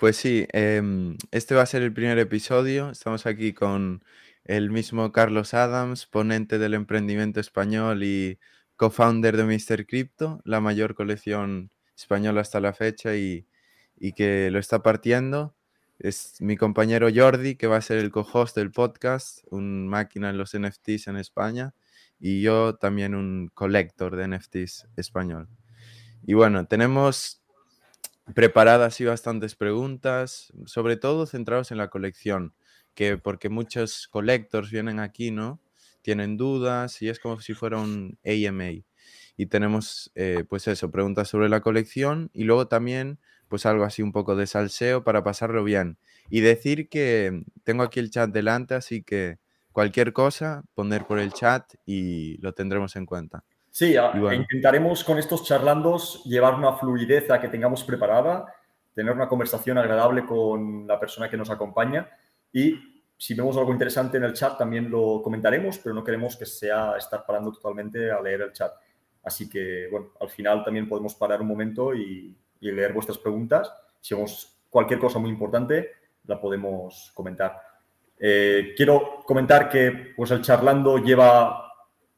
Pues sí, em, este va a ser el primer episodio. Estamos aquí con el mismo Carlos Adams, ponente del emprendimiento español y co-founder de Mr. Crypto, la mayor colección española hasta la fecha y, y que lo está partiendo. Es mi compañero Jordi, que va a ser el co-host del podcast, un máquina en los NFTs en España, y yo también un collector de NFTs español. Y bueno, tenemos preparadas y bastantes preguntas, sobre todo centrados en la colección, que porque muchos collectors vienen aquí, ¿no? Tienen dudas y es como si fuera un AMA. Y tenemos, eh, pues eso, preguntas sobre la colección y luego también pues algo así un poco de salseo para pasarlo bien. Y decir que tengo aquí el chat delante, así que cualquier cosa, poner por el chat y lo tendremos en cuenta. Sí, intentaremos con estos charlandos llevar una fluidez a que tengamos preparada, tener una conversación agradable con la persona que nos acompaña y si vemos algo interesante en el chat también lo comentaremos, pero no queremos que sea estar parando totalmente a leer el chat. Así que, bueno, al final también podemos parar un momento y, y leer vuestras preguntas. Si vemos cualquier cosa muy importante, la podemos comentar. Eh, quiero comentar que pues, el charlando lleva,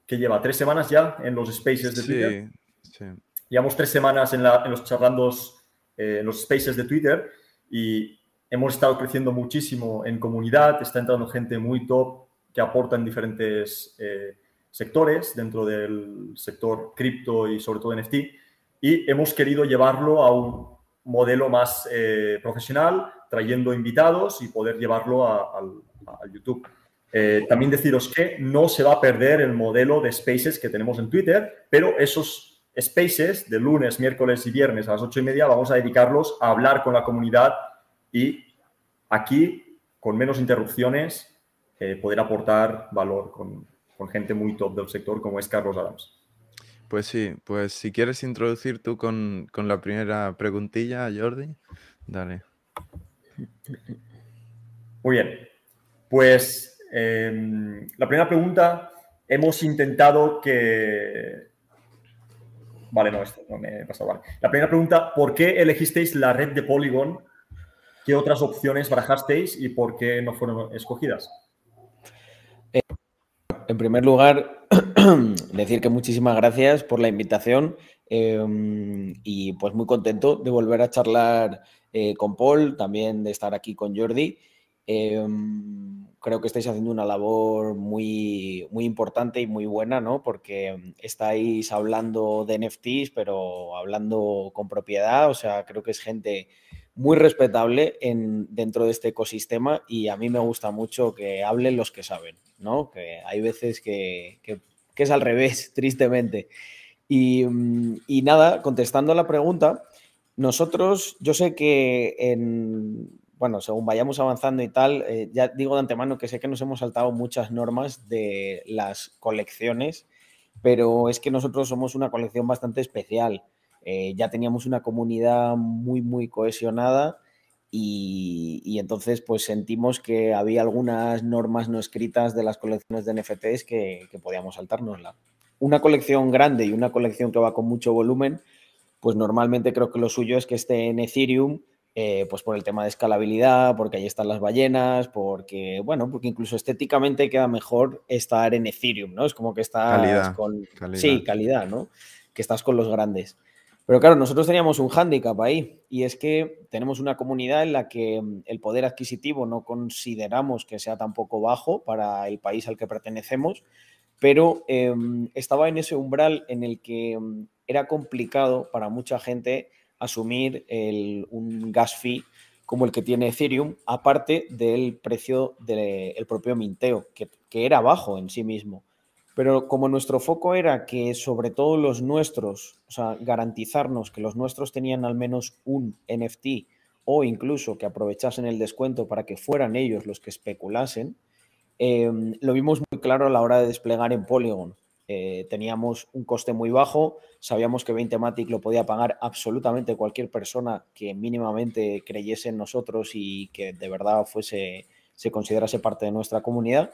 que lleva tres semanas ya en los spaces de Twitter. Sí, Llevamos tres semanas en, los charlandos, eh, en los spaces de Twitter y hemos estado creciendo muchísimo en comunidad. Está entrando gente muy top que aporta en diferentes eh, sectores dentro del sector cripto y sobre todo NFT y hemos querido llevarlo a un modelo más eh, profesional, trayendo invitados y poder llevarlo a, YouTube. Eh, también deciros que no se va a perder el modelo de spaces que tenemos en Twitter, pero esos spaces de lunes, miércoles y viernes a las ocho y media vamos a dedicarlos a hablar con la comunidad y aquí, con menos interrupciones, eh, poder aportar valor con, con gente muy top del sector como es Carlos Adams. Pues sí, pues si quieres introducir tú con, la primera preguntilla, Jordi, dale. Muy bien. Pues em, la primera pregunta, hemos intentado que... Vale, no, esto no me he pasado, vale. La primera pregunta, ¿por qué elegisteis la red de Polygon? ¿Qué otras opciones barajasteis y por qué no fueron escogidas? En primer lugar, decir que muchísimas gracias por la invitación em, y pues muy contento de volver a charlar eh, con Paul, también de estar aquí con Jordi. Em, creo que estáis haciendo una labor muy, muy importante y muy buena, ¿no? Porque estáis hablando de NFTs, pero hablando con propiedad, o sea, creo que es gente muy respetable en, dentro de este ecosistema y a mí me gusta mucho que hablen los que saben, ¿no? Que hay veces que, es al revés, tristemente. Y, nada, contestando a la pregunta, nosotros, yo sé que en, bueno, según vayamos avanzando y tal, eh, ya digo de antemano que sé que nos hemos saltado muchas normas de las colecciones, pero es que nosotros somos una colección bastante especial. Eh, ya teníamos una comunidad muy, muy cohesionada y, entonces pues sentimos que había algunas normas no escritas de las colecciones de NFTs que, que podíamos saltárnosla. Una colección grande y una colección que va con mucho volumen, pues normalmente creo que lo suyo es que esté en Ethereum, eh, pues por el tema de escalabilidad, porque ahí están las ballenas, porque, bueno, porque incluso estéticamente queda mejor estar en Ethereum, ¿no? Es como que estás con... Sí, calidad, ¿no? Que estás con los grandes. Pero claro, nosotros teníamos un hándicap ahí y es que tenemos una comunidad en la que mm, el poder adquisitivo no consideramos que sea tampoco bajo para el país al que pertenecemos, pero em, estaba en ese umbral en el que mm, era complicado para mucha gente asumir un gas fee como el que tiene Ethereum, aparte del precio del propio minteo, que, era bajo en sí mismo. Pero como nuestro foco era que sobre todo los nuestros, o sea, garantizarnos que los nuestros tenían al menos un NFT o incluso que aprovechasen el descuento para que fueran ellos los que especulasen, em, lo vimos muy claro a la hora de desplegar en Polygon. Eh, teníamos un coste muy bajo, sabíamos que 20matic lo podía pagar absolutamente cualquier persona que mínimamente creyese en nosotros y que de verdad fuese, se considerase parte de nuestra comunidad.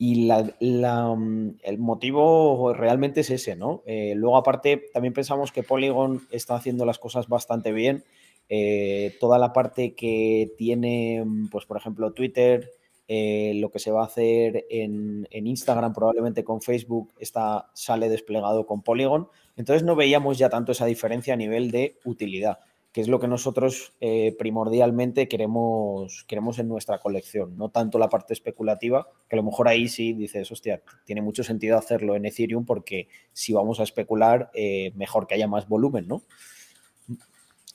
Y mm, el motivo realmente es ese, ¿no? Eh, luego, aparte, también pensamos que Polygon está haciendo las cosas bastante bien eh, toda la parte que tiene, pues por ejemplo, Twitter, eh, lo que se va a hacer en, Instagram, probablemente con Facebook, está, sale desplegado con Polygon. Entonces no veíamos ya tanto esa diferencia a nivel de utilidad, que es lo que nosotros eh, primordialmente queremos, queremos en nuestra colección, no tanto la parte especulativa, que a lo mejor ahí sí dices, hostia, tiene mucho sentido hacerlo en Ethereum porque si vamos a especular, eh, mejor que haya más volumen, ¿no?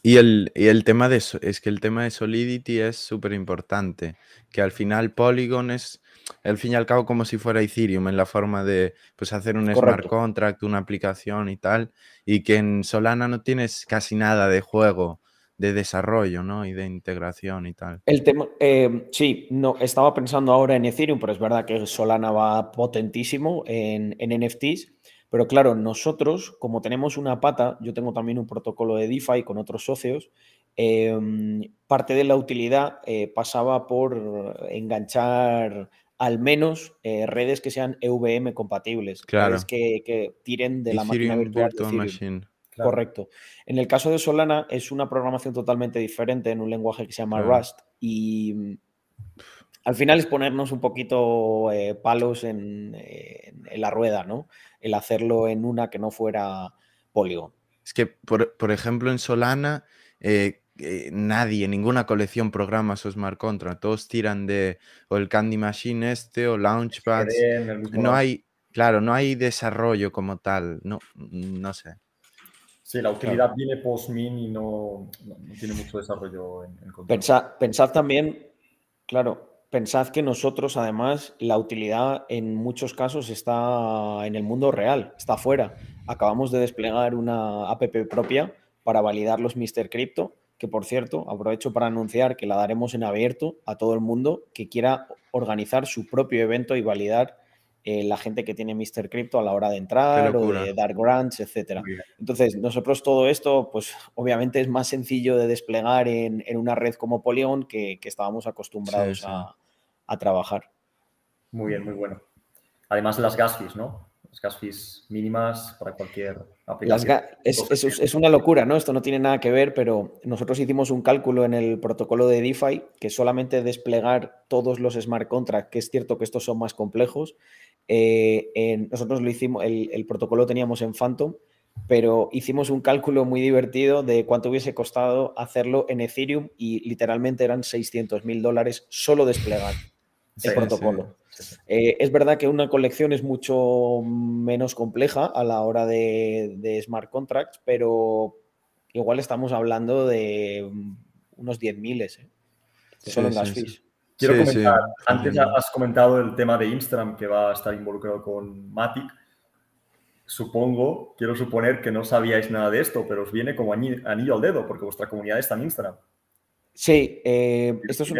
Y el, el tema de es que el tema de Solidity es súper importante, que al final Polygon es, al fin y al cabo, como si fuera Ethereum en la forma de pues, hacer un smart contract, una aplicación y tal, y que en Solana no tienes casi nada de juego, de desarrollo, ¿no? Y de integración y tal. El tema, eh, sí, no, estaba pensando ahora en Ethereum, pero es verdad que Solana va potentísimo en, en NFTs. Pero claro, nosotros, como tenemos una pata, yo tengo también un protocolo de DeFi con otros socios, em, parte de la utilidad eh, pasaba por enganchar al menos eh, redes que sean EVM compatibles, claro. redes que, tiren de la máquina virtual. De Correcto. En el caso de Solana es una programación totalmente diferente en un lenguaje que se llama Rust y al final es ponernos un poquito eh, palos en, la rueda, ¿no? El hacerlo en una que no fuera Polygon. Es que, por, ejemplo, en Solana, eh, eh, nadie, ninguna colección programa su smart contract. Todos tiran de o el Candy Machine este o Launchpad. No hay, claro, no hay desarrollo como tal. No, no sé. Sí, la utilidad viene post-min y no, tiene mucho desarrollo en, en pensad también, claro, Pensad que nosotros, además, la utilidad en muchos casos está en el mundo real, está afuera. Acabamos de desplegar una app propia para validar los Mr. Crypto, que por cierto, aprovecho para anunciar que la daremos en abierto a todo el mundo que quiera organizar su propio evento y validar eh, la gente que tiene Mr. Crypto a la hora de entrar o de dar grants, etc. Entonces, nosotros todo esto, pues obviamente es más sencillo de desplegar en, una red como Polygon que, estábamos acostumbrados A, a trabajar. Muy bien, muy bueno. Además las gas fees, ¿no? Las gas fees mínimas para cualquier aplicación. es, una locura, ¿no? Esto no tiene nada que ver, pero nosotros hicimos un cálculo en el protocolo de DeFi que solamente desplegar todos los smart contracts, que es cierto que estos son más complejos, eh, nosotros lo hicimos, el, el protocolo teníamos en Phantom, pero hicimos un cálculo muy divertido de cuánto hubiese costado hacerlo en Ethereum y literalmente eran 600 mil dólares solo desplegar el protocolo. Eh, es verdad que una colección es mucho menos compleja a la hora de, smart contracts, pero igual estamos hablando de unos 10.000 ¿eh? solo en las fees. Quiero comentar, antes has comentado el tema de Instagram que va a estar involucrado con Matic. Supongo, quiero suponer que no sabíais nada de esto, pero os viene como anillo al dedo porque vuestra comunidad está en Instagram. Sí, eh, esto es,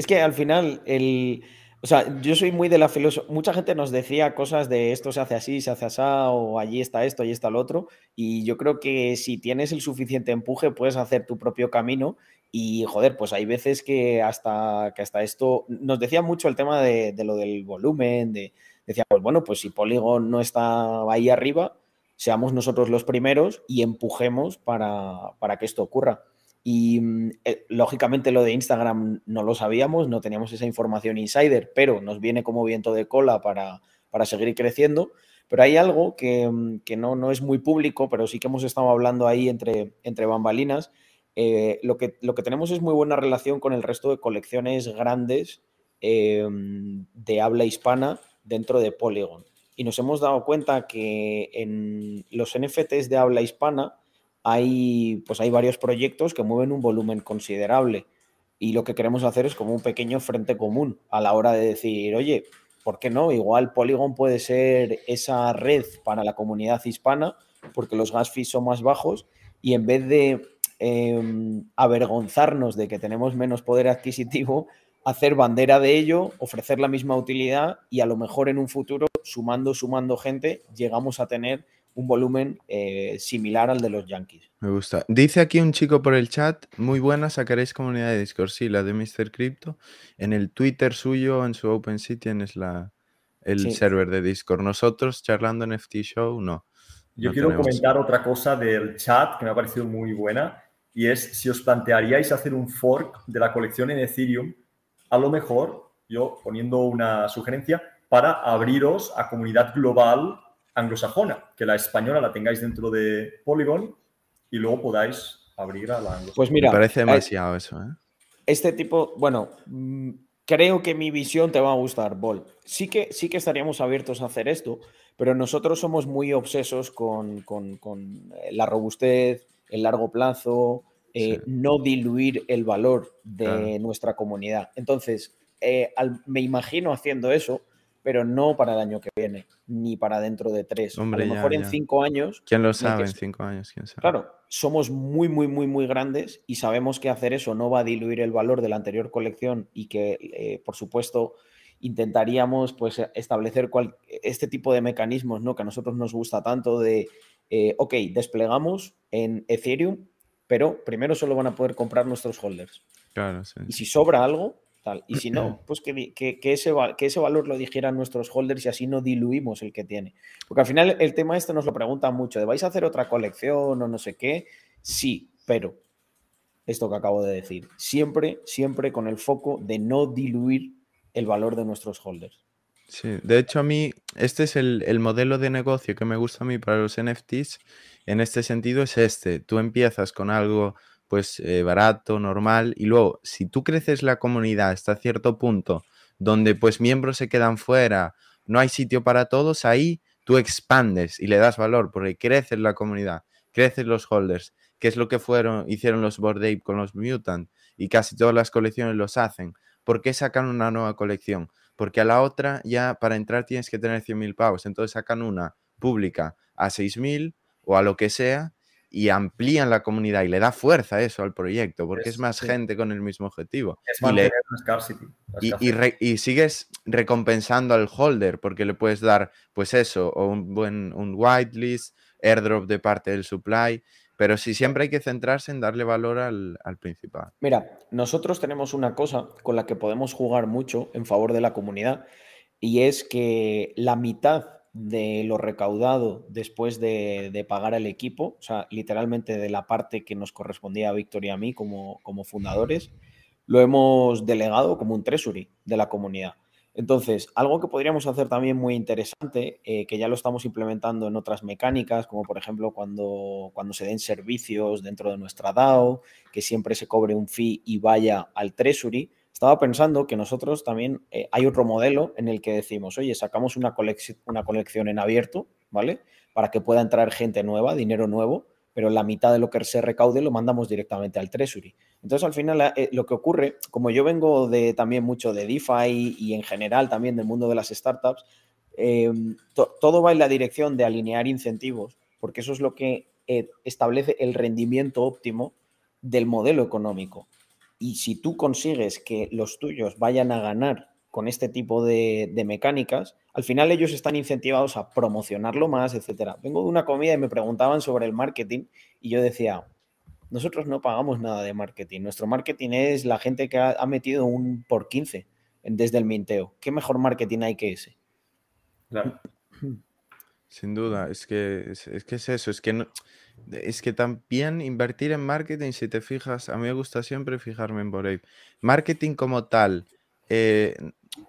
es que al final el o sea, yo soy muy de la filosofía. Mucha gente nos decía cosas de esto se hace así, se hace así, o allí está esto, allí está lo otro. Y yo creo que si tienes el suficiente empuje, puedes hacer tu propio camino. Y joder, pues hay veces que hasta, que hasta esto. Nos decía mucho el tema de, lo del volumen, de. Decía, pues bueno, pues si Polygon no está ahí arriba, seamos nosotros los primeros y empujemos para, para que esto ocurra. Y mm, eh, lógicamente lo de Instagram no lo sabíamos, no teníamos esa información insider, pero nos viene como viento de cola para, seguir creciendo. Pero hay algo que, mm, no, no, es muy público, pero sí que hemos estado hablando ahí entre, entre bambalinas. Eh, lo, que, lo que tenemos es muy buena relación con el resto de colecciones grandes eh, de habla hispana dentro de Polygon. Y nos hemos dado cuenta que en los NFTs de habla hispana, hay, pues hay varios proyectos que mueven un volumen considerable y lo que queremos hacer es como un pequeño frente común a la hora de decir, oye, ¿por qué no? Igual Polygon puede ser esa red para la comunidad hispana porque los gas fees son más bajos y en vez de em, avergonzarnos de que tenemos menos poder adquisitivo, hacer bandera de ello, ofrecer la misma utilidad y a lo mejor en un futuro, sumando, sumando gente, llegamos a tener un volumen eh, similar al de los Yankees. Me gusta. Dice aquí un chico por el chat, muy buena, sacaréis comunidad de Discord. Sí, la de Mr. Crypto. En el Twitter suyo, en su OpenSea, tienes la, el server de Discord. Nosotros, charlando en FT Show, no. Yo quiero comentar otra cosa del chat que me ha parecido muy buena. y es si os plantearíais hacer un fork de la colección en Ethereum, a lo mejor, yo poniendo una sugerencia, para abriros a comunidad global anglosajona, que la española la tengáis dentro de Polygon y luego podáis abrir a la anglosajona. Pues mira, Me parece demasiado eso, ¿eh? este tipo, bueno, mm, creo que mi visión te va a gustar, Bol. Sí que, sí que estaríamos abiertos a hacer esto, pero nosotros somos muy obsesos con, con- con, eh, la robustez, el largo plazo, eh, Sí. no diluir el valor de Claro. nuestra comunidad. Entonces, eh, al- me imagino haciendo eso, pero no para el año que viene, ni para dentro de tres. Hombre, a lo ya, mejor en cinco años ¿Quién lo sabe en cinco años? ¿Quién sabe? Claro, somos muy, muy, muy, muy grandes y sabemos que hacer eso no va a diluir el valor de la anterior colección y que, eh, por supuesto, intentaríamos pues, establecer cual- este tipo de mecanismos ¿no? que a nosotros nos gusta tanto de, eh, ok, desplegamos en Ethereum, pero primero solo van a poder comprar nuestros holders. Claro, sí. Y si sobra algo, tal. Y si no, pues que, que- que ese, que ese valor lo dijeran nuestros holders y así no diluimos el que tiene. Porque al final el tema este nos lo preguntan mucho, de vais a hacer otra colección o no sé qué. Sí, pero esto que acabo de decir, siempre, siempre con el foco de no diluir el valor de nuestros holders. Sí, de hecho a mí, este es el, el modelo de negocio que me gusta a mí para los NFTs. En este sentido es este. Tú empiezas con algo pues eh, barato, normal, y luego si tú creces la comunidad hasta cierto punto donde pues miembros se quedan fuera, no hay sitio para todos, ahí tú expandes y le das valor porque creces la comunidad, creces los holders, que es lo que fueron, hicieron los Bored con los Mutant y casi todas las colecciones los hacen. ¿Por qué sacan una nueva colección? Porque a la otra ya para entrar tienes que tener 100.000 pavos. Entonces sacan una pública a 6.000 o a lo que sea y amplían la comunidad y le da fuerza eso al proyecto porque es, Es- más sí. gente con el mismo objetivo. Es Y, le- mantener la scarcity. la y, y escasez. re- y sigues recompensando al holder porque le puedes dar pues eso o un buen un whitelist, airdrop de parte del supply, pero sí siempre hay que centrarse en darle valor al, al principal. Mira, nosotros tenemos una cosa con la que podemos jugar mucho en favor de la comunidad y es que la mitad de lo recaudado después de, de pagar al equipo, o sea, literalmente de la parte que nos correspondía a Víctor y a mí como, como fundadores, lo hemos delegado como un treasury de la comunidad. Entonces, algo que podríamos hacer también muy interesante, eh, que ya lo estamos implementando en otras mecánicas, como por ejemplo cuando, cuando se den servicios dentro de nuestra DAO, que siempre se cobre un fee y vaya al treasury. Estaba pensando que nosotros también eh, hay otro modelo en el que decimos, oye, sacamos una, colección en abierto, ¿vale? Para que pueda entrar gente nueva, dinero nuevo, pero la mitad de lo que se recaude lo mandamos directamente al treasury. Entonces, al final, eh, lo que ocurre, como yo vengo de también mucho de DeFi y en general también del mundo de las startups, to- todo va en la dirección de alinear incentivos, porque eso es lo que eh, establece el rendimiento óptimo del modelo económico. Y si tú consigues que los tuyos vayan a ganar con este tipo de, de mecánicas, al final ellos están incentivados a promocionarlo más, etcétera. Vengo de una comida y me preguntaban sobre el marketing y yo decía, nosotros no pagamos nada de marketing. Nuestro marketing es la gente que ha, ha metido un por 15 en- desde el minteo. ¿Qué mejor marketing hay que ese? Claro. Sin duda, es que es, que es eso, es que no, es que también invertir en marketing, si te fijas, a mí me gusta siempre fijarme en Bored Ape. Marketing como tal, eh,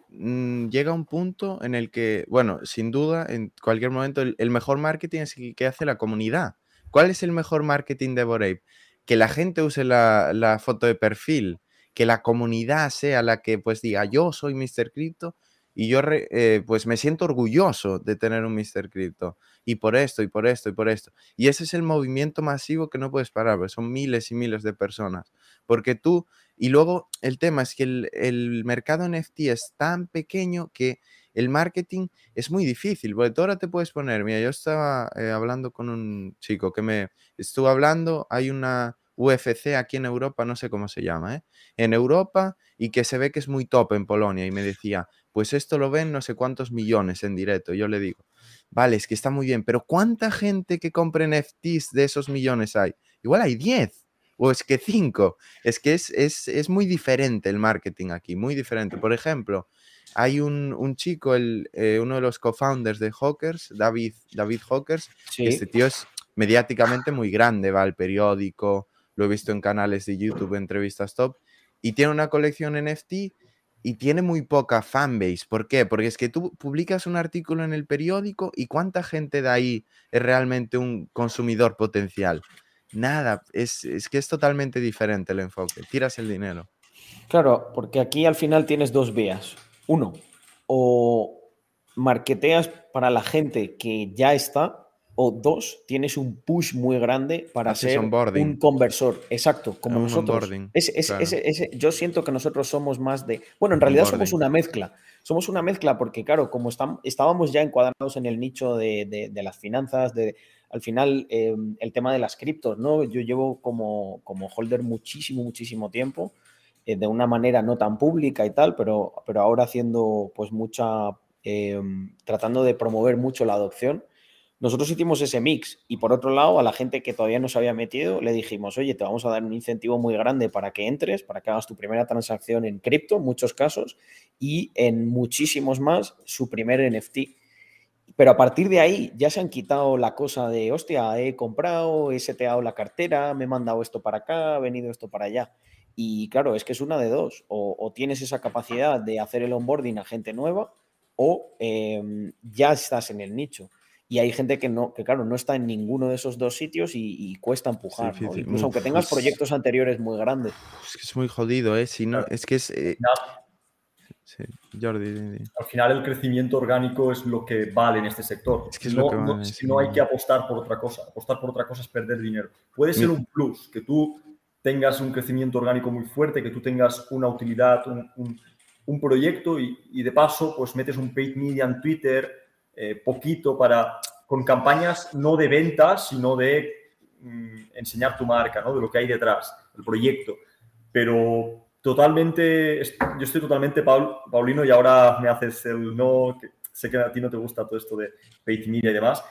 llega un punto en el que, bueno, sin duda, en cualquier momento, el, mejor marketing es el que hace la comunidad. ¿Cuál es el mejor marketing de Bored Ape? Que la gente use la, la foto de perfil, que la comunidad sea la que pues diga, yo soy Mr. Crypto y yo eh, pues me siento orgulloso de tener un Mr. Crypto. Y por esto, y por esto, y por esto. Y ese es el movimiento masivo que no puedes parar, porque son miles y miles de personas. Porque tú, y luego el tema es que el, el mercado NFT es tan pequeño que el marketing es muy difícil, porque tú ahora te puedes poner, mira, yo estaba eh, hablando con un chico que me estuvo hablando, hay una UFC aquí en Europa, no sé cómo se llama, ¿eh? en Europa y que se ve que es muy top en Polonia y me decía, pues esto lo ven no sé cuántos millones en directo. Yo le digo, vale, es que está muy bien, pero ¿cuánta gente que compre NFTs de esos millones hay? Igual hay 10 o es que 5. Es que es, es, es muy diferente el marketing aquí, muy diferente. Por ejemplo, hay un, un chico, el, eh, uno de los co-founders de Hawkers, David, David Hawkers, Sí. este tío es mediáticamente muy grande, va al periódico, lo he visto en canales de YouTube, entrevistas top, y tiene una colección NFT y tiene muy poca fanbase. ¿Por qué? Porque es que tú publicas un artículo en el periódico y cuánta gente de ahí es realmente un consumidor potencial. Nada, es, es que es totalmente diferente el enfoque. Tiras el dinero. Claro, porque aquí al final tienes dos vías. Uno, o marqueteas para la gente que ya está, o dos, tienes un push muy grande para ser un conversor. Exacto, como nosotros. yo siento que nosotros somos más de. Bueno, en realidad somos una mezcla. Somos una mezcla porque, claro, como estábamos ya encuadrados en el nicho de, las finanzas, de al final em, el tema de las criptos, ¿no? Yo llevo como, como holder muchísimo, muchísimo tiempo. Eh, de una manera no tan pública y tal, pero, pero ahora haciendo pues mucha, em, tratando de promover mucho la adopción. Nosotros hicimos ese mix y por otro lado a la gente que todavía no se había metido le dijimos, oye, te vamos a dar un incentivo muy grande para que entres, para que hagas tu primera transacción en cripto, en muchos casos, y en muchísimos más su primer NFT. Pero a partir de ahí ya se han quitado la cosa de, hostia, he comprado, he seteado la cartera, me he mandado esto para acá, ha venido esto para allá. Y claro, es que es una de dos. O, tienes esa capacidad de hacer el onboarding a gente nueva o em, ya estás en el nicho. Y hay gente que no, que claro, no está en ninguno de esos dos sitios y, cuesta empujar. Incluso aunque tengas proyectos anteriores muy grandes. Es que es muy jodido, ¿eh? Si no, es que es. Eh, Jordi, Al final el crecimiento orgánico es lo que vale en este sector. Es que es no, lo que no, hay que apostar por otra cosa. Apostar por otra cosa es perder dinero. Puede ser un plus que tú tengas un crecimiento orgánico muy fuerte, que tú tengas una utilidad, un, un, proyecto y, de paso pues metes un paid media en Twitter, eh, poquito para, con campañas no de ventas, sino de mm, enseñar tu marca, ¿no? de lo que hay detrás, el proyecto. Pero totalmente, yo estoy totalmente, Paulino, y ahora me haces el no, que sé que a ti no te gusta todo esto de paid media y demás,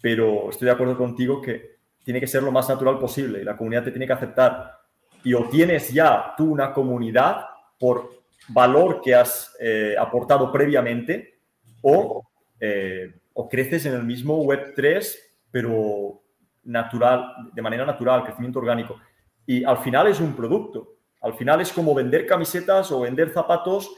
pero estoy de acuerdo contigo que tiene que ser lo más natural posible y la comunidad te tiene que aceptar. Y o tienes ya tú una comunidad por valor que has eh, aportado previamente o, eh, o creces en el mismo Web3, pero natural, de manera natural, crecimiento orgánico. Y al final es un producto. Al final es como vender camisetas o vender zapatos.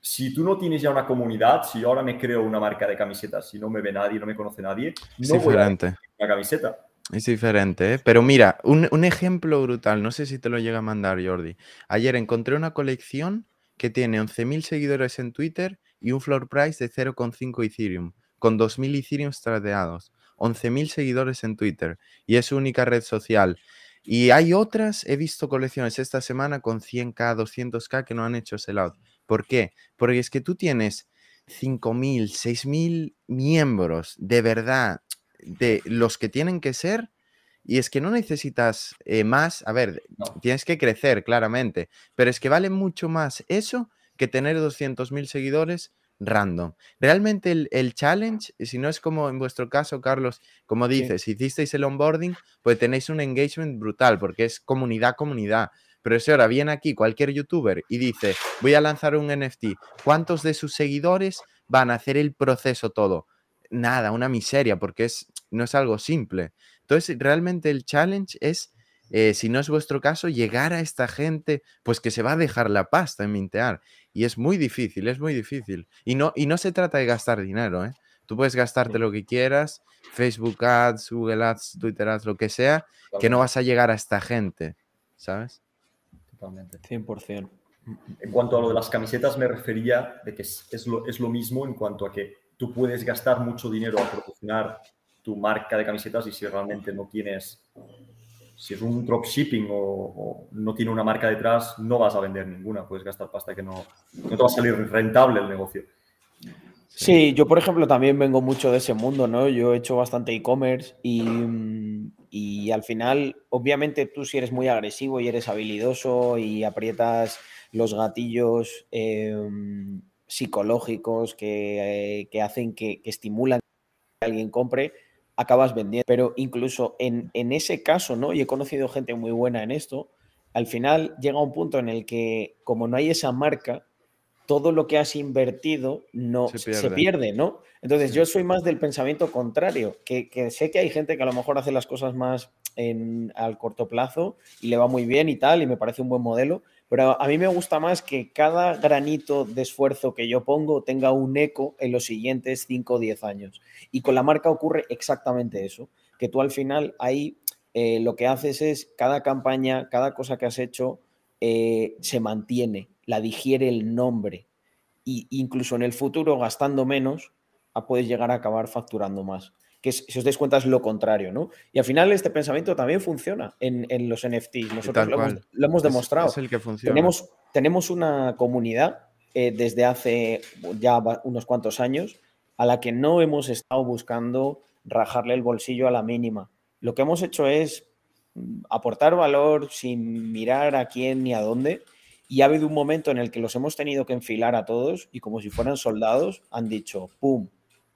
Si tú no tienes ya una comunidad, si yo ahora me creo una marca de camisetas, si no me ve nadie, no me conoce nadie, no voy a una camiseta. Es diferente, ¿eh? Pero mira, un, ejemplo brutal, no sé si te lo llega a mandar Jordi. Ayer encontré una colección que tiene 11.000 seguidores en Twitter y un floor price de 0,5 Ethereum, con 2.000 Ethereum tradeados. 11.000 seguidores en Twitter y es su única red social. Y hay otras, he visto colecciones esta semana con 100k, 200k que no han hecho sellout. ¿Por qué? Porque es que tú tienes 5.000, 6.000 miembros de verdad de los que tienen que ser. Y es que no necesitas eh, más, a ver, tienes que crecer claramente, pero es que vale mucho más eso que tener 200.000 seguidores random. Realmente el, challenge, si no es como en vuestro caso, Carlos, como dices, si hicisteis el onboarding, pues tenéis un engagement brutal, porque es comunidad, comunidad. Pero si ahora viene aquí cualquier youtuber y dice, voy a lanzar un NFT, ¿cuántos de sus seguidores van a hacer el proceso todo? Nada, una miseria, porque es no es algo simple. Entonces, realmente el challenge es, eh, si no es vuestro caso, llegar a esta gente, pues que se va a dejar la pasta en mintear. Y es muy difícil, es muy difícil. Y no, y no se trata de gastar dinero, ¿eh? Tú puedes gastarte lo que quieras, Facebook Ads, Google Ads, Twitter Ads, lo que sea, que no vas a llegar a esta gente, ¿sabes? Totalmente. 100%. En cuanto a lo de las camisetas, me refería de que es, lo, es lo mismo en cuanto a que tú puedes gastar mucho dinero a proporcionar tu marca de camisetas y si realmente no tienes, si es un dropshipping o, no tiene una marca detrás, no vas a vender ninguna, puedes gastar pasta que no, no te va a salir rentable el negocio. Sí, yo por ejemplo también vengo mucho de ese mundo, ¿no? Yo he hecho bastante e-commerce y, y, al final, obviamente tú si eres muy agresivo y eres habilidoso y aprietas los gatillos em, psicológicos que, eh, que hacen que, que estimulan que alguien compre, acabas vendiendo. Pero incluso en, ese caso, ¿no? Y he conocido gente muy buena en esto, al final llega un punto en el que como no hay esa marca, todo lo que has invertido no se pierde, ¿no? Entonces yo soy más del pensamiento contrario, que, sé que hay gente que a lo mejor hace las cosas más en, al corto plazo y le va muy bien y tal, y me parece un buen modelo. Pero a mí me gusta más que cada granito de esfuerzo que yo pongo tenga un eco en los siguientes 5 o 10 años. Y con la marca ocurre exactamente eso, que tú al final ahí eh, lo que haces es cada campaña, cada cosa que has hecho eh, se mantiene, la digiere el nombre. Y incluso en el futuro, gastando menos, puedes llegar a acabar facturando más que si os dais cuenta es lo contrario, ¿no? Y al final este pensamiento también funciona en, los NFTs. Nosotros lo hemos, demostrado. el que funciona. Tenemos, tenemos una comunidad eh, desde hace ya unos cuantos años a la que no hemos estado buscando rajarle el bolsillo a la mínima. Lo que hemos hecho es mm, aportar valor sin mirar a quién ni a dónde. Y ha habido un momento en el que los hemos tenido que enfilar a todos y como si fueran soldados han dicho, ¡pum!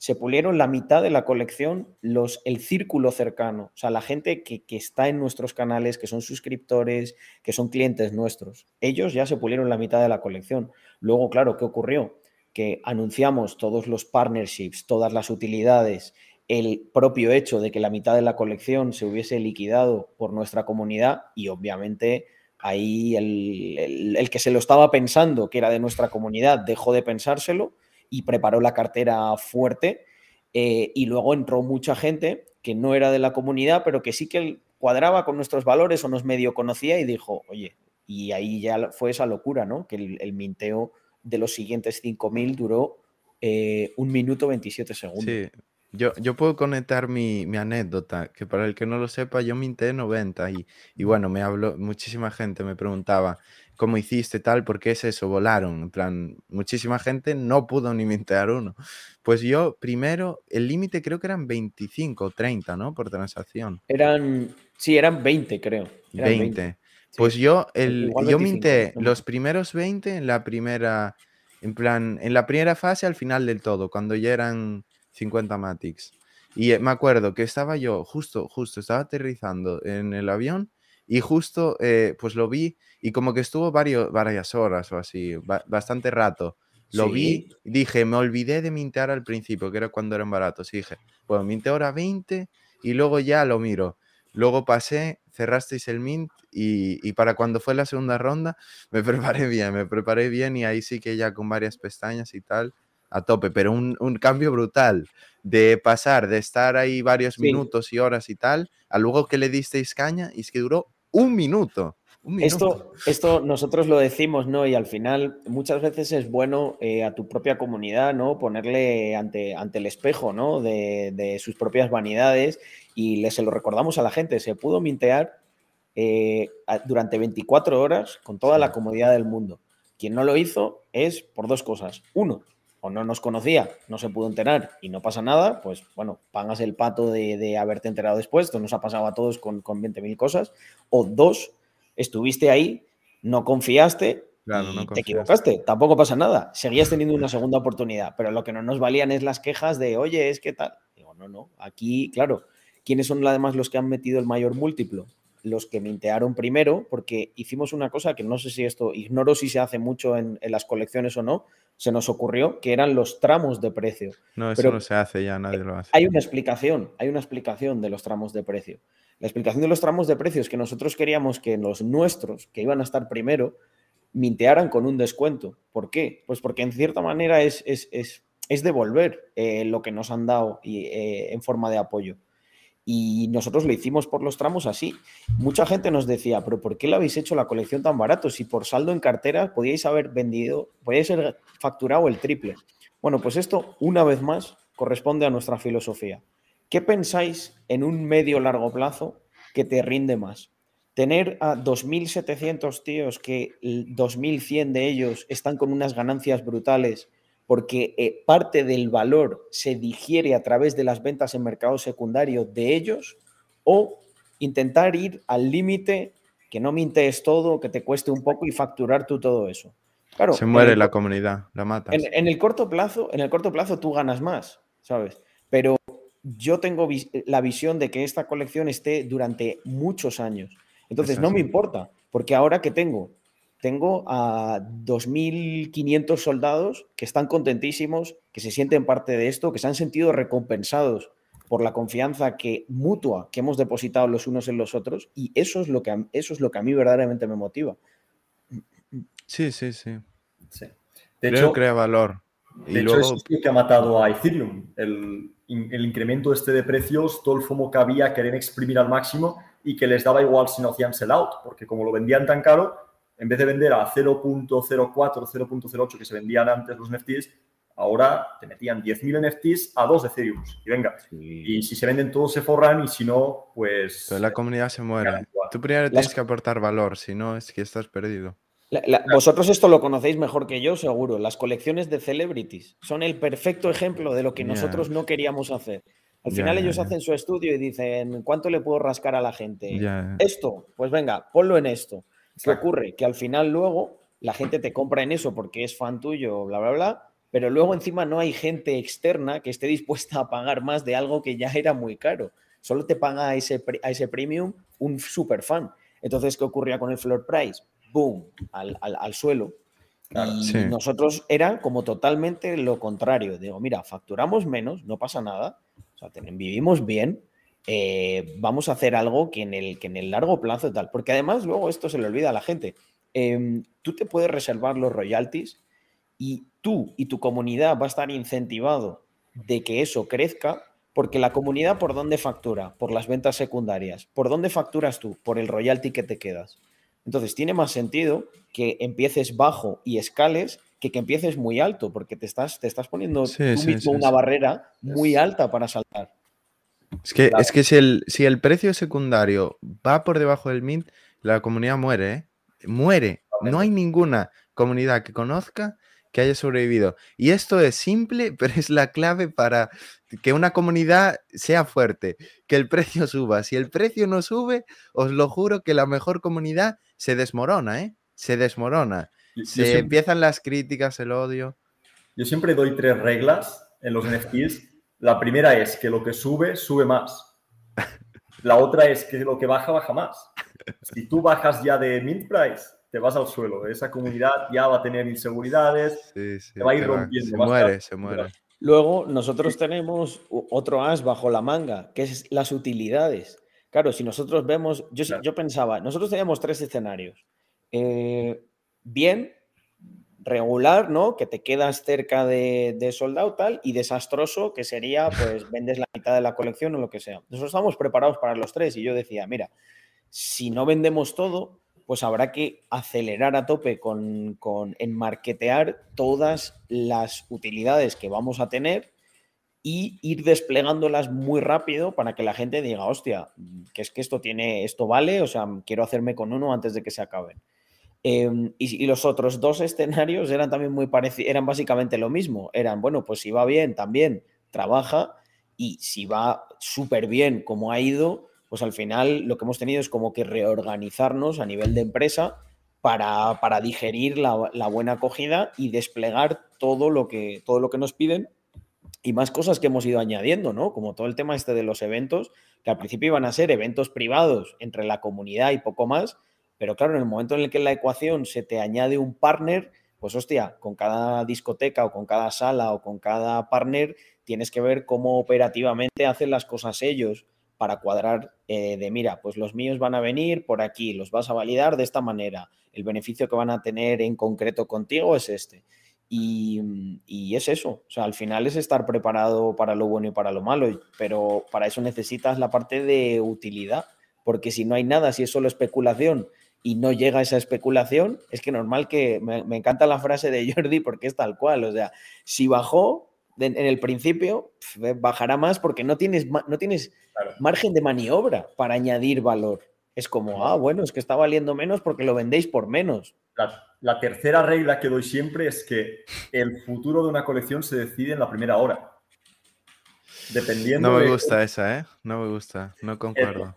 Se pulieron la mitad de la colección, los, el círculo cercano, o sea, la gente que, está en nuestros canales, que son suscriptores, que son clientes nuestros. Ellos ya se pulieron la mitad de la colección. Luego, claro, ¿qué ocurrió? Que anunciamos todos los partnerships, todas las utilidades, el propio hecho de que la mitad de la colección se hubiese liquidado por nuestra comunidad y obviamente ahí el, el que se lo estaba pensando, que era de nuestra comunidad, dejó de pensárselo y preparó la cartera fuerte. Eh, y luego entró mucha gente que no era de la comunidad, pero que sí que cuadraba con nuestros valores o nos medio conocía y dijo, oye, y ahí ya fue esa locura, ¿no? Que el, minteo de los siguientes 5.000 duró eh, un minuto 27 segundos. Sí, yo, yo puedo conectar mi, anécdota, que para el que no lo sepa, yo minté 90 y, y bueno, me habló, muchísima gente me preguntaba, cómo hiciste tal, porque es eso, volaron. En plan, muchísima gente no pudo ni mintear uno. Pues yo, primero, el límite creo que eran 25 o 30, ¿no? Por transacción. Eran, sí, eran 20, creo. 20. Pues yo, el, yo minté los primeros 20 en la primera, en plan, en la primera fase al final del todo, cuando ya eran 50 Matics. Y eh, me acuerdo que estaba yo, justo, justo, estaba aterrizando en el avión y justo, eh, pues lo vi y como que estuvo varios, varias horas o así, bastante rato. Lo vi dije, me olvidé de mintear al principio, que era cuando eran baratos. Y dije, bueno, minte ahora 20 y luego ya lo miro. Luego pasé, cerrasteis el mint y, y, para cuando fue la segunda ronda me preparé bien, me preparé bien y ahí sí que ya con varias pestañas y tal, a tope, pero un, un cambio brutal de pasar de estar ahí varios minutos y horas y tal, a luego que le disteis caña y es que duró un minuto. Esto, esto nosotros lo decimos, ¿no? Y al final muchas veces es bueno eh, a tu propia comunidad, ¿no? Ponerle ante, ante el espejo, ¿no? De, sus propias vanidades y le, se lo recordamos a la gente. Se pudo mintear eh, durante 24 horas con toda la comodidad del mundo. Quien no lo hizo es por dos cosas. Uno, o no nos conocía, no se pudo enterar y no pasa nada, pues bueno, pagas el pato de, haberte enterado después, esto nos ha pasado a todos con, con 20.000 cosas. O dos, estuviste ahí, no confiaste y te equivocaste, tampoco pasa nada, seguías teniendo una segunda oportunidad, pero lo que no nos valían es las quejas de, oye, es que tal. Digo, no, no, aquí, claro, ¿quiénes son además los que han metido el mayor múltiplo? Los que mintearon primero, porque hicimos una cosa que no sé si esto, ignoro si se hace mucho en, las colecciones o no, se nos ocurrió, que eran los tramos de precio. No, eso no se hace ya, nadie lo hace. Hay una explicación, hay una explicación de los tramos de precio. La explicación de los tramos de precios que nosotros queríamos que los nuestros, que iban a estar primero, mintearan con un descuento. ¿Por qué? Pues porque en cierta manera es, es, devolver eh, lo que nos han dado y, eh, en forma de apoyo. Y nosotros lo hicimos por los tramos así. Mucha gente nos decía, pero ¿por qué lo habéis hecho la colección tan barato? Si por saldo en cartera podíais haber vendido, podíais haber facturado el triple. Bueno, pues esto, una vez más, corresponde a nuestra filosofía. ¿Qué pensáis en un medio largo plazo que te rinde más? Tener a 2.700 tíos que 2.100 de ellos están con unas ganancias brutales porque eh, parte del valor se digiere a través de las ventas en mercado secundario de ellos o intentar ir al límite que no mintes todo, que te cueste un poco y facturar tú todo eso. Claro, se muere la comunidad, la matas. En, en, el corto plazo, en el corto plazo tú ganas más, ¿sabes? Pero yo tengo la visión de que esta colección esté durante muchos años. Entonces, no me importa, porque ahora que tengo, tengo a 2.500 soldados que están contentísimos, que se sienten parte de esto, que se han sentido recompensados por la confianza que mutua que hemos depositado los unos en los otros y eso es lo que eso es lo que a mí verdaderamente me motiva. Sí, sí, sí. Sí. De hecho, crea valor. Y de hecho, luego... es lo que ha matado a Ethereum. El, el, incremento este de precios, todo el FOMO que había, querían exprimir al máximo y que les daba igual si no hacían sell out, porque como lo vendían tan caro, en vez de vender a 0.04, 0.08 que se vendían antes los NFTs, ahora te metían 10.000 NFTs a dos Ethereum. Y venga, y si se venden todos se forran y si no, pues... Pero la comunidad se muere. Tú primero tienes que aportar valor, si no es que estás perdido vosotros esto lo conocéis mejor que yo, seguro. Las colecciones de celebrities son el perfecto ejemplo de lo que nosotros no queríamos hacer. Al final ellos hacen su estudio y dicen, ¿cuánto le puedo rascar a la gente? Esto, pues venga, ponlo en esto. ¿Qué ocurre? Que al final luego la gente te compra en eso porque es fan tuyo, bla, bla, bla, pero luego encima no hay gente externa que esté dispuesta a pagar más de algo que ya era muy caro. Solo te paga a ese, a ese premium un super fan. Entonces, ¿qué ocurría con el floor price? boom, al, suelo. y nosotros era como totalmente lo contrario. Digo, mira, facturamos menos, no pasa nada, o sea, vivimos bien, eh, vamos a hacer algo que en, el, que en el largo plazo tal. Porque además luego esto se le olvida a la gente. Em, tú te puedes reservar los royalties y tú y tu comunidad va a estar incentivado de que eso crezca porque la comunidad por dónde factura? Por las ventas secundarias. ¿Por dónde facturas tú? Por el royalty que te quedas. Entonces tiene más sentido que empieces bajo y escales que que empieces muy alto, porque te estás, te estás poniendo tú mismo una barrera muy alta para saltar. Es que, es que si, el, si el precio secundario va por debajo del mint, la comunidad muere, ¿eh? Muere. No hay ninguna comunidad que conozca que haya sobrevivido. Y esto es simple, pero es la clave para que una comunidad sea fuerte, que el precio suba. Si el precio no sube, os lo juro que la mejor comunidad se desmorona, ¿eh? Se desmorona. se empiezan las críticas, el odio. Yo siempre doy tres reglas en los NFTs. La primera es que lo que sube, sube más. La otra es que lo que baja, baja más. Si tú bajas ya de mint price, te vas al suelo. Esa comunidad ya va a tener inseguridades, se va a ir rompiendo. Se muere, se muere. Luego, nosotros tenemos otro as bajo la manga, que es las utilidades. Claro, si nosotros vemos, yo, yo pensaba, nosotros teníamos tres escenarios. Eh, bien, regular, ¿no? Que te quedas cerca de, de soldado tal, y desastroso, que sería, pues, vendes la mitad de la colección o lo que sea. Nosotros estamos preparados para los tres y yo decía, mira, si no vendemos todo, pues habrá que acelerar a tope con, con enmarquetear todas las utilidades que vamos a tener y ir desplegándolas muy rápido para que la gente diga, hostia, que es que esto tiene, esto vale, o sea, quiero hacerme con uno antes de que se acaben. Em, y, los otros dos escenarios eran también muy parecidos, eran básicamente lo mismo. Eran, bueno, pues si va bien, también trabaja, y si va súper bien como ha ido, pues al final lo que hemos tenido es como que reorganizarnos a nivel de empresa para, digerir la, buena acogida y desplegar todo lo, que, todo lo que nos piden y más cosas que hemos ido añadiendo, ¿no? Como todo el tema este de los eventos, que al principio iban a ser eventos privados entre la comunidad y poco más, pero claro, en el momento en el que la ecuación se te añade un partner, pues hostia, con cada discoteca o con cada sala o con cada partner tienes que ver cómo operativamente hacen las cosas ellos para cuadrar eh, de, mira, pues los míos van a venir por aquí, los vas a validar de esta manera, el beneficio que van a tener en concreto contigo es este. Y, es eso, o sea, al final es estar preparado para lo bueno y para lo malo, pero para eso necesitas la parte de utilidad, porque si no hay nada, si es solo especulación y no llega esa especulación, es que normal que me, me encanta la frase de Jordi porque es tal cual, o sea, si bajó, en el principio bajará más porque no tienes, no tienes margen de maniobra para añadir valor. Es como, ah, bueno, es que está valiendo menos porque lo vendéis por menos. La, tercera regla que doy siempre es que el futuro de una colección se decide en la primera hora. Dependiendo. No me gusta esa, ¿eh? No me gusta, no concuerdo.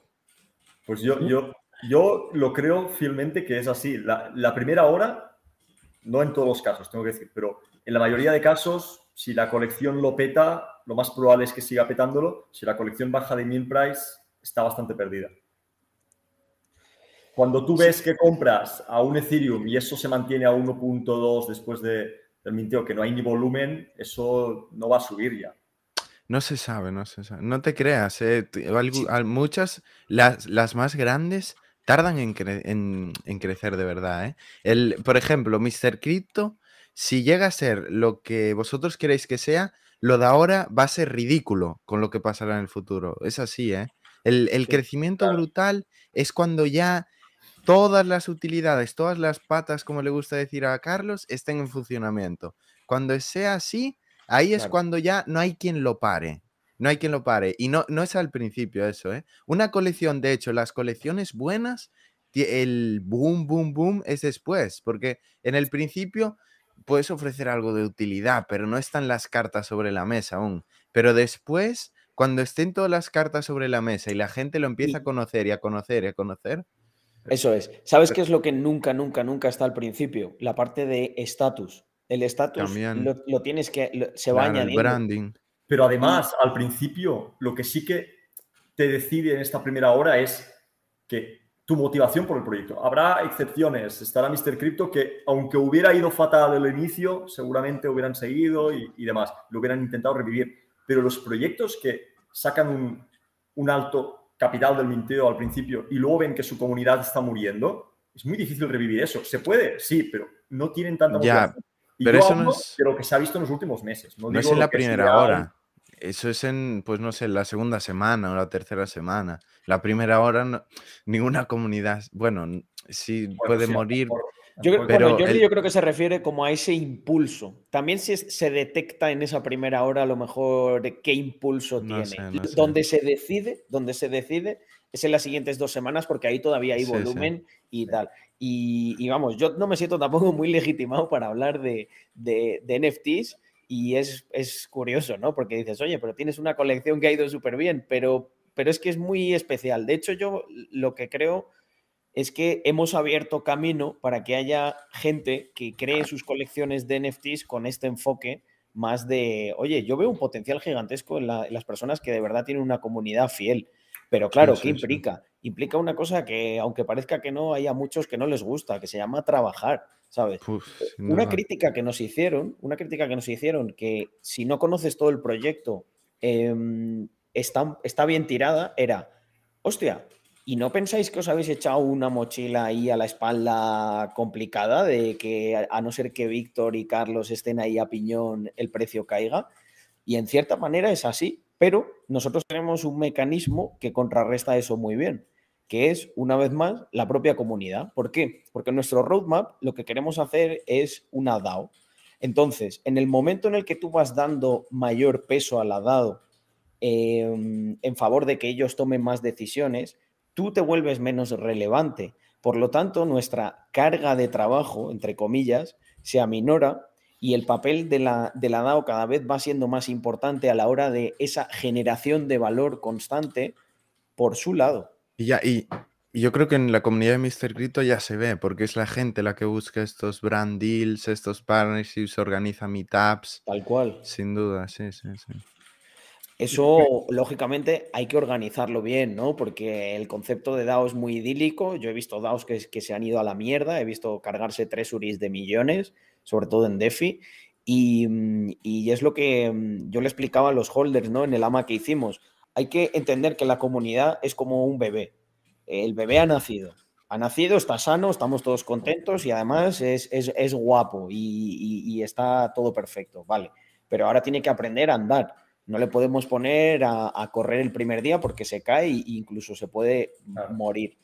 Pues yo, yo, yo lo creo fielmente que es así. La, la primera hora, no en todos los casos, tengo que decir, pero en la mayoría de casos si la colección lo peta, lo más probable es que siga petándolo. Si la colección baja de mil price, está bastante perdida. Cuando tú ves que compras a un Ethereum y eso se mantiene a 1.2 después de, del minteo, que no hay ni volumen, eso no va a subir ya. No se sabe, no se sabe. No te creas, eh, muchas, las, las, más grandes tardan en, en, crecer de verdad. ¿eh? El, por ejemplo, Mr. Crypto, si llega a ser lo que vosotros queréis que sea, lo de ahora va a ser ridículo con lo que pasará en el futuro. Es así, ¿eh? El, crecimiento brutal es cuando ya todas las utilidades, todas las patas, como le gusta decir a Carlos, estén en funcionamiento. Cuando sea así, ahí es cuando ya no hay quien lo pare. No hay quien lo pare. Y no, no es al principio eso, ¿eh? Una colección, de hecho, las colecciones buenas, el boom, boom, boom es después, porque en el principio puedes ofrecer algo de utilidad, pero no están las cartas sobre la mesa aún. Pero después, cuando estén todas las cartas sobre la mesa y la gente lo empieza a conocer y a conocer y a conocer. Eso es. ¿Sabes qué es lo que nunca, nunca, nunca está al principio? La parte de estatus. El estatus lo, tienes que. se va añadiendo. branding. Pero además, al principio, lo que sí que te decide en esta primera hora es que tu motivación por el proyecto. Habrá excepciones. Estará Mr. Crypto que, aunque hubiera ido fatal el inicio, seguramente hubieran seguido y, demás. Lo hubieran intentado revivir. Pero los proyectos que sacan un, alto capital del minteo al principio y luego ven que su comunidad está muriendo, es muy difícil revivir eso. ¿Se puede? Sí, pero no tienen tanta motivación. Pero eso no es... lo que se ha visto en los últimos meses. No, es en la primera hora. Eso es en, pues no sé, la segunda semana o la tercera semana. La primera hora, ninguna comunidad, bueno, sí puede morir. Yo, pero yo creo que se refiere como a ese impulso. También se, se detecta en esa primera hora a lo mejor qué impulso tiene. donde se decide, donde se decide es en las siguientes dos semanas porque ahí todavía hay volumen y tal. Y, vamos, yo no me siento tampoco muy legitimado para hablar de, de, de NFTs y es, es, curioso, ¿no? Porque dices, oye, pero tienes una colección que ha ido súper bien, pero, pero es que es muy especial. De hecho, yo lo que creo es que hemos abierto camino para que haya gente que cree sus colecciones de NFTs con este enfoque más de, oye, yo veo un potencial gigantesco en, las personas que de verdad tienen una comunidad fiel. Pero claro, ¿qué implica? Implica una cosa que, aunque parezca que no, haya muchos que no les gusta, que se llama trabajar. ¿sabes? una crítica que nos hicieron, una crítica que nos hicieron, que si no conoces todo el proyecto, em, está, está bien tirada, era, hostia, ¿y no pensáis que os habéis echado una mochila ahí a la espalda complicada de que a no ser que Víctor y Carlos estén ahí a piñón, el precio caiga? Y en cierta manera es así, pero nosotros tenemos un mecanismo que contrarresta eso muy bien que es, una vez más, la propia comunidad. ¿Por qué? Porque nuestro roadmap lo que queremos hacer es una DAO. Entonces, en el momento en el que tú vas dando mayor peso a la DAO em, en favor de que ellos tomen más decisiones, tú te vuelves menos relevante. Por lo tanto, nuestra carga de trabajo, entre comillas, se aminora y el papel de la, de la DAO cada vez va siendo más importante a la hora de esa generación de valor constante por su lado. Y ya, y, yo creo que en la comunidad de Mr. Crypto ya se ve, porque es la gente la que busca estos brand deals, estos partnerships, organiza meetups. Tal cual. Sin duda, sí, sí, sí. Eso, lógicamente, hay que organizarlo bien, ¿no? Porque el concepto de DAO es muy idílico. Yo he visto DAOs que, que se han ido a la mierda, he visto cargarse tres URIs de millones, sobre todo en DeFi. Y, y, es lo que mm, yo le explicaba a los holders, ¿no? En el AMA que hicimos hay que entender que la comunidad es como un bebé. El bebé ha nacido. Ha nacido, está sano, estamos todos contentos y además es, guapo y, está todo perfecto, ¿vale? Pero ahora tiene que aprender a andar. No le podemos poner a, correr el primer día porque se cae e incluso se puede morir.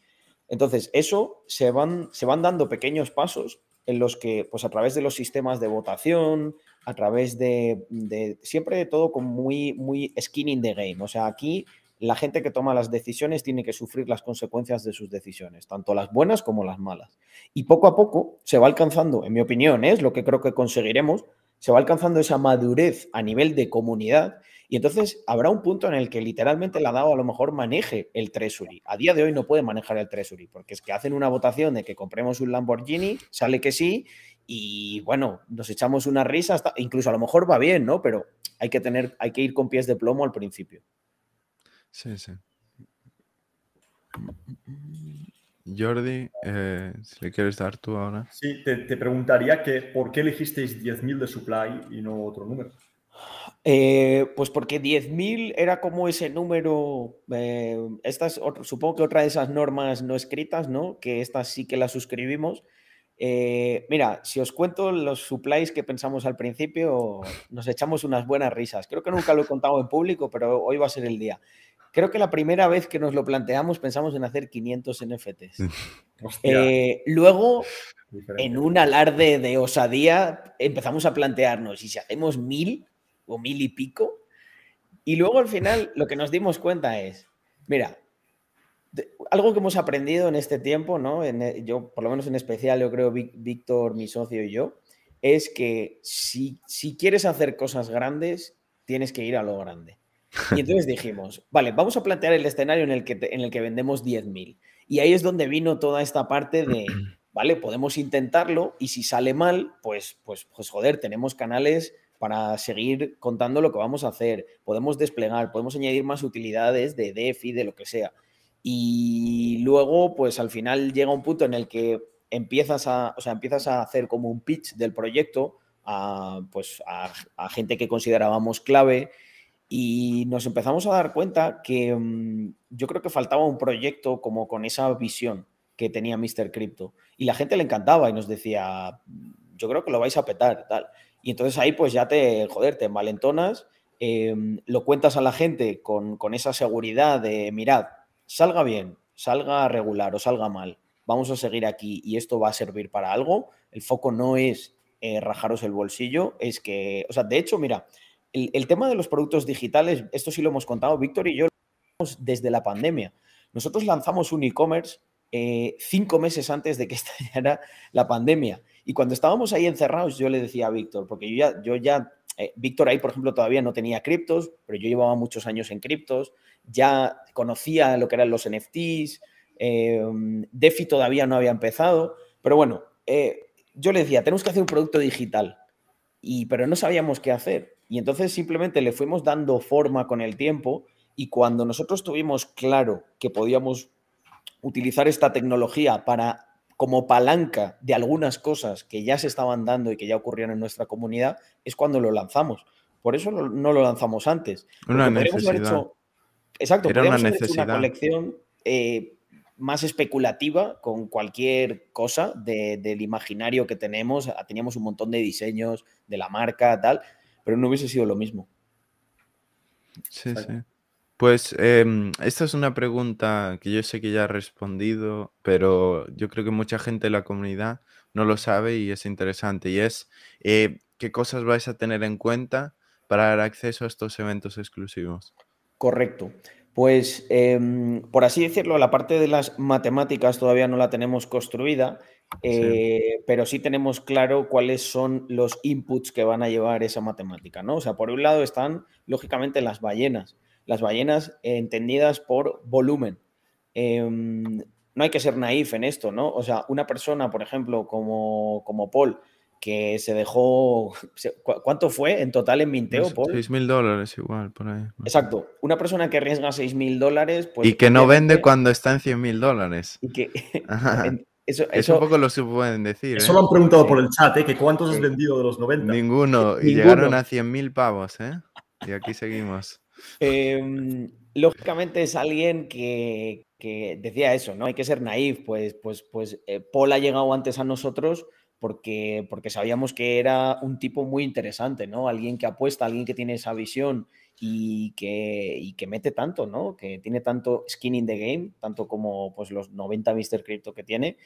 Entonces, eso se van, se van dando pequeños pasos en los que, pues a través de los sistemas de votación, a través de, siempre de todo con muy, muy skin in the game. O sea, aquí la gente que toma las decisiones tiene que sufrir las consecuencias de sus decisiones, tanto las buenas como las malas. Y poco a poco se va alcanzando, en mi opinión, ¿eh? es lo que creo que conseguiremos, se va alcanzando esa madurez a nivel de comunidad y entonces habrá un punto en el que literalmente la DAO a lo mejor maneje el Treasury. A día de hoy no puede manejar el Treasury porque es que hacen una votación de que compremos un Lamborghini, sale que sí y bueno, nos echamos una risa, hasta, incluso a lo mejor va bien, ¿no? Pero hay que tener, hay que ir con pies de plomo al principio. Sí, sí. Jordi, eh, si le quieres dar tú ahora. Sí, te, preguntaría que por qué elegisteis 10.000 de supply y no otro número. Eh, pues porque 10.000 era como ese número, eh, supongo que otra de esas normas no escritas, ¿no? Que estas sí que las suscribimos. Eh, mira, si os cuento los supplies que pensamos al principio, nos echamos unas buenas risas. Creo que nunca lo he contado en público, pero hoy va a ser el día. Creo que la primera vez que nos lo planteamos pensamos en hacer 500 NFTs. luego, en un alarde de osadía, empezamos a plantearnos, ¿y si hacemos mil? O mil y pico. Y luego al final lo que nos dimos cuenta es, mira, algo que hemos aprendido en este tiempo, ¿no? En, eh, yo, por lo menos en especial, yo creo, Víctor, mi socio y yo, es que si, si quieres hacer cosas grandes, tienes que ir a lo grande. Y entonces dijimos, vale, vamos a plantear el escenario en el que, en el que vendemos 10.000. Y ahí es donde vino toda esta parte de, vale, podemos intentarlo y si sale mal, pues, pues, pues joder, tenemos canales para seguir contando lo que vamos a hacer. Podemos desplegar, podemos añadir más utilidades de DeFi, de lo que sea. Y luego, pues al final llega un punto en el que empiezas a, o sea, empiezas a hacer como un pitch del proyecto a, pues, a, gente que considerábamos clave y nos empezamos a dar cuenta que mm, yo creo que faltaba un proyecto como con esa visión que tenía Mr. Crypto. Y la gente le encantaba y nos decía, yo creo que lo vais a petar, tal. Y entonces ahí pues ya te, joder, te envalentonas, em, lo cuentas a la gente con, esa seguridad de, mirad, salga bien, salga regular o salga mal, vamos a seguir aquí y esto va a servir para algo. El foco no es eh, rajaros el bolsillo, es que, o sea, de hecho, mira, el, tema de los productos digitales, esto sí lo hemos contado, Víctor y yo desde la pandemia. Nosotros lanzamos un e-commerce eh, cinco meses antes de que estallara la pandemia. Y cuando estábamos ahí encerrados, yo le decía a Víctor, porque yo ya, yo ya eh, Víctor ahí, por ejemplo, todavía no tenía criptos, pero yo llevaba muchos años en criptos, ya conocía lo que eran los NFTs, eh, DeFi todavía no había empezado, pero bueno, eh, yo le decía, tenemos que hacer un producto digital, y, pero no sabíamos qué hacer. Y entonces simplemente le fuimos dando forma con el tiempo y cuando nosotros tuvimos claro que podíamos utilizar esta tecnología para como palanca de algunas cosas que ya se estaban dando y que ya ocurrían en nuestra comunidad, es cuando lo lanzamos. Por eso no, lo lanzamos antes. Una necesidad. exacto, Era una, necesidad. una colección eh, más especulativa con cualquier cosa del imaginario que tenemos. Teníamos un montón de diseños de la marca, tal, pero no hubiese sido lo mismo. Sí, sí. Pues em, esta es una pregunta que yo sé que ya he respondido, pero yo creo que mucha gente de la comunidad no lo sabe y es interesante. Y es, eh, ¿qué cosas vais a tener en cuenta para dar acceso a estos eventos exclusivos? Correcto. Pues, em, por así decirlo, la parte de las matemáticas todavía no la tenemos construida, eh, pero sí tenemos claro cuáles son los inputs que van a llevar esa matemática, ¿no? O sea, por un lado están, lógicamente, las ballenas las ballenas entendidas por volumen. Em, no hay que ser naif en esto, ¿no? O sea, una persona, por ejemplo, como, como Paul, que se dejó. ¿Cuánto fue en total en Minteo, Paul? 6 mil dólares igual, por ahí. Exacto. Una persona que arriesga 6 mil dólares. Pues, y que no vende cuando está en 100 mil dólares. Y que. Eso, eso, un poco lo se pueden decir. Eso lo han preguntado por el chat, ¿eh? Que ¿Cuántos has vendido de los 90? Ninguno. Y llegaron a 100 mil pavos, ¿eh? Y aquí seguimos. Em, lógicamente es alguien que, decía eso, ¿no? Hay que ser naif, pues, pues, pues eh, Paul ha llegado antes a nosotros porque, porque sabíamos que era un tipo muy interesante, ¿no? Alguien que apuesta, alguien que tiene esa visión y que, que mete tanto, ¿no? Que tiene tanto skin in the game, tanto como pues, los 90 Mr. Crypto que tiene.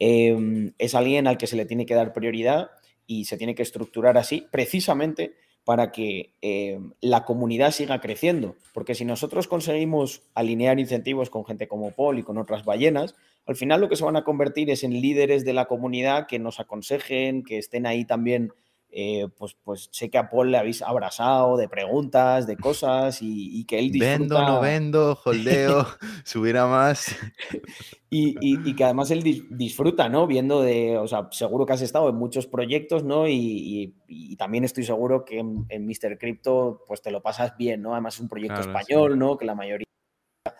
Em, es alguien al que se le tiene que dar prioridad y se tiene que estructurar así, precisamente para que eh, la comunidad siga creciendo. Porque si nosotros conseguimos alinear incentivos con gente como Paul y con otras ballenas, al final lo que se van a convertir es en líderes de la comunidad que nos aconsejen, que estén ahí también eh, pues, pues sé que a Paul le habéis abrazado de preguntas, de cosas y, que él disfruta... Vendo, no vendo, holdeo, subirá más. Y, que además él disfruta, ¿no? Viendo de, o sea, seguro que has estado en muchos proyectos, ¿no? Y, también estoy seguro que en, Mr. Crypto, pues te lo pasas bien, ¿no? Además es un proyecto español, ¿no? Que la mayoría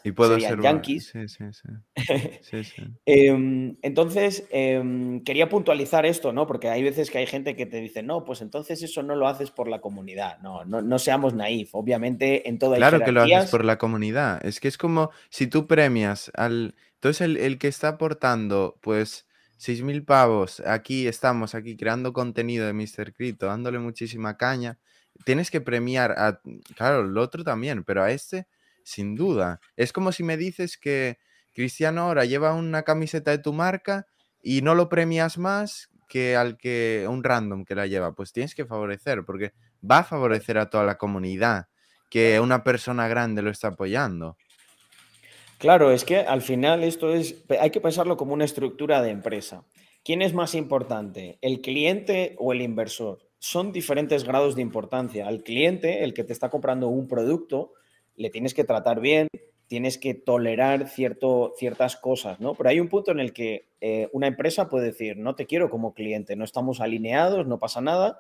y puedo serían ser yankees. Sí, sí, sí. sí, sí. Em, entonces, em, quería puntualizar esto, ¿no? Porque hay veces que hay gente que te dice, no, pues entonces eso no lo haces por la comunidad. No, no, no seamos naif. Obviamente, en toda Claro que lo haces por la comunidad. Es que es como si tú premias al. Entonces, el, el que está aportando, pues, 6.000 pavos, aquí estamos, aquí creando contenido de Mr. Crypto, dándole muchísima caña. Tienes que premiar a. Claro, el otro también, pero a este sin duda. Es como si me dices que Cristiano ahora lleva una camiseta de tu marca y no lo premias más que al que un random que la lleva. Pues tienes que favorecer, porque va a favorecer a toda la comunidad que una persona grande lo está apoyando. Claro, es que al final esto es, hay que pensarlo como una estructura de empresa. ¿Quién es más importante, el cliente o el inversor? Son diferentes grados de importancia. Al cliente, el que te está comprando un producto, le tienes que tratar bien, tienes que tolerar cierto, ciertas cosas, ¿no? Pero hay un punto en el que eh, una empresa puede decir, no te quiero como cliente, no estamos alineados, no pasa nada,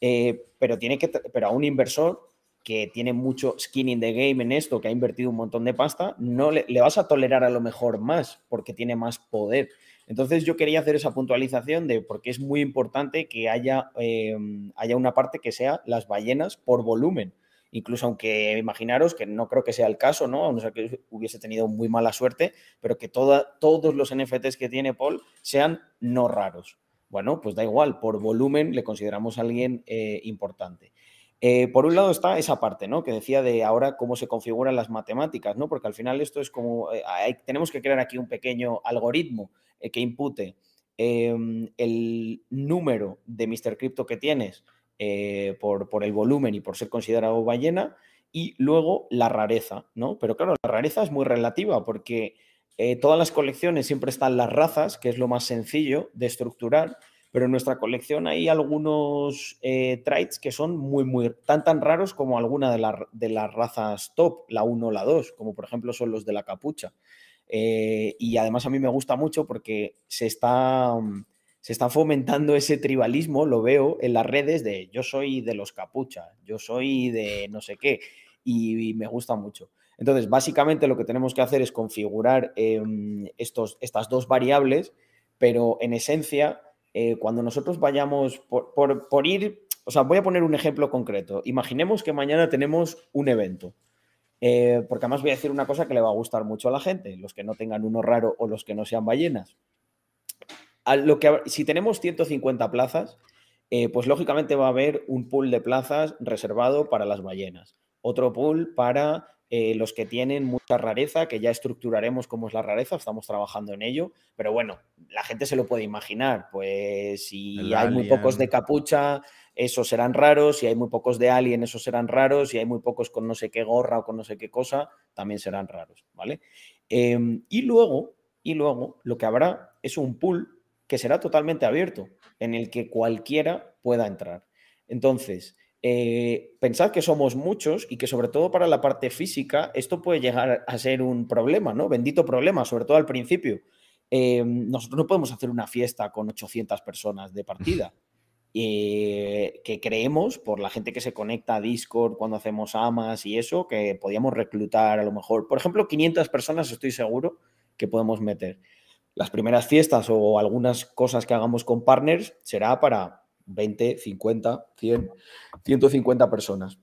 eh, pero, tiene que, pero a un inversor que tiene mucho skin in the game en esto, que ha invertido un montón de pasta, no le, vas a tolerar a lo mejor más porque tiene más poder. Entonces yo quería hacer esa puntualización de porque es muy importante que haya, eh, haya una parte que sea las ballenas por volumen incluso aunque imaginaros que no creo que sea el caso, ¿no? A no ser que hubiese tenido muy mala suerte, pero que todos los NFTs que tiene Paul sean no raros. Bueno, pues da igual, por volumen le consideramos a alguien eh, importante. Eh, por un lado está esa parte, ¿no? Que decía de ahora cómo se configuran las matemáticas, ¿no? Porque al final esto es como, eh, tenemos que crear aquí un pequeño algoritmo que impute em, el número de Mr. Crypto que tienes eh, por, por, el volumen y por ser considerado ballena, y luego la rareza, ¿no? Pero claro, la rareza es muy relativa porque eh, todas las colecciones siempre están las razas, que es lo más sencillo de estructurar, pero en nuestra colección hay algunos eh, traits que son muy, muy, tan, tan raros como alguna de, de las razas top, la 1 o la 2, como por ejemplo son los de la capucha. y además a mí me gusta mucho porque se está... Se está fomentando ese tribalismo, lo veo en las redes de yo soy de los capuchas, yo soy de no sé qué, y, me gusta mucho. Entonces, básicamente lo que tenemos que hacer es configurar em, estos, estas dos variables, pero en esencia, eh, cuando nosotros vayamos por, ir, o sea, voy a poner un ejemplo concreto. Imaginemos que mañana tenemos un evento. Eh, porque además voy a decir una cosa que le va a gustar mucho a la gente, los que no tengan uno raro o los que no sean ballenas lo que, si tenemos 150 plazas, eh, pues lógicamente va a haber un pool de plazas reservado para las ballenas, otro pool para eh, los que tienen mucha rareza, que ya estructuraremos cómo es la rareza, estamos trabajando en ello, pero bueno, la gente se lo puede imaginar, pues si hay muy pocos de capucha, esos serán raros, si hay muy pocos de alien, esos serán raros, si hay muy pocos con no sé qué gorra o con no sé qué cosa, también serán raros, ¿vale? Em, y luego, y luego, lo que habrá es un pool que será totalmente abierto, en el que cualquiera pueda entrar. Entonces, eh, pensad que somos muchos y que sobre todo para la parte física esto puede llegar a ser un problema, ¿no? Bendito problema, sobre todo al principio. Eh, nosotros no podemos hacer una fiesta con 800 personas de partida. Eh, que creemos, por la gente que se conecta a Discord cuando hacemos amas y eso, que podíamos reclutar a lo mejor, por ejemplo, 500 personas estoy seguro que podemos meter las primeras fiestas o algunas cosas que hagamos con partners será para 20, 50, 100, 150 personas.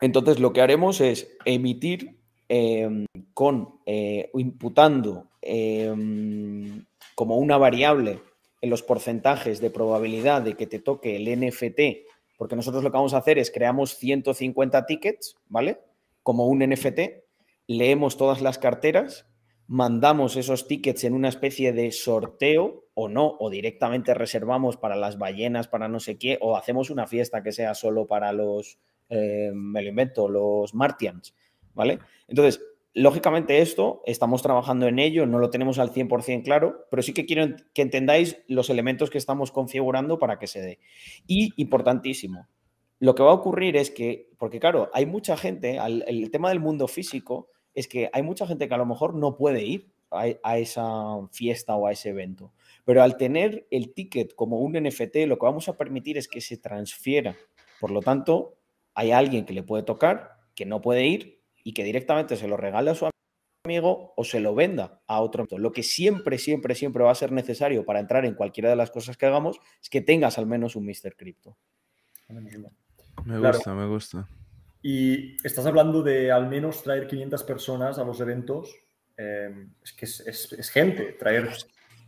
Entonces lo que haremos es emitir em, con eh, imputando em, como una variable en los porcentajes de probabilidad de que te toque el NFT, porque nosotros lo que vamos a hacer es creamos 150 tickets, ¿vale? Como un NFT, leemos todas las carteras mandamos esos tickets en una especie de sorteo o no, o directamente reservamos para las ballenas, para no sé qué, o hacemos una fiesta que sea solo para los, eh, me lo invento, los Martians, ¿vale? Entonces, lógicamente esto, estamos trabajando en ello, no lo tenemos al 100% claro, pero sí que quiero que entendáis los elementos que estamos configurando para que se dé. Y, importantísimo, lo que va a ocurrir es que, porque claro, hay mucha gente, el tema del mundo físico, es que hay mucha gente que a lo mejor no puede ir a, esa fiesta o a ese evento. Pero al tener el ticket como un NFT, lo que vamos a permitir es que se transfiera. Por lo tanto, hay alguien que le puede tocar, que no puede ir y que directamente se lo regala a su amigo amigo o se lo venda a otro. Lo que siempre, siempre, siempre va a ser necesario para entrar en cualquiera de las cosas que hagamos es que tengas al menos un Mr. Crypto. Me gusta, me gusta. Y estás hablando de al menos traer 500 personas a los eventos. Em, es que es, gente, traer...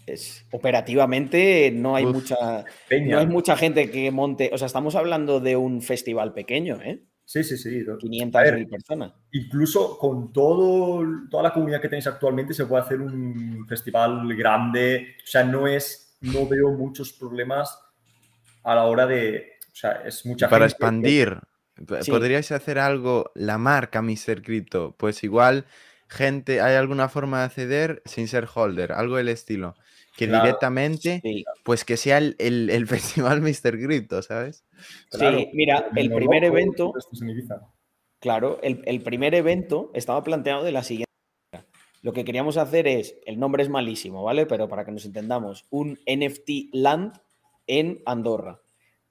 Es, operativamente no hay, mucha, no hay mucha gente que monte. O sea, estamos hablando de un festival pequeño, ¿eh? Sí, sí, sí. 500 personas. Incluso con todo, toda la comunidad que tenéis actualmente se puede hacer un festival grande. O sea, no es, no veo muchos problemas a la hora de, o sea, es mucha Para expandir, ¿podríais hacer algo, la marca Mr. Crypto? Pues igual, gente, ¿hay alguna forma de acceder sin ser holder? Algo del estilo. Que directamente, pues que sea el, el, festival Mr. Crypto, ¿sabes? sí, mira, el primer evento. Claro, el, el primer evento estaba planteado de la siguiente lo que queríamos hacer es, el nombre es malísimo, ¿vale? Pero para que nos entendamos, un NFT Land en Andorra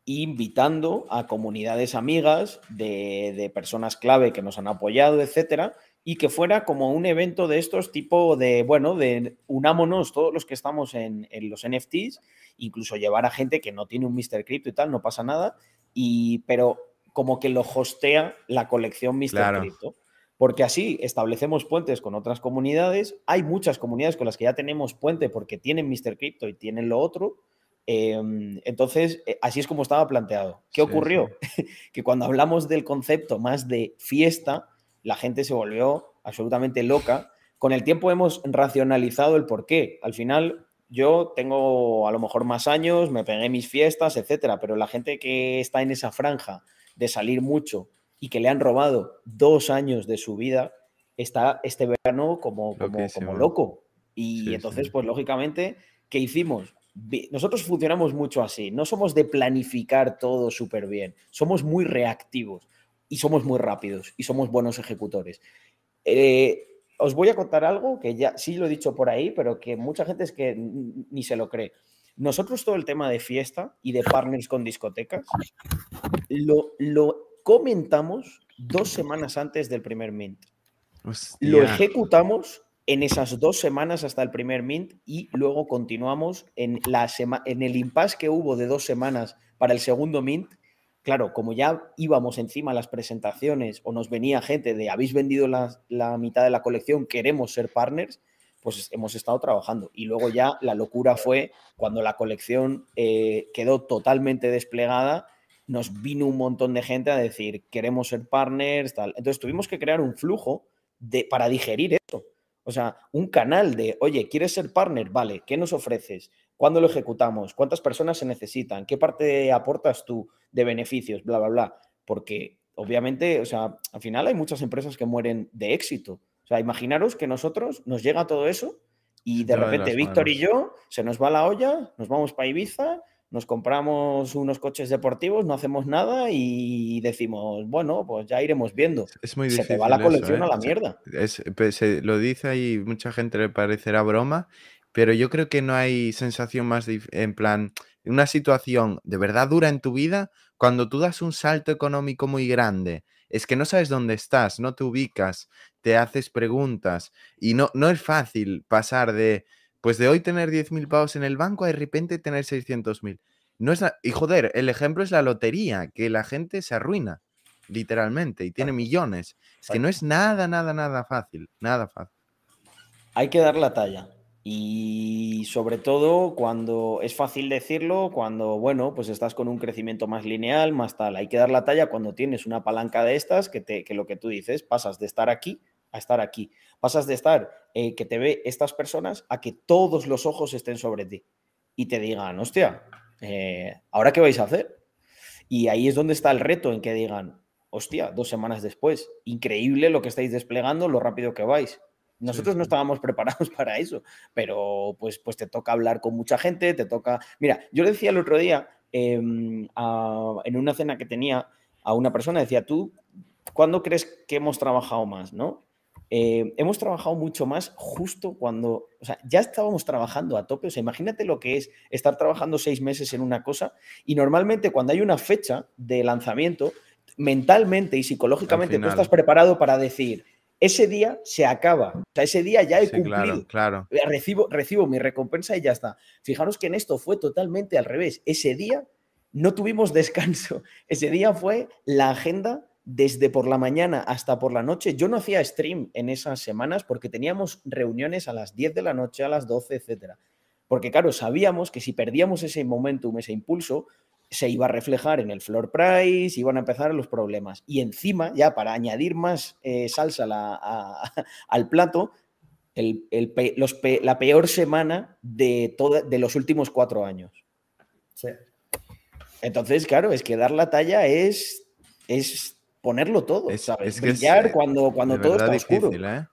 invitando a comunidades amigas de, personas clave que nos han apoyado, etcétera, y que fuera como un evento de estos tipo de, bueno, de unámonos todos los que estamos en, los NFTs, incluso llevar a gente que no tiene un Mr. Crypto y tal, no pasa nada, y, pero como que lo hostea la colección Mr. Crypto. Porque así establecemos puentes con otras comunidades. Hay muchas comunidades con las que ya tenemos puente porque tienen Mr. Crypto y tienen lo otro Em, entonces, eh, así es como estaba planteado. ¿Qué ocurrió? que cuando hablamos del concepto más de fiesta, la gente se volvió absolutamente loca. Con el tiempo hemos racionalizado el por qué. Al final, yo tengo a lo mejor más años, me pegué mis fiestas, etcétera, pero la gente que está en esa franja de salir mucho y que le han robado dos años de su vida, está este verano como, como, loco. Y entonces, pues lógicamente, ¿qué hicimos? Nosotros funcionamos mucho así, no somos de planificar todo súper bien, somos muy reactivos y somos muy rápidos y somos buenos ejecutores. Eh, os voy a contar algo que ya sí lo he dicho por ahí, pero que mucha gente es que ni se lo cree. Nosotros todo el tema de fiesta y de partners con discotecas lo, lo comentamos dos semanas antes del primer mint. Lo ejecutamos en esas dos semanas hasta el primer mint y luego continuamos en, la en el impasse que hubo de dos semanas para el segundo mint. Claro, como ya íbamos encima las presentaciones o nos venía gente de habéis vendido la, la mitad de la colección, queremos ser partners, pues hemos estado trabajando. Y luego ya la locura fue cuando la colección eh, quedó totalmente desplegada, nos vino un montón de gente a decir queremos ser partners, tal. Entonces tuvimos que crear un flujo de, para digerir eso o sea, un canal de, oye, ¿quieres ser partner? Vale, ¿qué nos ofreces? ¿Cuándo lo ejecutamos? ¿Cuántas personas se necesitan? ¿Qué parte aportas tú de beneficios? Bla, bla, bla. Porque obviamente, o sea, al final hay muchas empresas que mueren de éxito. O sea, imaginaros que nosotros nos llega todo eso y de repente Víctor y yo se nos va la olla, nos vamos para Ibiza nos compramos unos coches deportivos, no hacemos nada y decimos, bueno, pues ya iremos viendo. Es muy difícil. Se te va la colección ¿eh? a la mierda. Pues, lo dice y mucha gente le parecerá broma, pero yo creo que no hay sensación más en plan, una situación de verdad dura en tu vida cuando tú das un salto económico muy grande. Es que no sabes dónde estás, no te ubicas, te haces preguntas y no, no es fácil pasar de pues de hoy tener 10.000 pavos en el banco a de repente tener 600.000. No es y joder, el ejemplo es la lotería, que la gente se arruina, literalmente, y tiene millones. Es que no es nada, nada, nada fácil, nada fácil. Hay que dar la talla. Y sobre todo cuando es fácil decirlo, cuando, bueno, pues estás con un crecimiento más lineal, más tal. Hay que dar la talla cuando tienes una palanca de estas, que, te, que lo que tú dices, pasas de estar aquí a estar aquí. Pasas de estar eh, que te ve estas personas a que todos los ojos estén sobre ti y te digan, hostia, eh, ¿ahora qué vais a hacer? Y ahí es donde está el reto en que digan, hostia, dos semanas después, increíble lo que estáis desplegando, lo rápido que vais. Nosotros no estábamos preparados para eso, pero pues, pues te toca hablar con mucha gente, te toca... Mira, yo le decía el otro día, em, en una cena que tenía a una persona, decía, tú, ¿cuándo crees que hemos trabajado más? ¿no? Eh, hemos trabajado mucho más justo cuando, o sea, ya estábamos trabajando a tope. O sea, imagínate lo que es estar trabajando seis meses en una cosa y normalmente cuando hay una fecha de lanzamiento, mentalmente y psicológicamente tú estás preparado para decir, ese día se acaba. O sea, ese día ya he cumplido. Claro, eh, Recibo, recibo mi recompensa y ya está. Fijaros que en esto fue totalmente al revés. Ese día no tuvimos descanso. Ese día fue la agenda desde por la mañana hasta por la noche. Yo no hacía stream en esas semanas porque teníamos reuniones a las 10 de la noche, a las 12, etcétera. Porque claro, sabíamos que si perdíamos ese momentum, ese impulso, se iba a reflejar en el floor price, iban a empezar los problemas. Y encima, ya para añadir más eh, salsa al plato, la peor semana de, de los últimos cuatro años. Entonces, claro, es que dar la talla es, es ponerlo todo, es, ¿sabes? Brillar cuando, cuando todo está oscuro. ¿eh?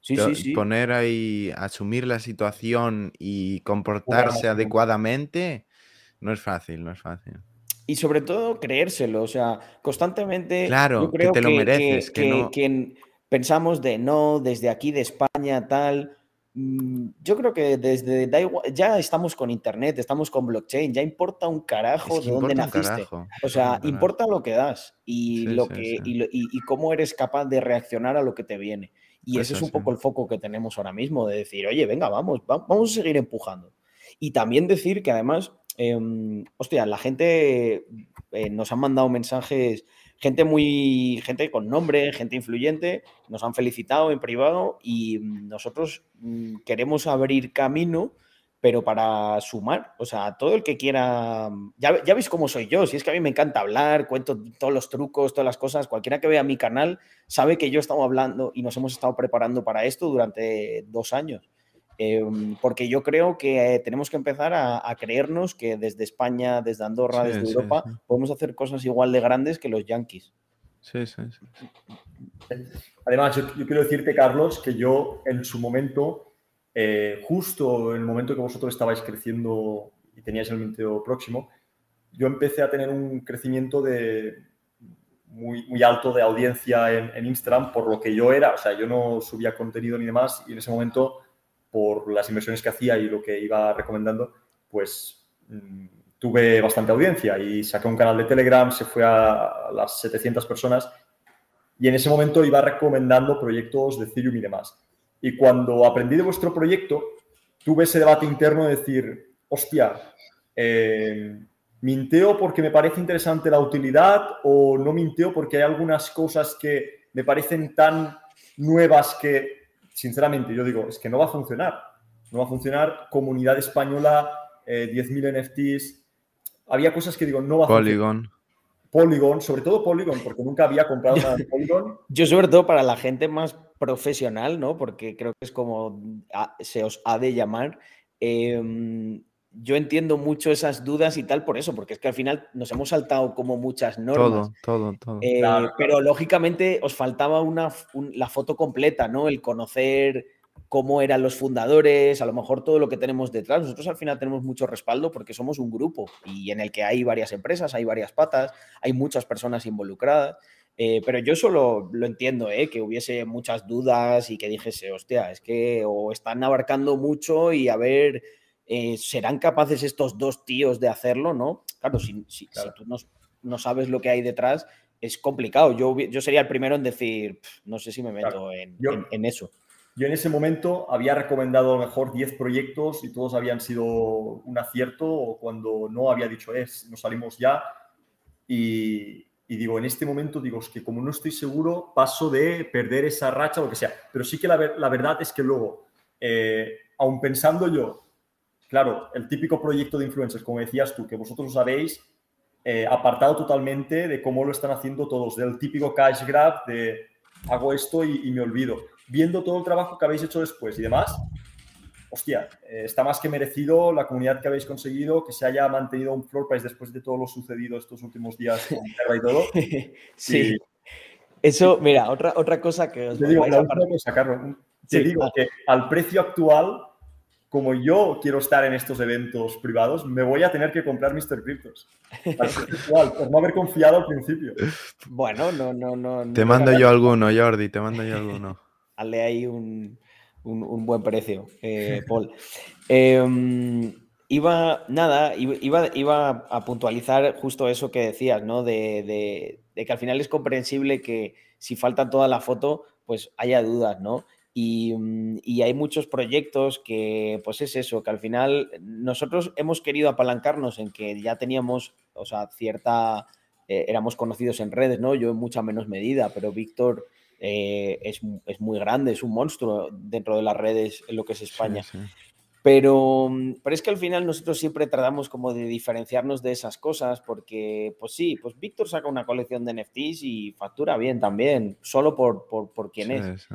Sí, sí, sí. Poner ahí, asumir la situación y comportarse adecuadamente no es fácil, no es fácil. Y sobre todo creérselo, o sea, constantemente. Claro, que te lo mereces. Que, que, pensamos de no, desde aquí de España, tal. Mm, yo creo que desde ya estamos con internet, estamos con blockchain, ya importa un carajo de dónde naciste. o sea, importa lo que das y lo que y, cómo eres capaz de reaccionar a lo que te viene. Y ese es un poco el foco que tenemos ahora mismo, de decir, oye, venga, vamos, vamos a seguir empujando. Y también decir que además, em, hostia, la gente eh, nos ha mandado mensajes, gente muy, gente con nombre, gente influyente, nos han felicitado en privado y nosotros mm, queremos abrir camino pero para sumar, o sea, todo el que quiera, ya, ya, veis cómo soy yo, si es que a mí me encanta hablar, cuento todos los trucos, todas las cosas, cualquiera que vea mi canal sabe que yo he estado hablando y nos hemos estado preparando para esto durante dos años, em, porque yo creo que tenemos que empezar a, creernos que desde España, desde Andorra, desde Europa, podemos hacer cosas igual de grandes que los Yankees. Sí, sí, sí. Además, yo quiero decirte, Carlos, que yo en su momento eh, justo en el momento que vosotros estabais creciendo y teníais el minteo próximo, yo empecé a tener un crecimiento de muy, muy alto de audiencia en, Instagram por lo que yo era. O sea, yo no subía contenido ni demás y en ese momento, por las inversiones que hacía y lo que iba recomendando, pues mm, tuve bastante audiencia y saqué un canal de Telegram, se fue a las 700 personas y en ese momento iba recomendando proyectos de Ethereum y demás. Y cuando aprendí de vuestro proyecto, tuve ese debate interno de decir, hostia, eh, ¿minteo porque me parece interesante la utilidad o no minteo porque hay algunas cosas que me parecen tan nuevas que, sinceramente, yo digo, es que no va a funcionar. No va a funcionar. Comunidad española, 10.000 eh, NFTs. Había cosas que digo, no va a Polygon. Polygon, sobre todo Polygon, porque nunca había comprado nada de Polygon. Yo, sobre todo, para la gente más profesional, ¿no? Porque creo que es como se os ha de llamar. Em, yo entiendo mucho esas dudas y tal por eso, porque es que al final nos hemos saltado como muchas normas. Todo, todo, todo. Eh, pero lógicamente os faltaba una, la foto completa, ¿no? El conocer cómo eran los fundadores, a lo mejor todo lo que tenemos detrás. Nosotros al final tenemos mucho respaldo porque somos un grupo y en el que hay varias empresas, hay varias patas, hay muchas personas involucradas. Eh, pero yo solo lo entiendo, ¿eh? que hubiese muchas dudas y que dijese, hostia, es que o están abarcando mucho y a ver, eh, ¿serán capaces estos dos tíos de hacerlo? ¿No? Claro, si, tú no, sabes lo que hay detrás, es complicado. Yo, yo sería el primero en decir, no sé si me meto en, en, eso. Yo en ese momento había recomendado a lo mejor 10 proyectos y todos habían sido un acierto o cuando no había dicho es, nos salimos ya y, y digo, en este momento, digo, es que como no estoy seguro, paso de perder esa racha o lo que sea. Pero sí que la, la verdad es que luego, eh, aún pensando yo, claro, el típico proyecto de influencers, como decías tú, que vosotros sabéis, eh, apartado totalmente de cómo lo están haciendo todos, del típico cash grab, de hago esto y me olvido. Viendo todo el trabajo que habéis hecho después y demás, hostia, eh, está más que merecido la comunidad que habéis conseguido, que se haya mantenido un floor price después de todo lo sucedido estos últimos días con Terra y todo. sí. Eso, mira, otra, otra cosa que os te digo, la Te digo que al precio actual, como yo quiero estar en estos eventos privados, me voy a tener que comprar Mr. Cryptos. Igual, por no haber confiado al principio. Bueno, no, no, no. Te mando yo alguno, Jordi, te mando yo alguno. Hazle ahí un, un, buen precio, eh, Paul. Em, iba, nada, iba, iba, a puntualizar justo eso que decías, ¿no? De, que al final es comprensible que si falta toda la foto, pues haya dudas, ¿no? Mm, y, hay muchos proyectos que, pues es eso, que al final nosotros hemos querido apalancarnos en que ya teníamos, o sea, cierta, eh, éramos conocidos en redes, ¿no? Yo en mucha menos medida, pero Víctor eh, es, muy grande, es un monstruo dentro de las redes en lo que es España. Pero, mm, pero es que al final nosotros siempre tratamos como de diferenciarnos de esas cosas porque, pues sí, pues Víctor saca una colección de NFTs y factura bien también, solo por, por, por quién es.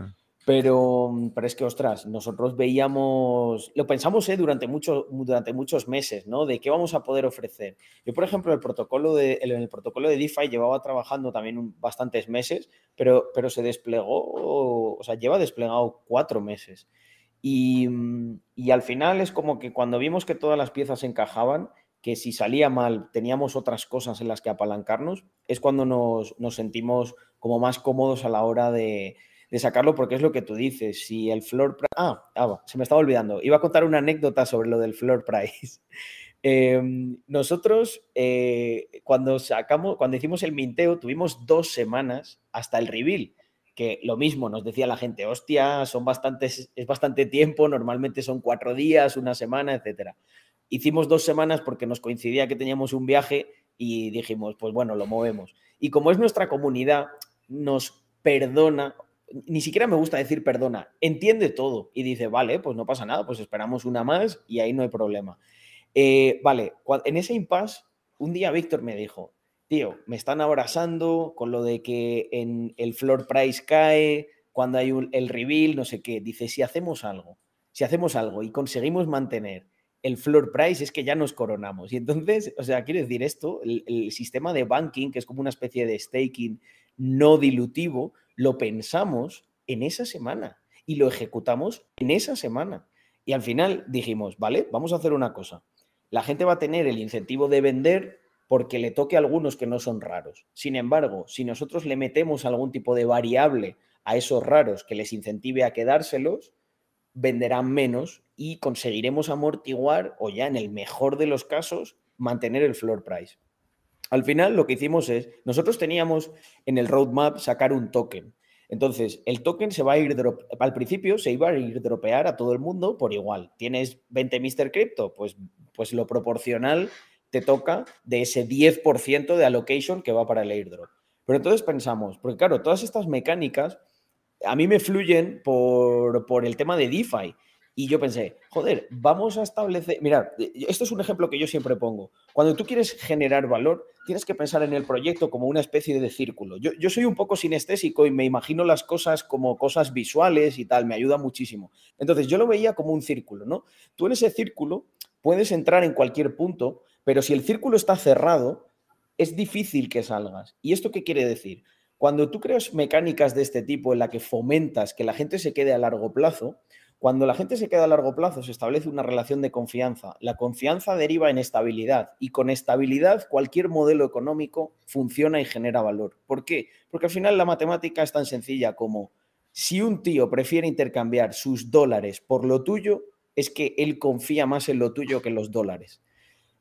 Pero, pero es que, ostras, nosotros veíamos, lo pensamos eh, durante, mucho, durante muchos meses, ¿no? De qué vamos a poder ofrecer. Yo, por ejemplo, el protocolo de, el, el protocolo de DeFi llevaba trabajando también bastantes meses, pero, pero se desplegó, o sea, lleva desplegado cuatro meses. Y, y al final es como que cuando vimos que todas las piezas encajaban, que si salía mal teníamos otras cosas en las que apalancarnos, es cuando nos, nos sentimos como más cómodos a la hora de de sacarlo porque es lo que tú dices. Si el floor price. Ah, ah, se me estaba olvidando. Iba a contar una anécdota sobre lo del floor price. Em, nosotros, eh, cuando sacamos, cuando hicimos el minteo, tuvimos dos semanas hasta el reveal. Que lo mismo nos decía la gente, hostia, son bastantes, es bastante tiempo, normalmente son cuatro días, una semana, etcétera. Hicimos dos semanas porque nos coincidía que teníamos un viaje y dijimos, pues bueno, lo movemos. Y como es nuestra comunidad, nos perdona ni siquiera me gusta decir perdona, entiende todo y dice, vale, pues no pasa nada, pues esperamos una más y ahí no hay problema. Eh, vale, en ese impasse, un día Víctor me dijo, tío, me están abrazando con lo de que en el floor price cae, cuando hay el reveal, no sé qué. Dice, si hacemos algo, si hacemos algo y conseguimos mantener el floor price, es que ya nos coronamos. Y entonces, o sea, quiere decir esto, el sistema de banking, que es como una especie de staking no dilutivo, lo pensamos en esa semana y lo ejecutamos en esa semana. Y al final dijimos, vale, vamos a hacer una cosa. La gente va a tener el incentivo de vender porque le toque a algunos que no son raros. Sin embargo, si nosotros le metemos algún tipo de variable a esos raros que les incentive a quedárselos, venderán menos y conseguiremos amortiguar o ya en el mejor de los casos mantener el floor price. Al final lo que hicimos es, nosotros teníamos en el roadmap sacar un token. Entonces, el token se va a ir, al principio se iba a ir dropear a todo el mundo por igual. Tienes 20 Mr. Crypto, pues, pues lo proporcional te toca de ese 10% de allocation que va para el airdrop. Pero entonces pensamos, porque claro, todas estas mecánicas a mí me fluyen por, por el tema de DeFi. Y yo pensé, joder, vamos a establecer. Mirad, esto es un ejemplo que yo siempre pongo. Cuando tú quieres generar valor, tienes que pensar en el proyecto como una especie de círculo. Yo, yo, soy un poco sinestésico y me imagino las cosas como cosas visuales y tal, me ayuda muchísimo. Entonces yo lo veía como un círculo, ¿no? Tú en ese círculo puedes entrar en cualquier punto, pero si el círculo está cerrado, es difícil que salgas. ¿Y esto qué quiere decir? Cuando tú creas mecánicas de este tipo en la que fomentas que la gente se quede a largo plazo, cuando la gente se queda a largo plazo, se establece una relación de confianza. La confianza deriva en estabilidad y con estabilidad cualquier modelo económico funciona y genera valor. ¿Por qué? Porque al final la matemática es tan sencilla como si un tío prefiere intercambiar sus dólares por lo tuyo, es que él confía más en lo tuyo que en los dólares.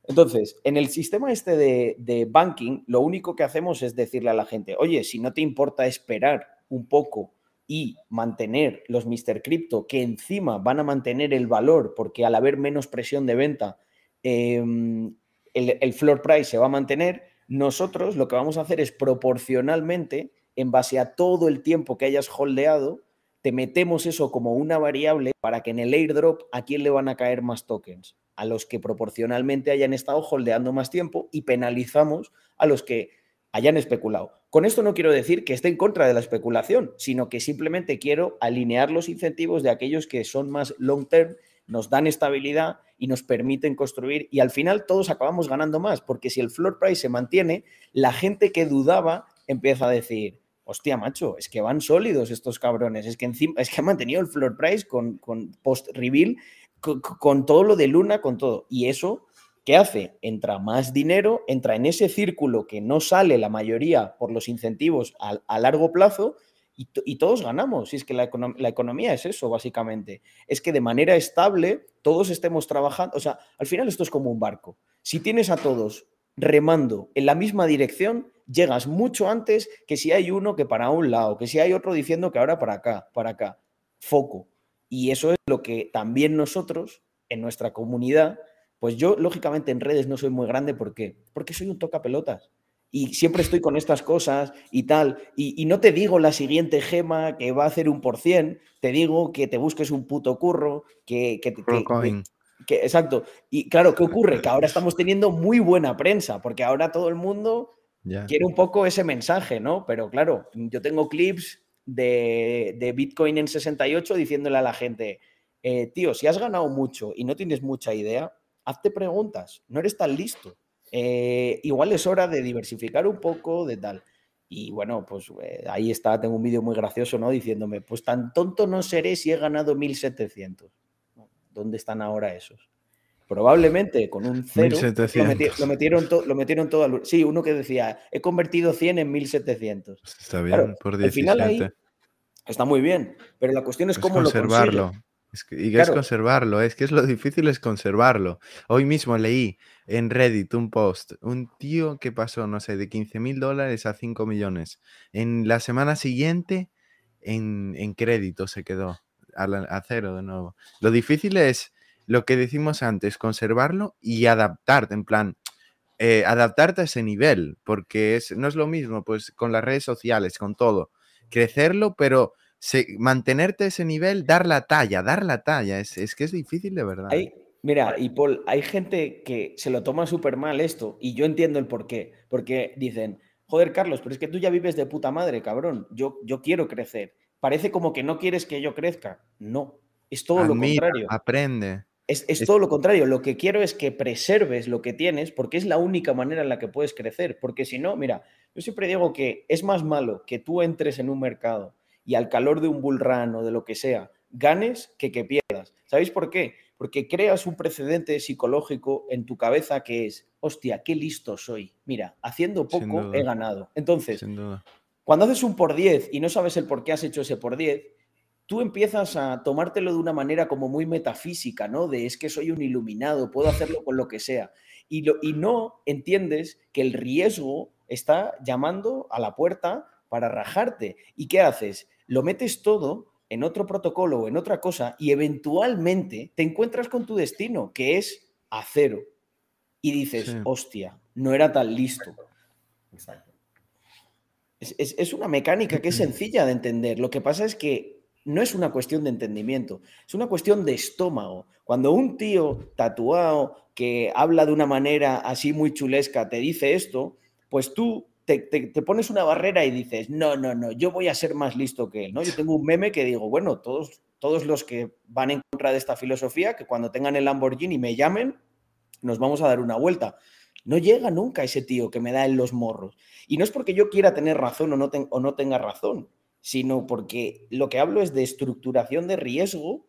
Entonces, en el sistema este de, de banking, lo único que hacemos es decirle a la gente, oye, si no te importa esperar un poco y mantener los Mr. Crypto, que encima van a mantener el valor, porque al haber menos presión de venta, em, el, floor price se va a mantener, nosotros lo que vamos a hacer es proporcionalmente, en base a todo el tiempo que hayas holdeado, te metemos eso como una variable para que en el airdrop a quién le van a caer más tokens, a los que proporcionalmente hayan estado holdeando más tiempo y penalizamos a los que hayan especulado. Con esto no quiero decir que esté en contra de la especulación, sino que simplemente quiero alinear los incentivos de aquellos que son más long term, nos dan estabilidad y nos permiten construir y al final todos acabamos ganando más, porque si el floor price se mantiene, la gente que dudaba empieza a decir, hostia, macho, es que van sólidos estos cabrones, es que encima, es que han mantenido el floor price con, post-reveal, con todo lo de Luna, con todo. Y eso ¿Qué hace? Entra más dinero, entra en ese círculo que no sale la mayoría por los incentivos a, largo plazo y, todos ganamos. Y es que la, la, economía es eso, básicamente. Es que de manera estable todos estemos trabajando. O sea, al final esto es como un barco. Si tienes a todos remando en la misma dirección, llegas mucho antes que si hay uno que para un lado, que si hay otro diciendo que ahora para acá, para acá. Foco. Y eso es lo que también nosotros, en nuestra comunidad, pues yo lógicamente en redes no soy muy grande, ¿por qué? Porque soy un toca pelotas y siempre estoy con estas cosas y tal. Y, no te digo la siguiente gema que va a hacer un por cien, te digo que te busques un puto curro, que, que, que, exacto. Y claro, ¿qué ocurre? Que ahora estamos teniendo muy buena prensa, porque ahora todo el mundo quiere un poco ese mensaje, ¿no? Pero claro, yo tengo clips de, de Bitcoin en 68 diciéndole a la gente, eh, tío, si has ganado mucho y no tienes mucha idea, hazte preguntas, no eres tan listo. Eh, igual es hora de diversificar un poco, de tal. Y bueno, pues eh, ahí está, tengo un vídeo muy gracioso, ¿no? Diciéndome, pues tan tonto no seré si he ganado 1700. ¿Dónde están ahora esos? Probablemente con un cero lo, metieron lo metieron todo al... Sí, uno que decía, he convertido 100 en 1700. Pues está bien, por 17. Al final ahí está muy bien, pero la cuestión es, cómo lo y que es conservarlo, es que es lo difícil es conservarlo. Hoy mismo leí en Reddit un post, un tío que pasó, no sé, de 15 mil dólares a 5 millones. En la semana siguiente, en, crédito se quedó, a, cero de nuevo. Lo difícil es lo que decimos antes, conservarlo y adaptarte, en plan, eh, adaptarte a ese nivel, porque es, no es lo mismo, pues con las redes sociales, con todo, crecerlo, pero mantenerte ese nivel, dar la talla, dar la talla, es, es que es difícil de verdad. Mira, y Paul, hay gente que se lo toma súper mal esto, y yo entiendo el por qué, porque dicen, joder, Carlos, pero es que tú ya vives de puta madre, cabrón, yo, yo quiero crecer. Parece como que no quieres que yo crezca. No, es todo lo contrario. Aprende. Es, todo lo contrario. Lo que quiero es que preserves lo que tienes porque es la única manera en la que puedes crecer. Porque si no, mira, yo siempre digo que es más malo que tú entres en un mercado y al calor de un bull run o de lo que sea, ganes que que pierdas. ¿Sabéis por qué? porque creas un precedente psicológico en tu cabeza que es, hostia, qué listo soy. Mira, haciendo poco he ganado. Entonces, cuando haces un por 10 y no sabes el por qué has hecho ese por 10, tú empiezas a tomártelo de una manera como muy metafísica, ¿no? De es que soy un iluminado, puedo hacerlo con lo que sea. Y, lo, y no entiendes que el riesgo está llamando a la puerta para rajarte. ¿Y qué haces? Lo metes todo en otro protocolo o en otra cosa y eventualmente te encuentras con tu destino, que es a cero. Y dices, hostia, no era tan listo. Es, una mecánica que es sencilla de entender. Lo que pasa es que no es una cuestión de entendimiento, es una cuestión de estómago. Cuando un tío tatuado que habla de una manera así muy chulesca te dice esto, pues tú te, pones una barrera y dices, no, no, no, yo voy a ser más listo que él, ¿no? Yo tengo un meme que digo, bueno, todos, todos los que van en contra de esta filosofía, que cuando tengan el Lamborghini me llamen, nos vamos a dar una vuelta. No llega nunca ese tío que me da en los morros. Y no es porque yo quiera tener razón o no, o no tenga razón, sino porque lo que hablo es de estructuración de riesgo,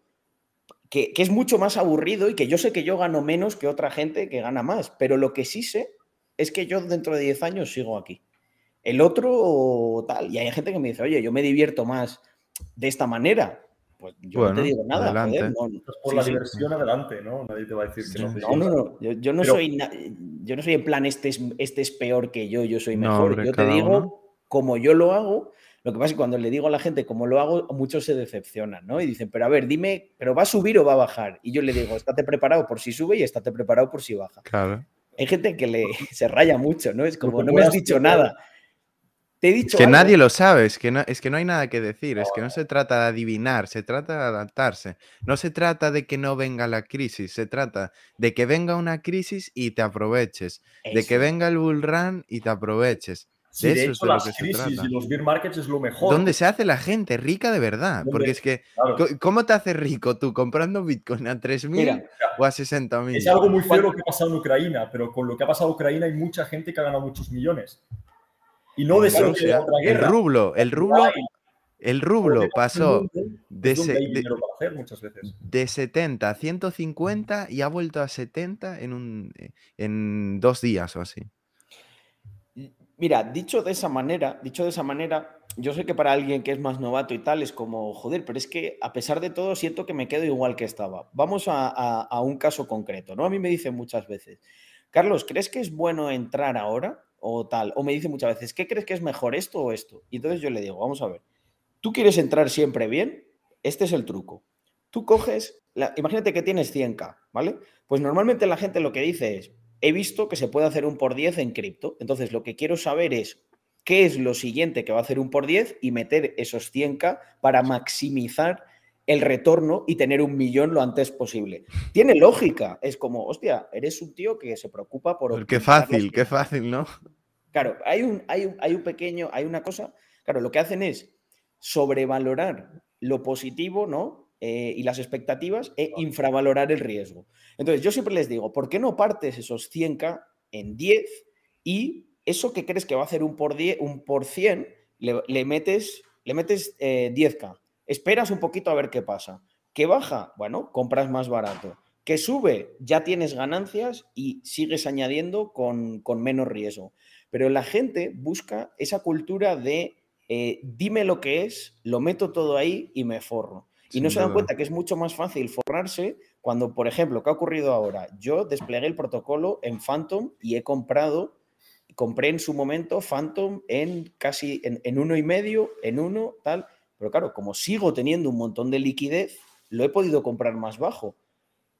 que, que es mucho más aburrido y que yo sé que yo gano menos que otra gente que gana más, pero lo que sí sé es que yo dentro de 10 años sigo aquí el otro tal. Y hay gente que me dice, oye, yo me divierto más de esta manera. Pues yo no te digo nada. Pues por la diversión, adelante, ¿no? Nadie te va a decir que no. No, no, no. Yo, no soy yo no soy en plan, este es, este es peor que yo, yo soy mejor. yo te digo como yo lo hago. Lo que pasa es que cuando le digo a la gente cómo lo hago, muchos se decepcionan, ¿no? Y dicen, pero a ver, dime, ¿pero va a subir o va a bajar? Y yo le digo, estate preparado por si sube y estate preparado por si baja. Claro. Hay gente que le, se raya mucho, ¿no? Es como, no me has dicho nada. Te he dicho que nadie lo sabe, es que, no, es que no hay nada que decir, es que no se trata de adivinar, se trata de adaptarse. No se trata de que no venga la crisis, se trata de que venga una crisis y te aproveches, de que venga el bull run y te aproveches. de, eso es de las crisis y los beer markets es lo mejor. Donde se hace la gente rica de verdad. Porque es que, ¿cómo te haces rico tú comprando Bitcoin a 3.000 o a 60.000? Es algo muy feo lo que ha pasado en Ucrania, pero con lo que ha pasado en Ucrania hay mucha gente que ha ganado muchos millones. Y no de otra El rublo, el rublo, el rublo pasó de, de, 70 a 150 y ha vuelto a 70 en, un, en dos días o así. Mira, dicho de esa manera, dicho de esa manera, yo sé que para alguien que es más novato y tal es como, joder, pero es que a pesar de todo siento que me quedo igual que estaba. Vamos a, a un caso concreto, ¿no? A mí me dicen muchas veces, Carlos, ¿crees que es bueno entrar ahora o tal? O me dice muchas veces, ¿qué crees que es mejor esto o esto? Y entonces yo le digo, vamos a ver, ¿tú quieres entrar siempre bien? Este es el truco. Tú coges, imagínate que tienes 100k, ¿vale? Pues normalmente la gente lo que dice es, he visto que se puede hacer un por 10 en cripto. Entonces lo que quiero saber es qué es lo siguiente que va a hacer un por 10 y meter esos 100k para maximizar el retorno y tener un millón lo antes posible. Tiene lógica. Es como, hostia, eres un tío que se preocupa por... Qué fácil, qué fácil, ¿no? Claro, hay un, hay, hay un pequeño, hay una cosa, claro, lo que hacen es sobrevalorar lo positivo, ¿no? Eh, y las expectativas e infravalorar el riesgo. Entonces, yo siempre les digo, ¿por qué no partes esos 100k en 10 y eso que crees que va a hacer un por, 10, un por 100, le, metes, le metes 10k? Esperas un poquito a ver qué pasa. ¿Que baja? Bueno, compras más barato. ¿Que sube? Ya tienes ganancias y sigues añadiendo con, menos riesgo. Pero la gente busca esa cultura de eh, dime lo que es, lo meto todo ahí y me forro. Y no se dan cuenta que es mucho más fácil forrarse cuando, por ejemplo, ¿qué ha ocurrido ahora? Yo desplegué el protocolo en Phantom y he comprado, compré en su momento Phantom en casi en, en uno y medio, en uno, tal. Pero claro, como sigo teniendo un montón de liquidez, lo he podido comprar más bajo.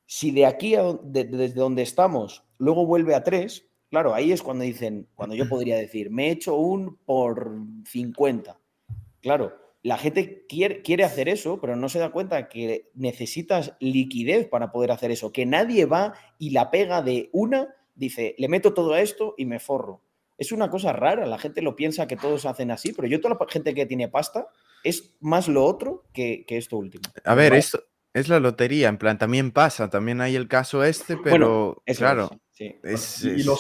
Si de aquí, desde donde estamos, luego vuelve a 3, claro, ahí es cuando dicen, cuando yo podría decir, me he hecho un por 50. Claro, la gente quiere, quiere, hacer eso, pero no se da cuenta que necesitas liquidez para poder hacer eso, que nadie va y la pega de una, dice, le meto todo a esto y me forro. Es una cosa rara, la gente lo piensa que todos hacen así, pero yo toda la gente que tiene pasta es más lo otro que, esto último. A ver, esto es la lotería, en plan, también pasa, también hay el caso este, pero claro. Es, y, lo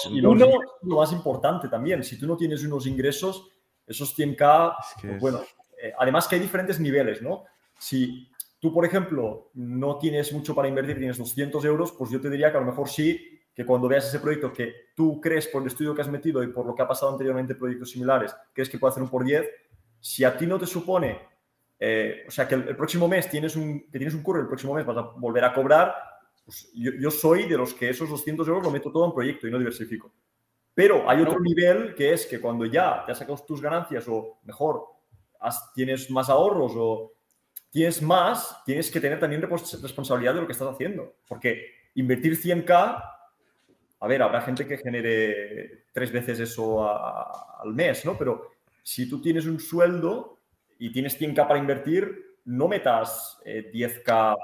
más importante también, si tú no tienes unos ingresos, esos 100k, pues bueno, eh, además que hay diferentes niveles, ¿no? Si tú, por ejemplo, no tienes mucho para invertir, tienes 200 euros, pues yo te diría que a lo mejor sí, que cuando veas ese proyecto que tú crees por el estudio que has metido y por lo que ha pasado anteriormente en proyectos similares, crees que puede hacer un por 10, si a ti no te supone, eh, o sea, que el, próximo mes tienes un, que tienes un curro, el próximo mes vas a volver a cobrar, pues yo, soy de los que esos 200 euros lo meto todo en proyecto y no diversifico. Pero hay otro nivel que es que cuando ya te has sacado tus ganancias o mejor tienes más ahorros o tienes más, tienes que tener también responsabilidad de lo que estás haciendo. Porque invertir 100k, a ver, habrá gente que genere tres veces eso al mes, ¿no? Pero si tú tienes un sueldo y tienes 100k para invertir, no metas 10k.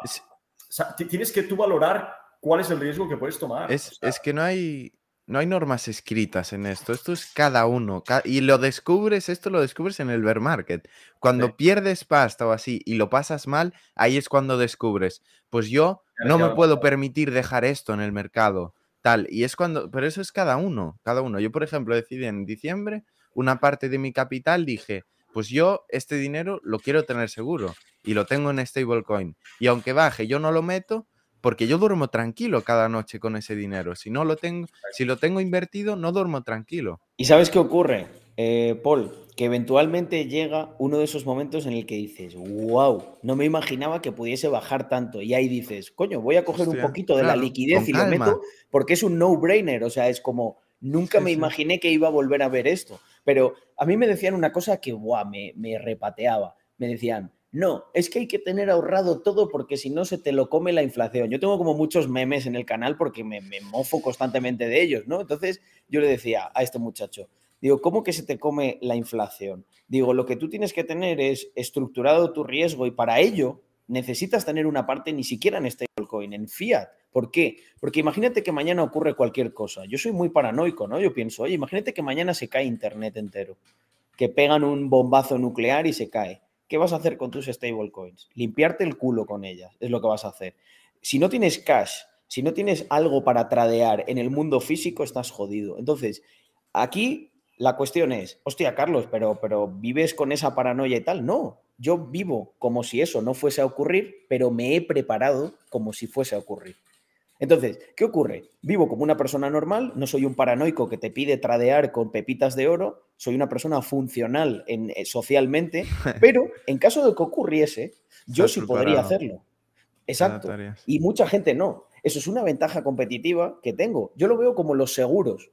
Eh, tienes que tú valorar cuál es el riesgo que puedes tomar. Es, que no hay, no hay normas escritas en esto. Esto es cada uno. y lo descubres, esto lo descubres en el bear market. Cuando pierdes pasta o así y lo pasas mal, ahí es cuando descubres. Pues yo no me puedo permitir dejar esto en el mercado. Tal. Y es cuando. Pero eso es cada uno. Cada uno. Yo, por ejemplo, decidí en diciembre una parte de mi capital, dije, pues yo este dinero lo quiero tener seguro y lo tengo en stablecoin. Y aunque baje, yo no lo meto porque yo duermo tranquilo cada noche con ese dinero. Si no lo tengo, si lo tengo invertido, no duermo tranquilo. ¿Y sabes qué ocurre, eh, Paul? Que eventualmente llega uno de esos momentos en el que dices, wow, no me imaginaba que pudiese bajar tanto. Y ahí dices, coño, voy a coger un poquito de la liquidez y lo meto porque es un no-brainer. O sea, es como, nunca me imaginé que iba a volver a ver esto. Pero a mí me decían una cosa que me, repateaba. Me decían, no, es que hay que tener ahorrado todo porque si no se te lo come la inflación. Yo tengo como muchos memes en el canal porque me, me, mofo constantemente de ellos, ¿no? Entonces yo le decía a este muchacho, digo, ¿cómo que se te come la inflación? Digo, lo que tú tienes que tener es estructurado tu riesgo y para ello necesitas tener una parte ni siquiera en stablecoin, en fiat. ¿Por qué? Porque imagínate que mañana ocurre cualquier cosa. Yo soy muy paranoico, ¿no? Yo pienso, oye, imagínate que mañana se cae Internet entero, que pegan un bombazo nuclear y se cae. ¿Qué vas a hacer con tus stablecoins? Limpiarte el culo con ellas, es lo que vas a hacer. Si no tienes cash, si no tienes algo para tradear en el mundo físico, estás jodido. Entonces, aquí la cuestión es, hostia, Carlos, pero, pero vives con esa paranoia y tal. No, yo vivo como si eso no fuese a ocurrir, pero me he preparado como si fuese a ocurrir. Entonces, ¿qué ocurre? Vivo como una persona normal, no soy un paranoico que te pide tradear con pepitas de oro, soy una persona funcional en, eh, socialmente, pero en caso de que ocurriese, yo sí podría hacerlo. Exacto. Y mucha gente no. eso es una ventaja competitiva que tengo. Yo lo veo como los seguros.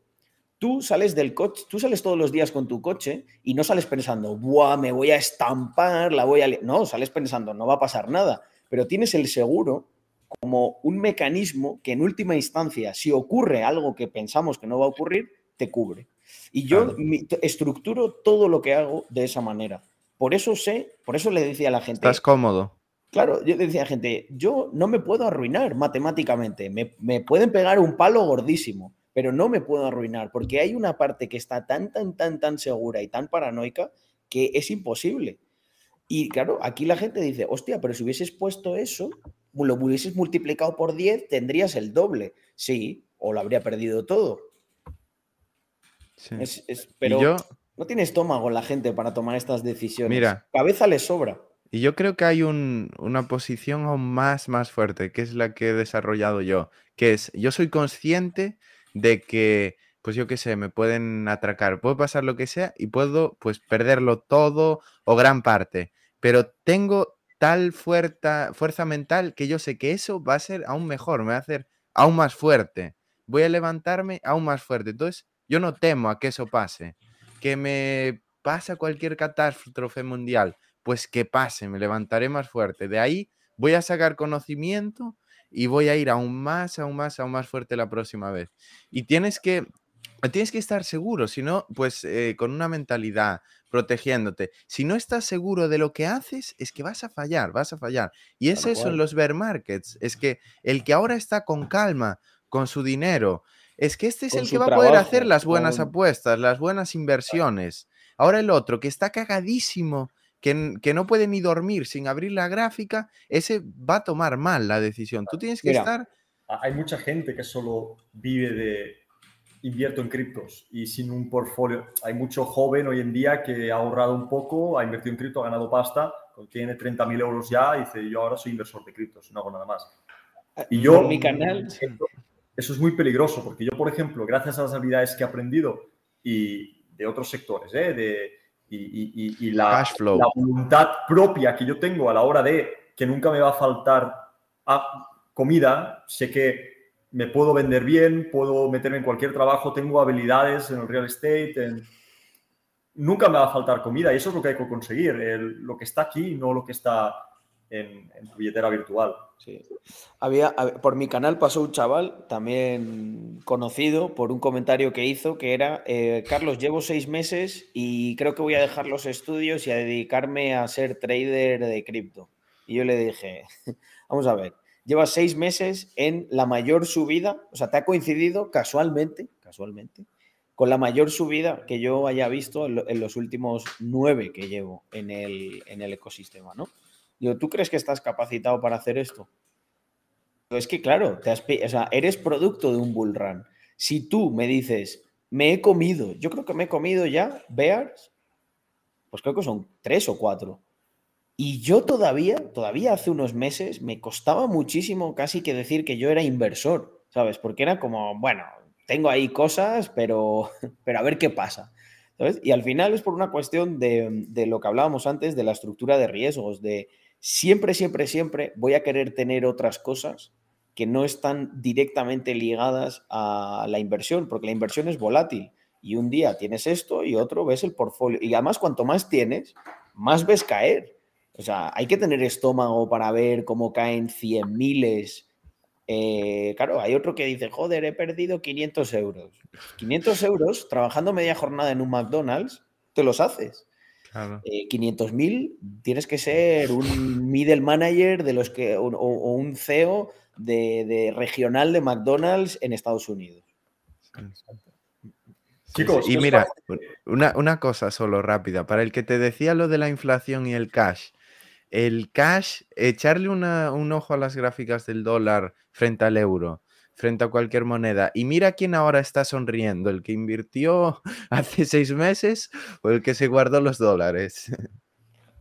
Tú sales del coche, tú sales todos los días con tu coche y no sales pensando, ¡buah, me voy a estampar, la voy a... No, sales pensando, no va a pasar nada. Pero tienes el seguro como un mecanismo que en última instancia, si ocurre algo que pensamos que no va a ocurrir, te cubre. Y yo estructuro todo lo que hago de esa manera. Por eso sé, por eso le decía a la gente. Estás cómodo. Claro, yo decía a la gente, yo no me puedo arruinar matemáticamente, me, me, pueden pegar un palo gordísimo, pero no me puedo arruinar porque hay una parte que está tan, tan, tan, tan segura y tan paranoica que es imposible. Y claro, aquí la gente dice, hostia, pero si hubieses puesto eso, lo hubieses multiplicado por 10, tendrías el doble. Sí, o lo habría perdido todo. pero yo, no tiene estómago la gente para tomar estas decisiones. Mira, cabeza le sobra. Y yo creo que hay una posición aún más, más fuerte, que es la que he desarrollado yo, que es, yo soy consciente de que, pues yo qué sé, me pueden atracar, puede pasar lo que sea y puedo pues perderlo todo o gran parte, pero tengo tal fuerza, fuerza mental que yo sé que eso va a ser aún mejor, me va a hacer aún más fuerte, voy a levantarme aún más fuerte, entonces yo no temo a que eso pase que me pasa cualquier catástrofe mundial, pues que pase, me levantaré más fuerte. De ahí voy a sacar conocimiento y voy a ir aún más, aún más, aún más fuerte la próxima vez. Y tienes que, tienes que estar seguro, si no, pues eh, con una mentalidad, protegiéndote. Si no estás seguro de lo que haces, es que vas a fallar, vas a fallar. Y es eso en los bear markets, es que el que ahora está con calma, con su dinero, es que este es el que va a poder hacer las buenas apuestas, las buenas inversiones. Ahora el otro, que está cagadísimo, que, que, no puede ni dormir sin abrir la gráfica, ese va a tomar mal la decisión. Tú tienes que estar... Hay mucha gente que solo vive de invierto en criptos y sin un portfolio. Hay mucho joven hoy en día que ha ahorrado un poco, ha invertido en cripto, ha ganado pasta, tiene 30.000 euros ya y dice, yo ahora soy inversor de criptos, no hago nada más. Ah, y yo... Mi canal eso es muy peligroso porque yo, por ejemplo, gracias a las habilidades que he aprendido y de otros sectores, ¿eh? de, y, la, la, voluntad propia que yo tengo a la hora de que nunca me va a faltar comida, sé que me puedo vender bien, puedo meterme en cualquier trabajo, tengo habilidades en el real estate, nunca me va a faltar comida y eso es lo que hay que conseguir, lo que está aquí, no lo que está en, billetera virtual. Sí. Había, por mi canal pasó un chaval, también conocido, por un comentario que hizo, que era, eh, Carlos, llevo seis meses y creo que voy a dejar los estudios y a dedicarme a ser trader de cripto. Y yo le dije, vamos a ver, llevas seis meses en la mayor subida, o sea, te ha coincidido casualmente, casualmente, con la mayor subida que yo haya visto en, los últimos nueve que llevo en el, en el ecosistema, ¿no? ¿Tú crees que estás capacitado para hacer esto? Es que, claro, te eres producto de un bull run. Si tú me dices, me he comido, yo creo que me he comido ya bears, pues creo que son tres o cuatro. Y yo todavía, todavía hace unos meses, me costaba muchísimo casi que decir que yo era inversor, ¿sabes? Porque era como, bueno, tengo ahí cosas, pero, pero a ver qué pasa. Y al final es por una cuestión de, de lo que hablábamos antes, de la estructura de riesgos, de siempre, siempre, siempre voy a querer tener otras cosas que no están directamente ligadas a la inversión, porque la inversión es volátil y un día tienes esto y otro ves el portfolio. Y además, cuanto más tienes, más ves caer. O sea, hay que tener estómago para ver cómo caen cien miles. Eh, claro, hay otro que dice, joder, he perdido 500 euros. 500 euros trabajando media jornada en un McDonald's, te los haces. 500.000 eh, tienes que ser un middle manager de los que, o, un CEO de, regional de McDonald's en Estados Unidos. Chicos, y mira, una, cosa solo rápida, para el que te decía lo de la inflación y el cash, el cash, echarle un ojo a las gráficas del dólar frente al euro frente a cualquier moneda. Y mira quién ahora está sonriendo, el que invirtió hace seis meses o el que se guardó los dólares.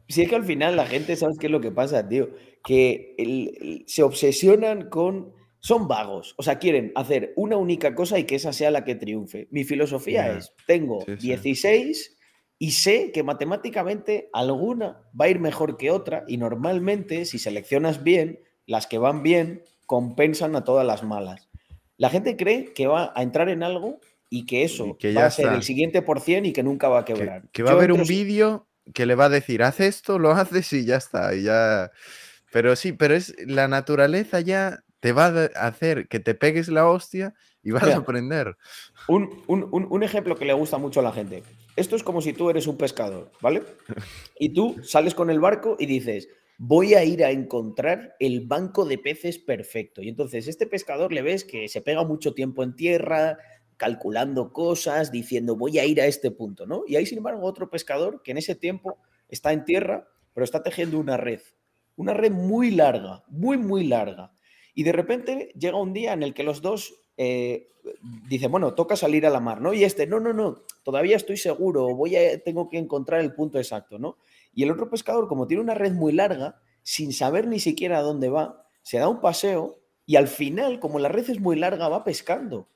Si es que al final la gente, ¿sabes qué es lo que pasa, tío? Que se obsesionan con... Son vagos, o sea, quieren hacer una única cosa y que esa sea la que triunfe. Mi filosofía es, tengo 16 y sé que matemáticamente alguna va a ir mejor que otra y normalmente si seleccionas bien, las que van bien compensan a todas las malas. La gente cree que va a entrar en algo y que eso que va a ser está. el siguiente por cien y que nunca va a Que, quebrar. que va a haber un vídeo que le va a decir, haz esto, lo haces y ya está. Y ya... Pero sí, pero es la naturaleza ya te va a hacer que te pegues la hostia y vas Mira. a aprender. Un- un- un ejemplo que le gusta mucho a la gente. Esto es como si tú eres un pescador, ¿vale? Y tú sales con el barco y dices, voy a ir a encontrar el banco de peces perfecto. Y entonces este pescador le ves que se pega mucho tiempo en tierra, calculando cosas, diciendo, voy a ir a este punto, ¿no? Y hay, sin embargo, otro pescador que en ese tiempo está en tierra, pero está tejiendo una red. Una red muy larga, muy, muy larga. Y de repente llega un día en el que los dos eh, dicen, bueno, toca salir a la mar, ¿no? Y este, no, no, no, todavía estoy seguro, voy a, tengo que encontrar el punto exacto, ¿no? Y el otro pescador, como tiene una red muy larga, sin saber ni siquiera a dónde va, se da un paseo y al final, como la red es muy larga, va pescando.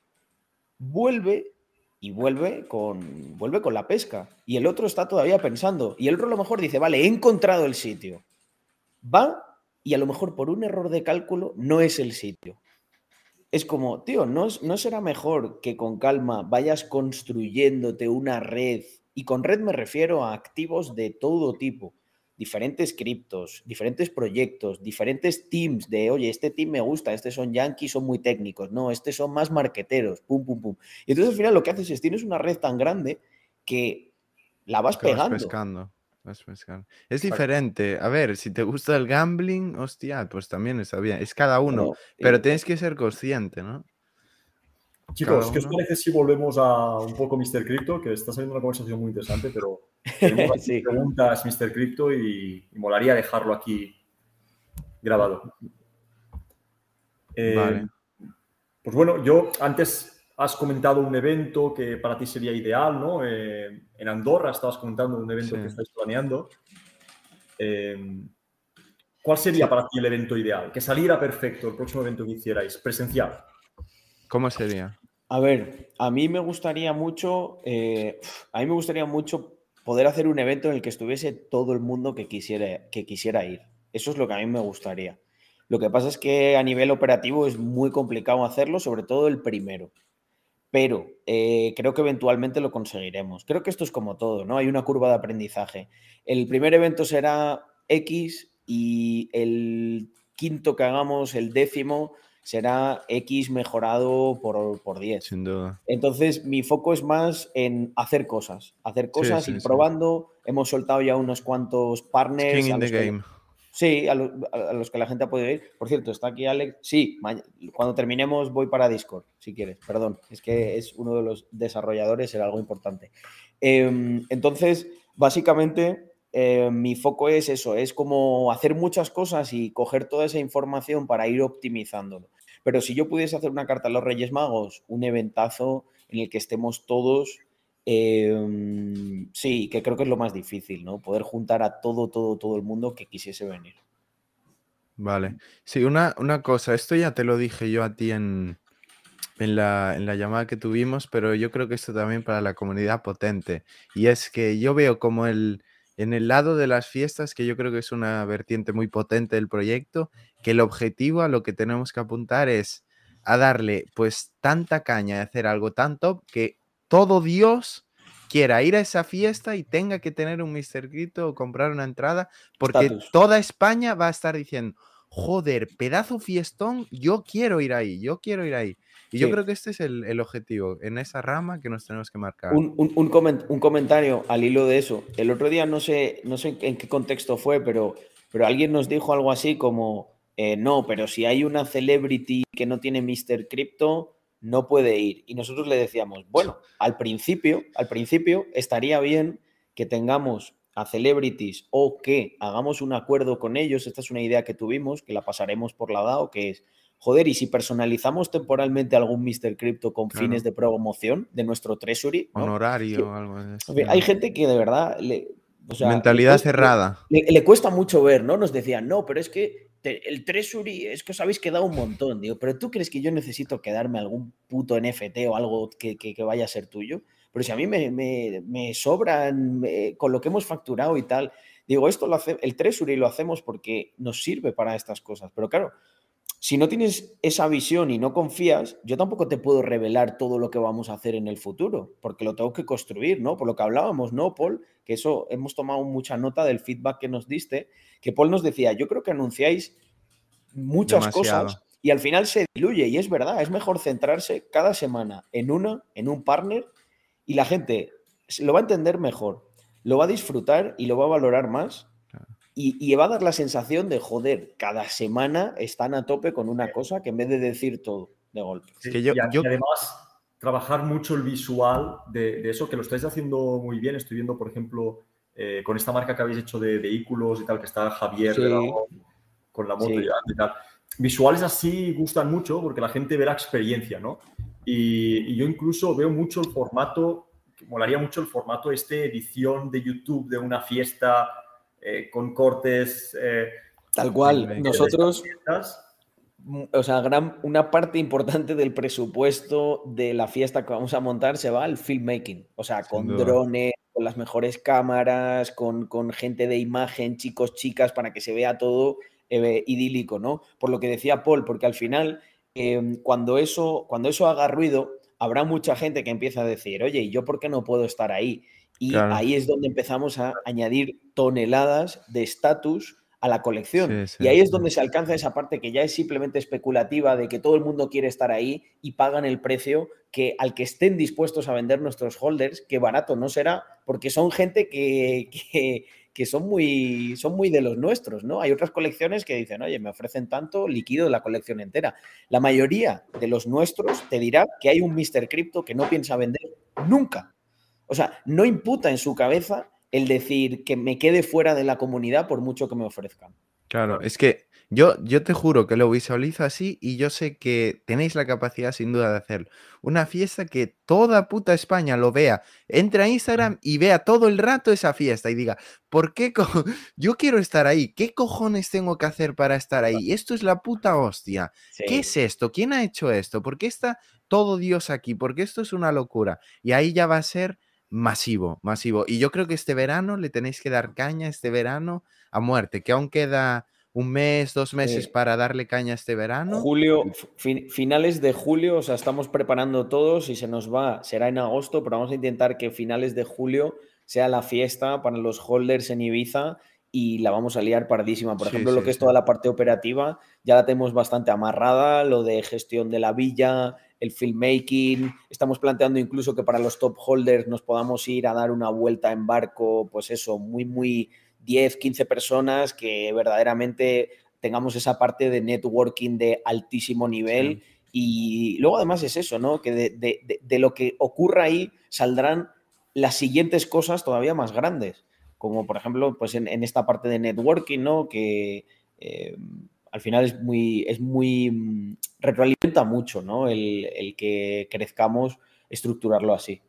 Vuelve y vuelve con, vuelve con la pesca. Y el otro está todavía pensando. Y el otro a lo mejor dice, vale, he encontrado el sitio. Va y a lo mejor por un error de cálculo no es el sitio. Es como, tío, ¿no, ¿no será mejor que con calma vayas construyéndote una red? Y con red me refiero a activos de todo tipo, diferentes criptos, diferentes proyectos, diferentes teams de, oye, este team me gusta, este son yankees, son muy técnicos, no, este son más marqueteros, pum, pum, pum. Y entonces al final lo que haces es, tienes una red tan grande que la vas que vas pegando. pescando. vas pescando. Es Exacto. diferente. A ver, si te gusta el gambling, hostia, pues también está bien. Es cada uno. Bueno, Pero eh, tienes que ser consciente, ¿no? Chicos, ¿qué os parece si volvemos a un poco Mr. Crypto? Que está saliendo una conversación muy interesante, pero tenemos Sí. preguntas Mr. Crypto y, y molaría dejarlo aquí grabado. Eh, Vale. Pues bueno, yo antes has comentado un evento que para ti sería ideal, ¿no? Eh, en Andorra estabas comentando un evento Sí. que estáis planeando. Eh, ¿Cuál sería para ti el evento ideal? Que saliera perfecto el próximo evento que hicierais, presencial. ¿Cómo sería? A ver, a mí me gustaría mucho, eh, a mí me gustaría mucho poder hacer un evento en el que estuviese todo el mundo que quisiera, que quisiera ir. Eso es lo que a mí me gustaría. Lo que pasa es que a nivel operativo es muy complicado hacerlo, sobre todo el primero. Pero eh, creo que eventualmente lo conseguiremos. Creo que esto es como todo, ¿no? Hay una curva de aprendizaje. El primer evento será X y el quinto que hagamos, el décimo, será X mejorado por, por 10. Sin duda. Entonces, mi foco es más en hacer cosas, hacer cosas, sí, ir sí. probando. Hemos soltado ya unos cuantos partners. Skin a in the que- game. Sí, a, lo- a los que la gente ha podido ir. Por cierto, está aquí Alex. Sí, cuando terminemos voy para Discord, si quieres. Perdón, es que es uno de los desarrolladores, era algo importante. Em, entonces, básicamente, eh, mi foco es eso, es como hacer muchas cosas y coger toda esa información para ir optimizándolo. Pero si yo pudiese hacer una carta a los Reyes Magos, un eventazo en el que estemos todos, em, sí, que creo que es lo más difícil, ¿no? Poder juntar a todo, todo, todo el mundo que quisiese venir. Vale. Sí, una, una cosa, esto ya te lo dije yo a ti en, en la, en la llamada que tuvimos, pero yo creo que esto también para la comunidad potente. Y es que yo veo como el, en el lado de las fiestas, que yo creo que es una vertiente muy potente del proyecto, que el objetivo a lo que tenemos que apuntar es a darle pues tanta caña de hacer algo tan top que todo Dios quiera ir a esa fiesta y tenga que tener un Mr. Crypto o comprar una entrada, porque toda España va a estar diciendo, joder, pedazo fiestón, yo quiero ir ahí, yo quiero ir ahí. Y yo creo que este es el, el objetivo, en esa rama que nos tenemos que marcar. Un, un- un coment- un comentario al hilo de eso. El otro día no sé, no sé en qué contexto fue, pero, pero alguien nos dijo algo así como, eh, no, pero si hay una celebrity que no tiene Mr. Crypto, no puede ir. Y nosotros le decíamos, bueno, al principio, al principio estaría bien que tengamos a celebrities o que hagamos un acuerdo con ellos. Esta es una idea que tuvimos, que la pasaremos por la DAO, que es, joder, y si personalizamos temporalmente algún Mr. Crypto con Claro. fines de promoción de nuestro treasury, ¿no? Honorario o algo de eso. A ver, Hay gente que de verdad le, o sea, le Mentalidad cuesta- cerrada. Le, le cuesta mucho ver, ¿no? Nos decían, no, pero es que el Treasury es que os habéis quedado un montón. Digo, pero tú crees que yo necesito quedarme algún puto NFT o algo que, que- vaya a ser tuyo. Pero si a mí me, me- sobran con lo que hemos facturado y tal. Digo, esto lo hace, el Treasury lo hacemos porque nos sirve para estas cosas. Pero claro, si no tienes esa visión y no confías, yo tampoco te puedo revelar todo lo que vamos a hacer en el futuro, porque lo tengo que construir, ¿no? Por lo que hablábamos, ¿no, Paul? Que eso hemos tomado mucha nota del feedback que nos diste, que Paul nos decía, yo creo que anunciáis muchas cosas y al final se diluye, y es verdad, es mejor centrarse cada semana en una, en un partner, y la gente lo va a entender mejor, lo va a disfrutar y lo va a valorar más y, va a dar la sensación de, joder, cada semana están a tope con una cosa que en vez de decir todo de golpe. y, además, trabajar mucho el visual de, eso, que lo estáis haciendo muy bien. Estoy viendo, por ejemplo, eh, con esta marca que habéis hecho de vehículos y tal, que está Javier con la moto y tal. Visuales así gustan mucho porque la gente ve la experiencia, ¿no? Y, y yo incluso veo mucho el formato, molaría mucho el formato este edición de YouTube de una fiesta eh, con cortes. Eh, Tal cual, nosotros. O sea, gran, una parte importante del presupuesto de la fiesta que vamos a montar se va al filmmaking. O sea, con drones, con las mejores cámaras, con, gente de imagen, chicos, chicas, para que se vea todo eh, idílico, ¿no? Por lo que decía Paul, porque al final, em, cuando, eso, cuando eso haga ruido, habrá mucha gente que empieza a decir, oye, ¿y yo por qué no puedo estar ahí? Y ahí es donde empezamos a añadir toneladas de estatus a la colección. y ahí es donde se alcanza esa parte que ya es simplemente especulativa de que todo el mundo quiere estar ahí y pagan el precio que al que estén dispuestos a vender nuestros holders, que barato no será, porque son gente que, que, son, muy, son muy de los nuestros, ¿no? Hay otras colecciones que dicen, oye, me ofrecen tanto líquido de la colección entera. La mayoría de los nuestros te dirá que hay un Mr. Crypto que no piensa vender nunca o sea, no imputa en su cabeza el decir que me quede fuera de la comunidad por mucho que me ofrezcan. Claro, es que yo, yo te juro que lo visualizo así y yo sé que tenéis la capacidad sin duda de hacerlo. Una fiesta que toda puta España lo vea, entre a Instagram y vea todo el rato esa fiesta y diga, ¿por qué yo quiero estar ahí? ¿Qué cojones tengo que hacer para estar ahí? Esto es la puta hostia. ¿Qué es esto? ¿Quién ha hecho esto? ¿Por qué está todo Dios aquí? Porque esto es una locura. Y ahí ya va a ser masivo, masivo. Y yo creo que este verano le tenéis que dar caña, este verano, a muerte, que aún queda un mes, dos meses para darle caña este verano. Julio, finales de julio, o sea, estamos preparando todos y se nos va, será en agosto, pero vamos a intentar que finales de julio sea la fiesta para los holders en Ibiza y la vamos a liar pardísima. Por ejemplo, lo que es toda la parte operativa, ya la tenemos bastante amarrada, lo de gestión de la villa, el filmmaking, estamos planteando incluso que para los top holders nos podamos ir a dar una vuelta en barco, pues eso, muy, muy 10, 15 personas que verdaderamente tengamos esa parte de networking de altísimo nivel. Y luego además es eso, ¿no? Que de, lo que ocurra ahí saldrán las siguientes cosas todavía más grandes, como por ejemplo, pues en, esta parte de networking, ¿no? Que eh, al final es muy, es muy, mm, retroalimenta mucho, ¿no? El, que crezcamos, estructurarlo así.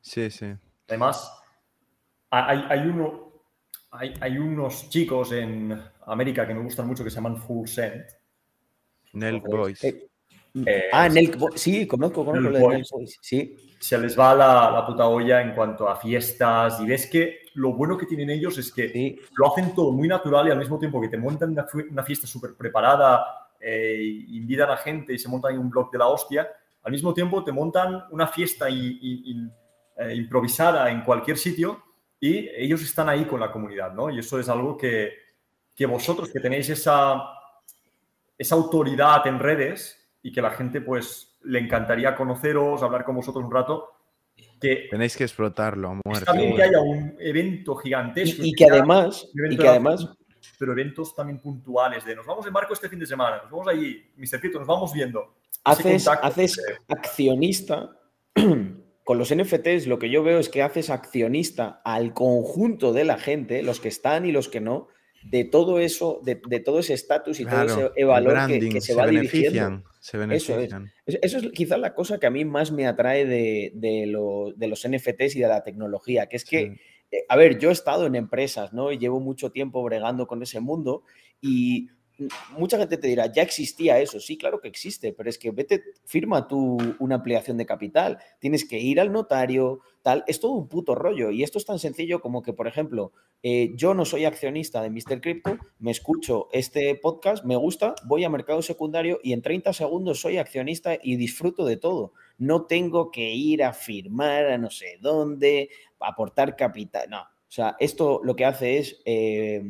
Sí, sí. Además, hay, uno, hay, unos chicos en América que me gustan mucho que se llaman Full Send. Nelk Boys. Eh, eh, ah, Nelk Boys. Sí, conozco, conozco Nelk Boys. Sí. Se les va la, la, puta olla en cuanto a fiestas y ves que lo bueno que tienen ellos es que lo hacen todo muy natural y al mismo tiempo que te montan una, fiesta súper preparada, eh, invitan a gente y se montan en un blog de la hostia, al mismo tiempo te montan una fiesta eh, improvisada en cualquier sitio y ellos están ahí con la comunidad, ¿no? Y eso es algo que, que vosotros que tenéis esa, esa autoridad en redes y que la gente pues le encantaría conoceros, hablar con vosotros un rato, Tenéis que explotarlo a muerte. También que haya un evento gigantesco. Y, que además... Y que además pero eventos también puntuales de nos vamos en barco este fin de semana, nos vamos allí, Mr. Crypto, nos vamos viendo. Haces, haces accionista con los NFTs, lo que yo veo es que haces accionista al conjunto de la gente, los que están y los que no, de todo eso, de, todo ese estatus y todo ese valor que, se, va dirigiendo. Se benefician. Eso es. eso es quizás la cosa que a mí más me atrae de, de, los NFTs y de la tecnología, que es que, eh, a ver, yo he estado en empresas, ¿no? Y llevo mucho tiempo bregando con ese mundo y mucha gente te dirá, ya existía eso. Sí, claro que existe, pero es que vete, firma tú una ampliación de capital. Tienes que ir al notario, tal. Es todo un puto rollo. Y esto es tan sencillo como que, por ejemplo, eh, yo no soy accionista de Mr. Crypto, me escucho este podcast, me gusta, voy a mercado secundario y en 30 segundos soy accionista y disfruto de todo. No tengo que ir a firmar a no sé dónde, aportar capital. No. O sea, esto lo que hace es eh,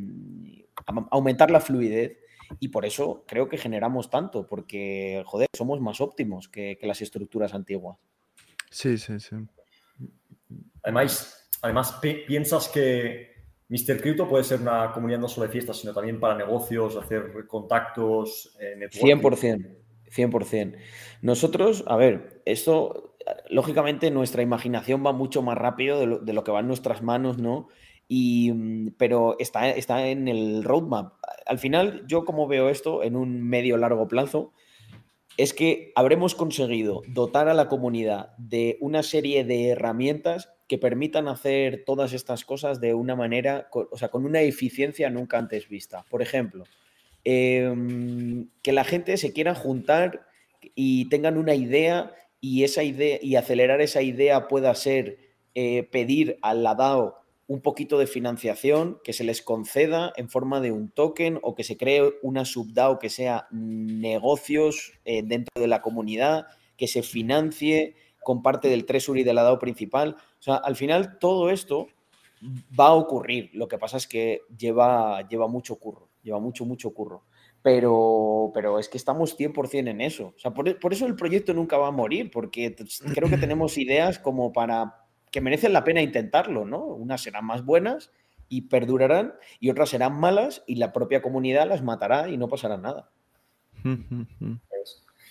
aumentar la fluidez y por eso creo que generamos tanto, porque, joder, somos más óptimos que, las estructuras antiguas. Sí, sí, sí. Además, además piensas que Mr. Crypto puede ser una comunidad no solo de fiestas, sino también para negocios, hacer contactos, eh, networking. 100%, 100%. Nosotros, a ver, esto, lógicamente nuestra imaginación va mucho más rápido de lo, de lo que va en nuestras manos, ¿no? Y, mm, pero está, está en el roadmap. Al final, yo como veo esto en un medio largo plazo, es que habremos conseguido dotar a la comunidad de una serie de herramientas que permitan hacer todas estas cosas de una manera, o sea, con una eficiencia nunca antes vista. Por ejemplo, em, que la gente se quiera juntar y tengan una idea y esa idea y acelerar esa idea pueda ser eh, pedir al DAO un poquito de financiación que se les conceda en forma de un token o que se cree una subDAO que sea negocios eh, dentro de la comunidad, que se financie con parte del treasury de la DAO principal. O sea, al final todo esto va a ocurrir. Lo que pasa es que lleva, lleva mucho curro, lleva mucho, mucho curro. Pero, pero es que estamos 100% en eso. O sea, por, por eso el proyecto nunca va a morir, porque creo que tenemos ideas como para que merecen la pena intentarlo, ¿no? Unas serán más buenas y perdurarán y otras serán malas y la propia comunidad las matará y no pasará nada.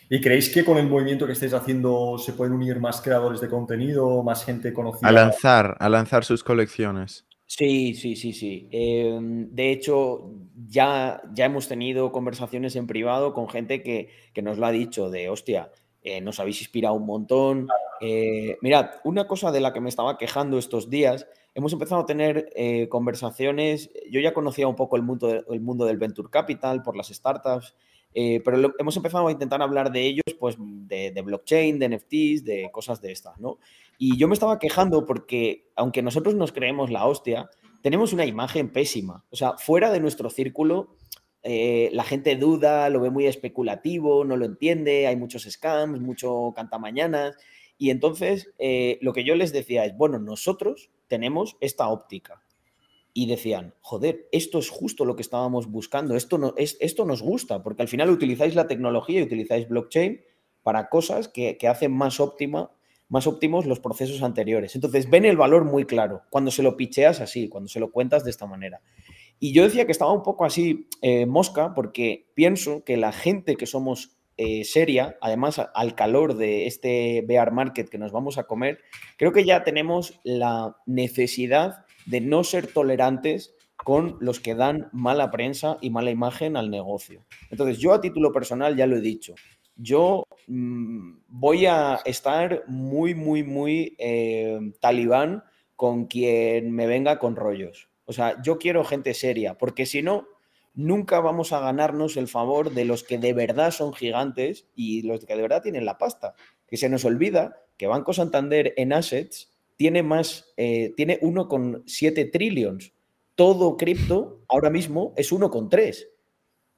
¿Y creéis que con el movimiento que estáis haciendo se pueden unir más creadores de contenido, más gente conocida? A lanzar, a lanzar sus colecciones. Sí, sí, sí, sí. Em, de hecho, ya, ya hemos tenido conversaciones en privado con gente que, que nos lo ha dicho de, hostia, eh, nos habéis inspirado un montón. Eh, mirad, una cosa de la que me estaba quejando estos días, hemos empezado a tener eh, conversaciones, yo ya conocía un poco el mundo, mundo del Venture Capital por las startups, pero hemos empezado a intentar hablar de ellos, pues de, de, blockchain, de NFTs, de cosas de estas, ¿no? Y yo me estaba quejando porque, aunque nosotros nos creemos la hostia, tenemos una imagen pésima. O sea, fuera de nuestro círculo, eh, la gente duda, lo ve muy especulativo, no lo entiende, hay muchos scams, mucho cantamañanas. Y entonces eh, lo que yo les decía es, bueno, nosotros tenemos esta óptica. Y decían, joder, esto es justo lo que estábamos buscando, esto, no, es, esto nos gusta, porque al final utilizáis la tecnología y utilizáis blockchain para cosas que, que hacen más, óptima, más óptimos los procesos anteriores. Entonces ven el valor muy claro cuando se lo picheas así, cuando se lo cuentas de esta manera. Y yo decía que estaba un poco así eh, mosca porque pienso que la gente que somos eh, seria, además al calor de este bear market que nos vamos a comer, creo que ya tenemos la necesidad de no ser tolerantes con los que dan mala prensa y mala imagen al negocio. Entonces, yo a título personal ya lo he dicho, yo mm, voy a estar muy, muy, muy eh, talibán con quien me venga con rollos. O sea, yo quiero gente seria, porque si no, nunca vamos a ganarnos el favor de los que de verdad son gigantes y los que de verdad tienen la pasta. Que se nos olvida que Banco Santander en assets tiene más, eh, tiene 1,7 trillions. Todo cripto ahora mismo es 1,3.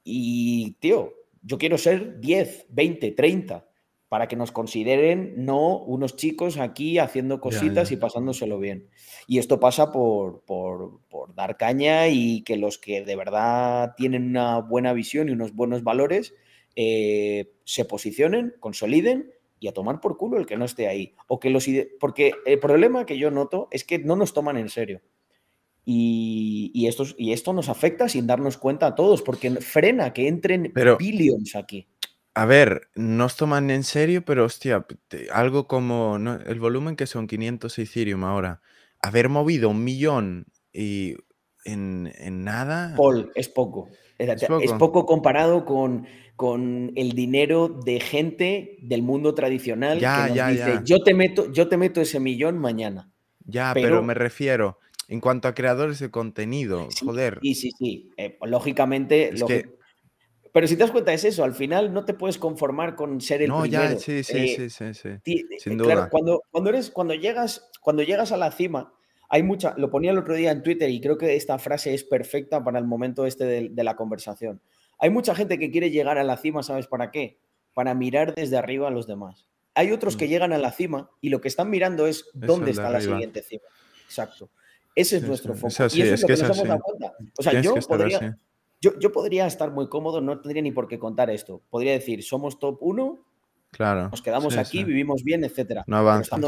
Y, tío, yo quiero ser 10, 20, 30 para que nos consideren no unos chicos aquí haciendo cositas y pasándoselo bien. Y esto pasa por, por, dar caña y que los que de verdad tienen una buena visión y unos buenos valores eh, se posicionen, consoliden y a tomar por culo el que no esté ahí. O que los porque el problema que yo noto es que no nos toman en serio. Y, y, esto, y esto nos afecta sin darnos cuenta a todos, porque frena que entren billions aquí. A ver, nos toman en serio, pero hostia, algo como el volumen que son 500 Ethereum ahora, haber movido un millón y en, nada. Paul, es poco. Es poco, comparado con, con, el dinero de gente del mundo tradicional que nos dice, Yo, te meto, yo te meto ese millón mañana. Ya, pero, me refiero, en cuanto a creadores de contenido, joder. Sí, sí, sí. Eh, lógicamente, pero si te das cuenta es eso, al final no te puedes conformar con ser el No, primero. ya, sí, sí, Eh, sí, sí, sí. ti- Sin eh, claro, duda. cuando, cuando, eres, cuando, llegas, cuando llegas a la cima, hay mucha, lo ponía el otro día en Twitter y creo que esta frase es perfecta para el momento este de, de la conversación. Hay mucha gente que quiere llegar a la cima, ¿sabes para qué? Para mirar desde arriba a los demás. Hay otros que Mm. llegan a la cima y lo que están mirando es dónde está la siguiente cima. Exacto. Ese es Sí, nuestro foco. es así, y eso es es lo que que, nos hemos dado cuenta. O sea, Tienes yo que podría, así. Yo, yo podría estar muy cómodo, no tendría ni por qué contar esto. Podría decir, somos top 1, Claro. nos quedamos sí, aquí, sí. vivimos bien, etcétera. No avanzas.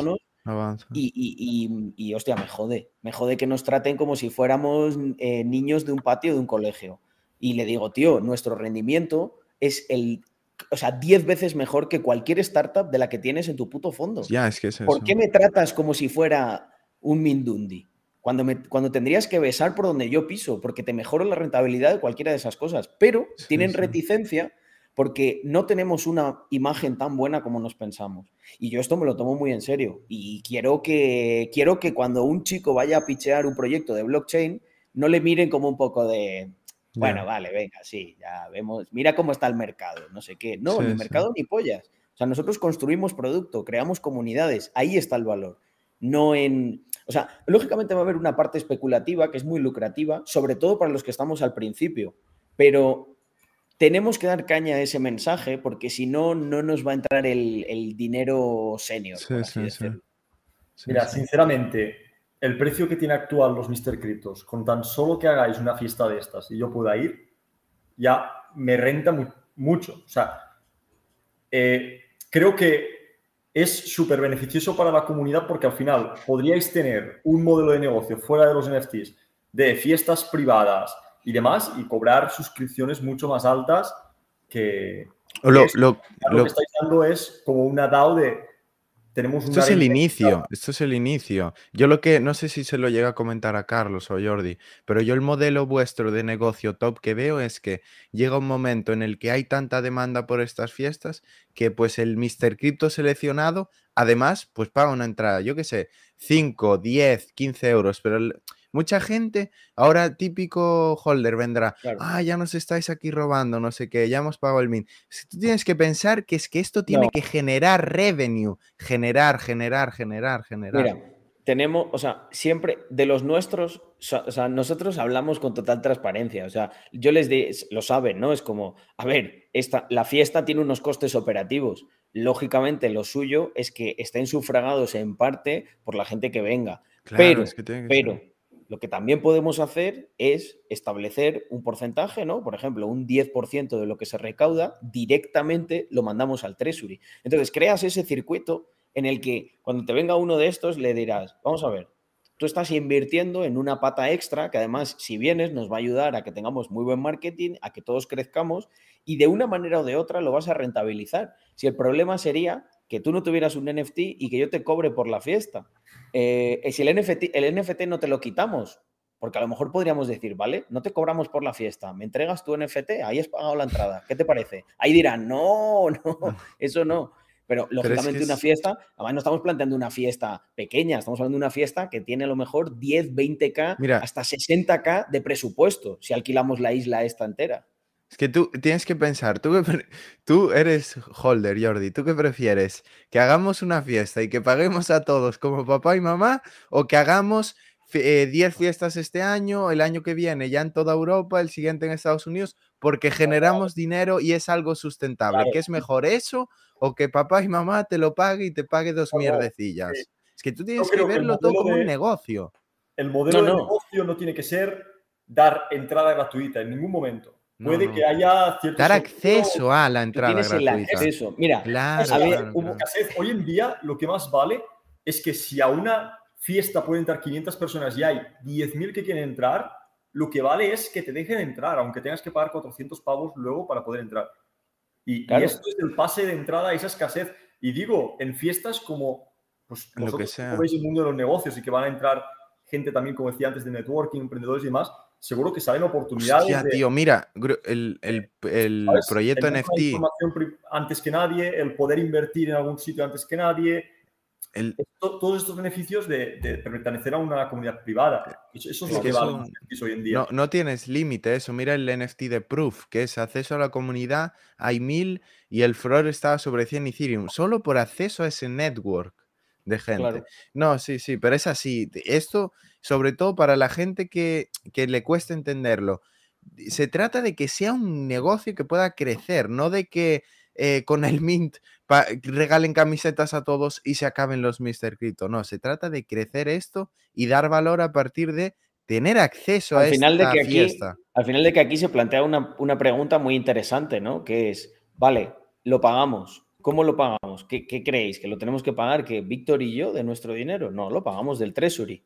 y, y, y- y, hostia, me jode. Me jode que nos traten como si fuéramos eh, niños de un patio de un colegio. Y le digo, tío, nuestro rendimiento es el, o sea, 10 veces mejor que cualquier startup de la que tienes en tu puto fondo. Ya, es que es eso. ¿Por qué me tratas como si fuera un Mindundi? Cuando, me, cuando tendrías que besar por donde yo piso, porque te mejoro la rentabilidad de cualquiera de esas cosas. Pero tienen sí. reticencia porque no tenemos una imagen tan buena como nos pensamos. Y yo esto me lo tomo muy en serio. Y quiero que, quiero que cuando un chico vaya a pichear un proyecto de blockchain, no le miren como un poco de, bueno, vale, venga, sí, ya vemos, mira cómo está el mercado, no sé qué. No, Sí, ni sí. mercado ni pollas. O sea, nosotros construimos producto, creamos comunidades, ahí está el valor. No en. O sea, lógicamente va a haber una parte especulativa que es muy lucrativa, sobre todo para los que estamos al principio, pero tenemos que dar caña a ese mensaje porque si no, no nos va a entrar el, el dinero senior. Sí, sí, sí. Mira, sí. sinceramente, el precio que tiene actual los Mr. Cryptos, con tan solo que hagáis una fiesta de estas y yo pueda ir, ya me renta mu- mucho. O sea, eh, creo que es súper beneficioso para la comunidad porque al final podríais tener un modelo de negocio fuera de los NFTs de fiestas privadas y demás y cobrar suscripciones mucho más altas que Lo- lo- lo, lo- que estáis dando es como una DAO de tenemos Esto una es el inicio, esto es el inicio. Yo lo que, no sé si se lo llega a comentar a Carlos o Jordi, pero yo el modelo vuestro de negocio top que veo es que llega un momento en el que hay tanta demanda por estas fiestas que pues el Mr. Crypto seleccionado, además, pues paga una entrada, yo qué sé, 5, 10, 15 euros, pero el- mucha gente, ahora típico holder vendrá, Claro. ah, ya nos estáis aquí robando, no sé qué, ya hemos pagado el min. Si tú tienes que pensar que es que esto tiene No. que generar revenue, generar, generar, generar, generar. Mira, tenemos, o sea, siempre de los nuestros, o sea, nosotros hablamos con total transparencia. O sea, yo les di, lo saben, ¿no? Es como, a ver, esta, la fiesta tiene unos costes operativos. Lógicamente, lo suyo es que estén sufragados en parte por la gente que venga. Claro, pero, es que tiene que pero ser. Lo que también podemos hacer es establecer un porcentaje, ¿no? Por ejemplo, un 10% de lo que se recauda directamente lo mandamos al Treasury. Entonces, creas ese circuito en el que cuando te venga uno de estos le dirás, vamos a ver, tú estás invirtiendo en una pata extra que además, si vienes, nos va a ayudar a que tengamos muy buen marketing, a que todos crezcamos y de una manera o de otra lo vas a rentabilizar. Si el problema sería que tú no tuvieras un NFT y que yo te cobre por la fiesta. Eh, si el NFT, el NFT no te lo quitamos, porque a lo mejor podríamos decir, vale, no te cobramos por la fiesta, me entregas tu NFT, ahí has pagado la entrada, ¿qué te parece? Ahí dirán, no, no, eso no. Pero es lógicamente una es- fiesta, además no estamos planteando una fiesta pequeña, estamos hablando de una fiesta que tiene a lo mejor 10, 20k, Mira. hasta 60k de presupuesto, si alquilamos la isla esta entera. Es que tú tienes que pensar, tú, que pre- tú eres holder, Jordi, ¿tú qué prefieres? ¿Que hagamos una fiesta y que paguemos a todos como papá y mamá? ¿O que hagamos fi- eh, 10 fiestas este año, el año que viene ya en toda Europa, el siguiente en Estados Unidos? Porque generamos dinero y es algo sustentable. Claro. ¿Qué es mejor eso o que papá y mamá te lo pague y te pague dos Claro, mierdecillas? sí. Es que tú tienes que verlo todo modelo como un de- negocio. El modelo No, de negocio no tiene que ser dar entrada gratuita en ningún momento. No, Puede no. que haya cierto Dar acceso a la entrada tienes el gratuita. acceso. Mira, Claro, a ver, claro, como claro. Hoy en día lo que más vale es que si a una fiesta pueden entrar 500 personas y hay 10.000 que quieren entrar, lo que vale es que te dejen entrar, aunque tengas que pagar 400 pavos luego para poder entrar. Y, y esto es el pase de entrada a esa escasez. Y digo, en fiestas como pues, Lo que sea. veis el mundo de los negocios y que van a entrar gente también, como decía antes, de networking, emprendedores y demás, seguro que salen oportunidades. Hostia, de- tío, mira, el, el- el ¿sabes? proyecto Tener NFT, información antes que nadie, el poder invertir en algún sitio antes que nadie. todos estos beneficios de, pertenecer a una comunidad privada. Eso, es lo que vale hoy en día. No, no tienes límite eso. Mira el NFT de Proof, que es acceso a la comunidad, hay mil y el floor estaba sobre 100 Ethereum, solo por acceso a ese network de gente. No, sí, sí, pero es así. Esto, sobre todo para la gente que, que le cuesta entenderlo, se trata de que sea un negocio que pueda crecer, no de que eh, con el Mint regalen camisetas a todos y se acaben los Mr. Crypto. No, se trata de crecer esto y dar valor a partir de tener acceso a final esta de que fiesta. al final de que aquí se plantea una, pregunta muy interesante, ¿no? Que es, vale, lo pagamos. ¿Cómo lo pagamos? ¿Qué, creéis? ¿Que lo tenemos que pagar que Víctor y yo de nuestro dinero? No, lo pagamos del Treasury.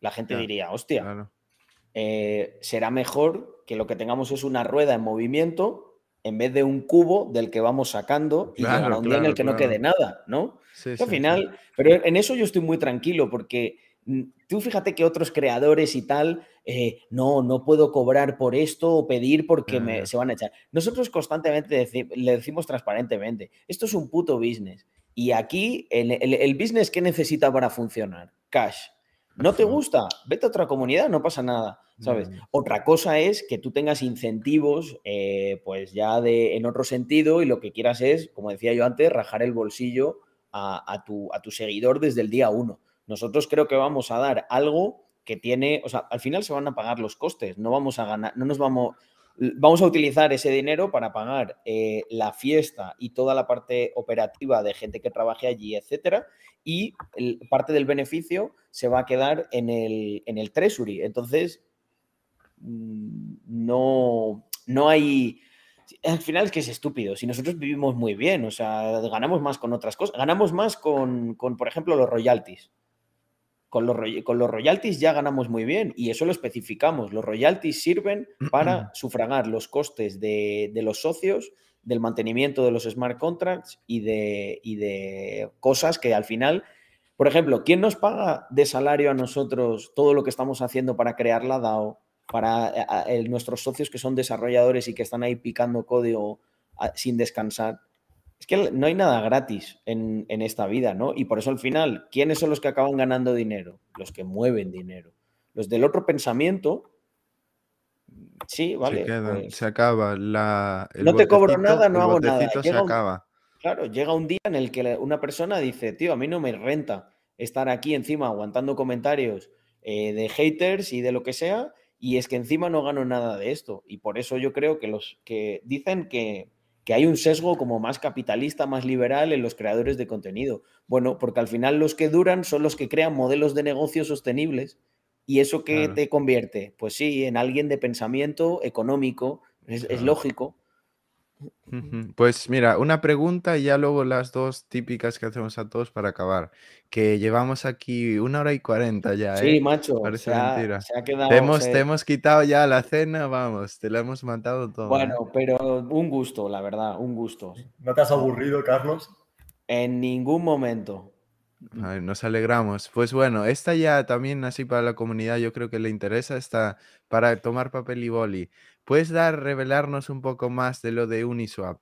La gente diría, hostia, eh, será mejor que lo que tengamos es una rueda en movimiento en vez de un cubo del que vamos sacando y llegar un día en el que no quede nada, ¿no? al final, pero en eso yo estoy muy tranquilo porque tú fíjate que otros creadores y tal, eh, no, no puedo cobrar por esto o pedir porque me, se van a echar. Nosotros constantemente le decimos transparentemente, esto es un puto business. Y aquí el, el business que necesita para funcionar, cash. ¿No te gusta? Vete a otra comunidad, no pasa nada. ¿sabes? Mm. Otra cosa es que tú tengas incentivos, eh, pues ya de, en otro sentido, y lo que quieras es, como decía yo antes, rajar el bolsillo a, tu, a tu seguidor desde el día uno. Nosotros creo que vamos a dar algo que tiene, o sea, al final se van a pagar los costes, no vamos a ganar, no nos vamos, vamos a utilizar ese dinero para pagar eh, la fiesta y toda la parte operativa de gente que trabaje allí, etcétera, y parte del beneficio se va a quedar en el, en el treasury. Entonces, Mm, no, no hay... Al final es que es estúpido. Si nosotros vivimos muy bien, o sea, ganamos más con otras cosas. Ganamos más con, por ejemplo, los royalties. Con los, con los, royalties ya ganamos muy bien y eso lo especificamos. Los royalties sirven para sufragar los costes de, los socios, del mantenimiento de los smart contracts y de, y de cosas que al final, por ejemplo, ¿quién nos paga de salario a nosotros todo lo que estamos haciendo para crear la DAO, para eh, nuestros socios que son desarrolladores y que están ahí picando código sin descansar. Es que no hay nada gratis en, esta vida, ¿no? Y por eso al final, ¿quiénes son los que acaban ganando dinero? Los que mueven dinero. Los del otro pensamiento, sí, vale. Se, pues acaba. La, no te cobro nada, no hago nada. se acaba. claro, llega un día en el que una persona dice, tío, a mí no me renta estar aquí encima aguantando comentarios eh, de haters y de lo que sea, y es que encima no gano nada de esto. Y por eso yo creo que los que dicen que, hay un sesgo como más capitalista, más liberal en los creadores de contenido. Bueno, porque al final los que duran son los que crean modelos de negocio sostenibles. ¿Y eso qué te convierte? Pues sí, en alguien de pensamiento económico, es lógico. Pues mira, una pregunta y ya luego las dos típicas que hacemos a todos para acabar. Que llevamos aquí una hora y cuarenta ya, Sí, ¿eh? macho, Parece se ha, mentira. se ha quedado. Te hemos, te hemos quitado ya la cena, vamos, te la hemos matado todo. ¿eh? Bueno, pero un gusto, la verdad, un gusto. ¿No te has aburrido, Carlos? En ningún momento. nos alegramos. Pues bueno, esta ya también así para la comunidad, yo creo que le interesa, está para tomar papel y boli. ¿Puedes dar, revelarnos un poco más de lo de Uniswap?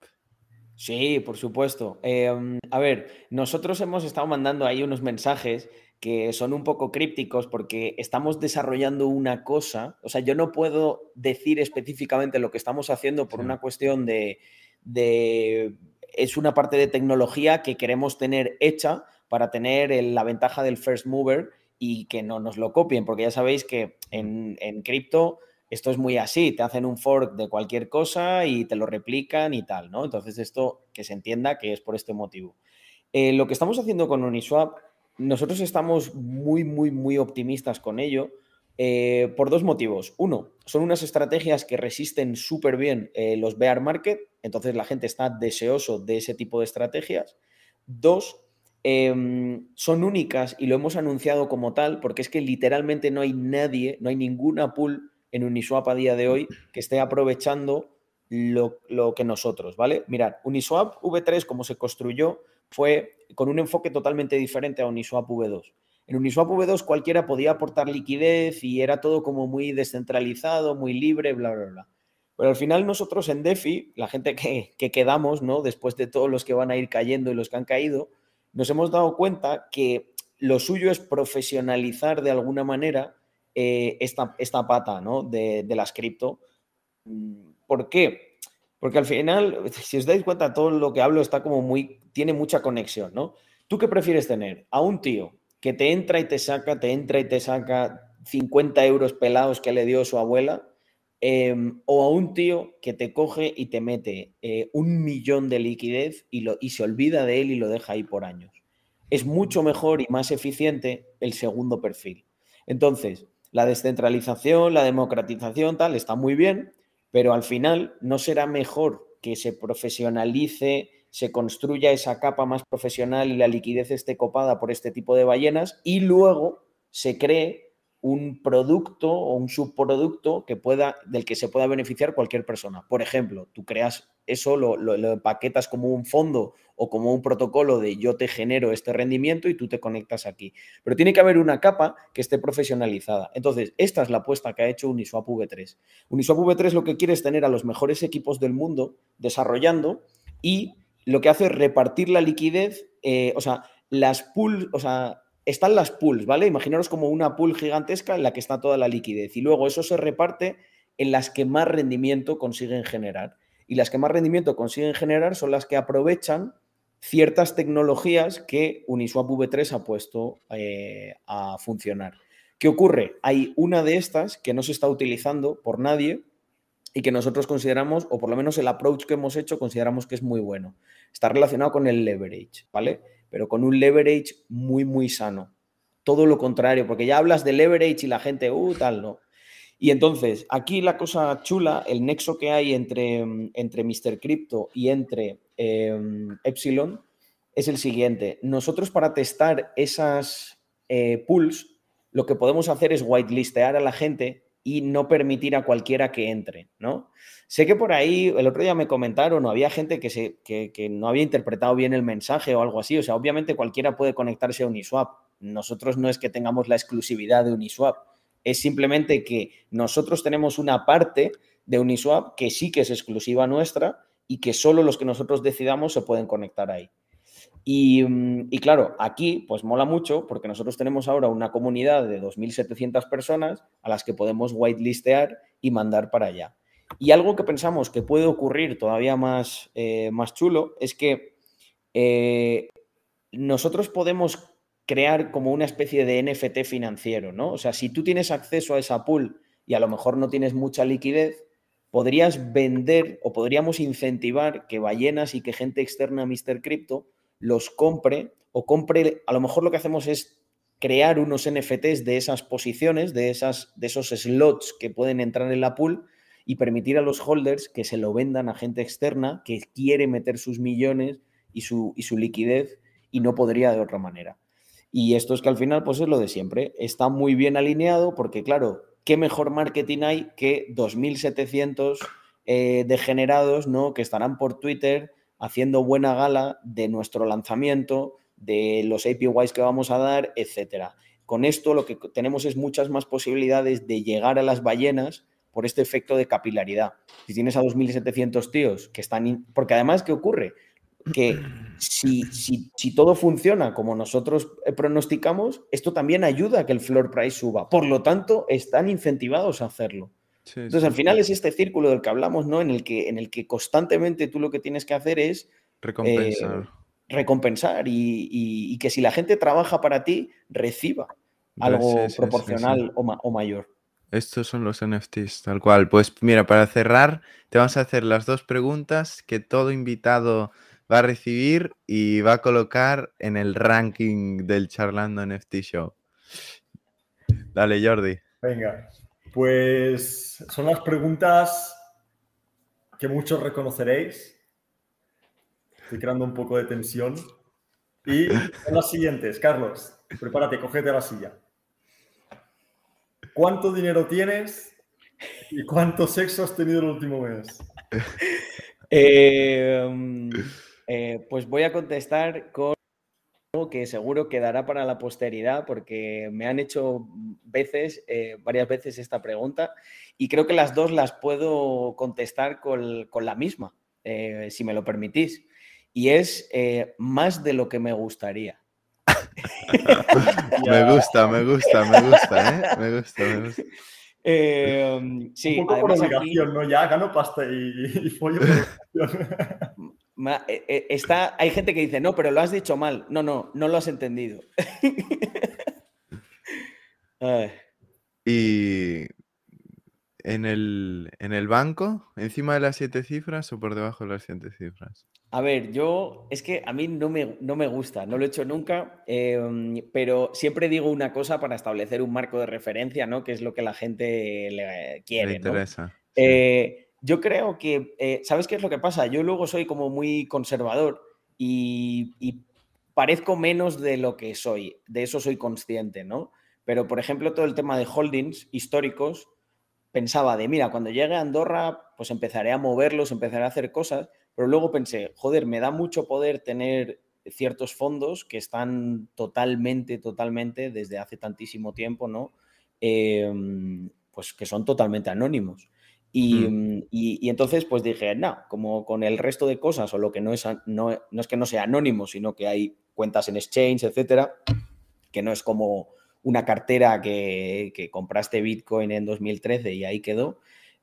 Sí, por supuesto. Em, a ver, nosotros hemos estado mandando ahí unos mensajes que son un poco crípticos porque estamos desarrollando una cosa, o sea, yo no puedo decir específicamente lo que estamos haciendo por una cuestión de, de, es una parte de tecnología que queremos tener hecha para tener la ventaja del first mover y que no nos lo copien, porque ya sabéis que en, en cripto esto es muy así, te hacen un fork de cualquier cosa y te lo replican y tal, ¿no? Entonces esto que se entienda que es por este motivo. Eh, lo que estamos haciendo con Uniswap, nosotros estamos muy, muy, muy optimistas con ello eh, por dos motivos. Uno, son unas estrategias que resisten súper bien eh, los bear market, entonces la gente está deseoso de ese tipo de estrategias. Dos, em, son únicas y lo hemos anunciado como tal porque es que literalmente no hay nadie, no hay ninguna pool en Uniswap a día de hoy que esté aprovechando lo, que nosotros, ¿vale? Mirad, Uniswap V3, como se construyó, fue con un enfoque totalmente diferente a Uniswap V2. En Uniswap V2 cualquiera podía aportar liquidez y era todo como muy descentralizado, muy libre, bla, bla, bla. Pero al final nosotros en DeFi, la gente que, quedamos, ¿no? Después de todos los que van a ir cayendo y los que han caído, nos hemos dado cuenta que lo suyo es profesionalizar de alguna manera eh, esta, esta, pata ¿no? de, de las cripto. ¿Por qué? Porque al final, si os dais cuenta, todo lo que hablo está como muy, tiene mucha conexión, ¿no? ¿Tú qué prefieres tener? A un tío que te entra y te saca, te entra y te saca 50 euros pelados que le dio su abuela, em, o a un tío que te coge y te mete eh, un millón de liquidez y, lo, y se olvida de él y lo deja ahí por años. Es mucho mejor y más eficiente el segundo perfil. Entonces, la descentralización, la democratización, tal, está muy bien, pero al final no será mejor que se profesionalice, se construya esa capa más profesional y la liquidez esté copada por este tipo de ballenas y luego se cree un producto o un subproducto que pueda, del que se pueda beneficiar cualquier persona. Por ejemplo, tú creas eso, lo, lo, empaquetas como un fondo o como un protocolo de yo te genero este rendimiento y tú te conectas aquí. Pero tiene que haber una capa que esté profesionalizada. Entonces, esta es la apuesta que ha hecho Uniswap V3. Uniswap V3 lo que quiere es tener a los mejores equipos del mundo desarrollando y lo que hace es repartir la liquidez, eh, o sea, las pools, o sea, están las pools, ¿vale? Imaginaros como una pool gigantesca en la que está toda la liquidez y luego eso se reparte en las que más rendimiento consiguen generar. Y las que más rendimiento consiguen generar son las que aprovechan ciertas tecnologías que Uniswap V3 ha puesto eh, a funcionar. ¿Qué ocurre? Hay una de estas que no se está utilizando por nadie y que nosotros consideramos, o por lo menos el approach que hemos hecho, consideramos que es muy bueno. Está relacionado con el leverage, ¿vale? pero con un leverage muy, muy sano. Todo lo contrario, porque ya hablas de leverage y la gente, uh, tal, no. Y entonces, aquí la cosa chula, el nexo que hay entre, entre Mr. Crypto y entre em, Epsilon es el siguiente. Nosotros para testar esas eh, pools, lo que podemos hacer es whitelistear a la gente y no permitir a cualquiera que entre, ¿no? Sé que por ahí, el otro día me comentaron, o había gente que, se, que, no había interpretado bien el mensaje o algo así. O sea, obviamente cualquiera puede conectarse a Uniswap. Nosotros no es que tengamos la exclusividad de Uniswap, es simplemente que nosotros tenemos una parte de Uniswap que sí que es exclusiva nuestra y que solo los que nosotros decidamos se pueden conectar ahí. Y, mm, y, claro, aquí pues mola mucho porque nosotros tenemos ahora una comunidad de 2.700 personas a las que podemos whitelistear y mandar para allá. Y algo que pensamos que puede ocurrir todavía más, eh, más chulo es que eh, nosotros podemos crear como una especie de NFT financiero, ¿no? O sea, si tú tienes acceso a esa pool y a lo mejor no tienes mucha liquidez, podrías vender o podríamos incentivar que ballenas y que gente externa a Mr. Crypto los compre o compre, a lo mejor lo que hacemos es crear unos NFTs de esas posiciones, de, esas, de esos slots que pueden entrar en la pool y permitir a los holders que se lo vendan a gente externa que quiere meter sus millones y su, y su liquidez y no podría de otra manera. Y esto es que al final, pues es lo de siempre. Está muy bien alineado porque, claro, ¿qué mejor marketing hay que 2.700 eh, degenerados ¿no? que estarán por Twitter haciendo buena gala de nuestro lanzamiento, de los APYs que vamos a dar, etcétera? Con esto lo que tenemos es muchas más posibilidades de llegar a las ballenas por este efecto de capilaridad. Si tienes a 2.700 tíos que están... Porque además, ¿qué ocurre? Que si, si, todo funciona como nosotros eh, pronosticamos, esto también ayuda a que el floor price suba. Por lo tanto, están incentivados a hacerlo. Entonces, al final es este círculo del que hablamos, ¿no? En el que, en el que constantemente tú lo que tienes que hacer es... Recompensar. Eh, recompensar y, que si la gente trabaja para ti, reciba algo proporcional o mayor. Estos son los NFTs, tal cual. Pues mira, para cerrar, te vamos a hacer las dos preguntas que todo invitado va a recibir y va a colocar en el ranking del Charlando NFT Show. Dale, Jordi. Venga, pues son las preguntas que muchos reconoceréis. Estoy creando un poco de tensión. Y son las siguientes. Carlos, prepárate, cógete la silla. ¿Cuánto dinero tienes y cuánto sexo has tenido el último mes? Em, eh, pues voy a contestar con algo que seguro quedará para la posteridad porque me han hecho veces, eh, varias veces esta pregunta y creo que las dos las puedo contestar con, la misma, eh, si me lo permitís. y es eh, más de lo que me gustaría. me gusta, me gusta, me gusta, ¿eh? Me gusta, me gusta. Eh, sí, un poco por obligación, ¿no? Ya gano pasta y, y pollo Está, hay gente que dice, no, pero lo has dicho mal. No, no, no lo has entendido. y en el, en el banco, encima de las siete cifras o por debajo de las siete cifras. A ver, yo es que a mí no me, no me gusta, no lo he hecho nunca, em, pero siempre digo una cosa para establecer un marco de referencia, ¿no? Que es lo que la gente le quiere. interesa. Eh, yo creo que, eh, ¿sabes qué es lo que pasa? Yo luego soy como muy conservador y, parezco menos de lo que soy, de eso soy consciente, ¿no? Pero, por ejemplo, todo el tema de holdings históricos, pensaba de, mira, cuando llegue a Andorra, pues empezaré a moverlos, empezaré a hacer cosas pero luego pensé, joder, me da mucho poder tener ciertos fondos que están totalmente, totalmente, desde hace tantísimo tiempo, ¿no? Em, pues que son totalmente anónimos. Mm. Y, entonces, pues dije, no, como con el resto de cosas, o lo que no es, no, es que no sea anónimo, sino que hay cuentas en exchange, etcétera, que no es como una cartera que, compraste Bitcoin en 2013 y ahí quedó,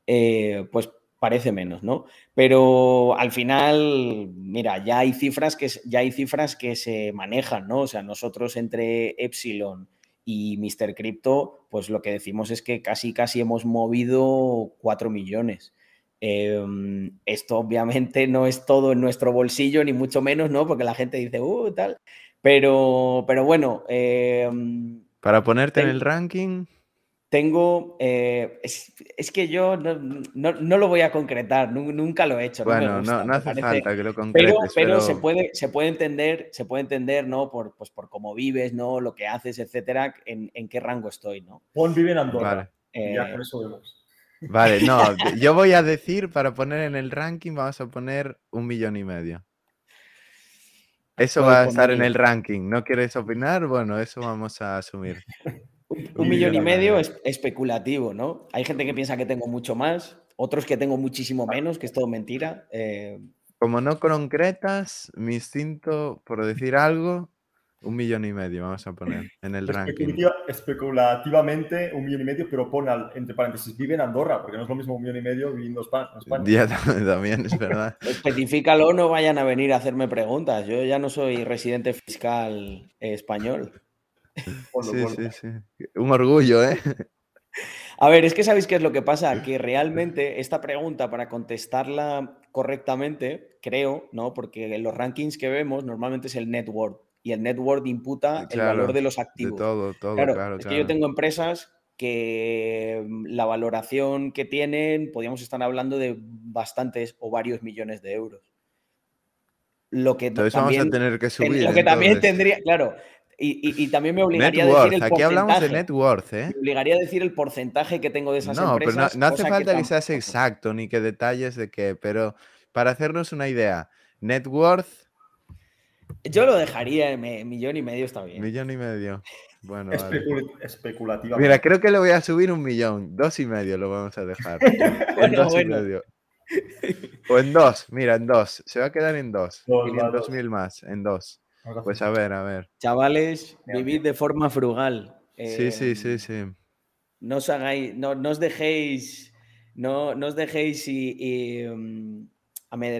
eh, pues parece menos, ¿no? Pero al final, mira, ya hay cifras que, ya hay cifras que se manejan, ¿no? O sea, nosotros entre Epsilon y Mr. Crypto, pues lo que decimos es que casi, casi hemos movido 4 millones. Em, esto obviamente no es todo en nuestro bolsillo, ni mucho menos, ¿no? Porque la gente dice, uh, tal. Pero, pero bueno. Em, Para ponerte en el ranking. Tengo, eh, es, que yo no, lo voy a concretar, nunca lo he hecho. Bueno, no, hace falta que lo concretes. Pero, pero, Se, puede, se puede entender, se puede entender, ¿no? Por, pues por cómo vives, ¿no? Lo que haces, etcétera, en, qué rango estoy, ¿no? Pon vive en Andorra. Vale. ya eh, con eso vemos. Vale, no, yo voy a decir, para poner en el ranking, vamos a poner un millón y medio. Eso va a estar en el ranking. ¿No quieres opinar? Bueno, eso vamos a asumir. Un, millón y medio es especulativo, ¿no? Hay gente que piensa que tengo mucho más, otros que tengo muchísimo menos, que es todo mentira. Eh. Como no concretas, mi instinto, por decir algo, un millón y medio vamos a poner en el ranking. Especulativamente un millón y medio, pero pon entre paréntesis, vive en Andorra, porque no es lo mismo un millón y medio viviendo en España. Día también, es verdad. Especifícalo, no vayan a venir a hacerme preguntas. Yo ya no soy residente fiscal español. Sí, sí, sí. Un orgullo, ¿eh? A ver, es que sabéis qué es lo que pasa, que realmente esta pregunta, para contestarla correctamente, creo, ¿no? Porque en los rankings que vemos normalmente es el net worth y el net worth imputa el valor de los activos. todo, todo, claro. es que yo tengo empresas que mm, la valoración que tienen, podríamos estar hablando de bastantes o varios millones de euros. Lo que entonces vamos a tener que subir. Lo que también tendría, claro, y, también me obligaría a decir el Aquí hablamos de net worth, ¿eh? Me obligaría a decir el porcentaje que tengo de esas no, empresas. Pero no, hace falta que, seas exacto ni que detalles de qué, pero para hacernos una idea, net worth. Yo lo dejaría en millón y medio, está bien. Millón y medio. Bueno, especulativamente. Mira, creo que le voy a subir un millón. Dos y medio lo vamos a dejar. en dos y medio. O en dos, mira, en dos. Se va a quedar en dos. dos mil más, en dos. Pues a ver, a ver. Chavales, vivid de forma frugal. sí, sí, sí, em, sí. No os hagáis, no, os dejéis, no, no os dejéis y, em,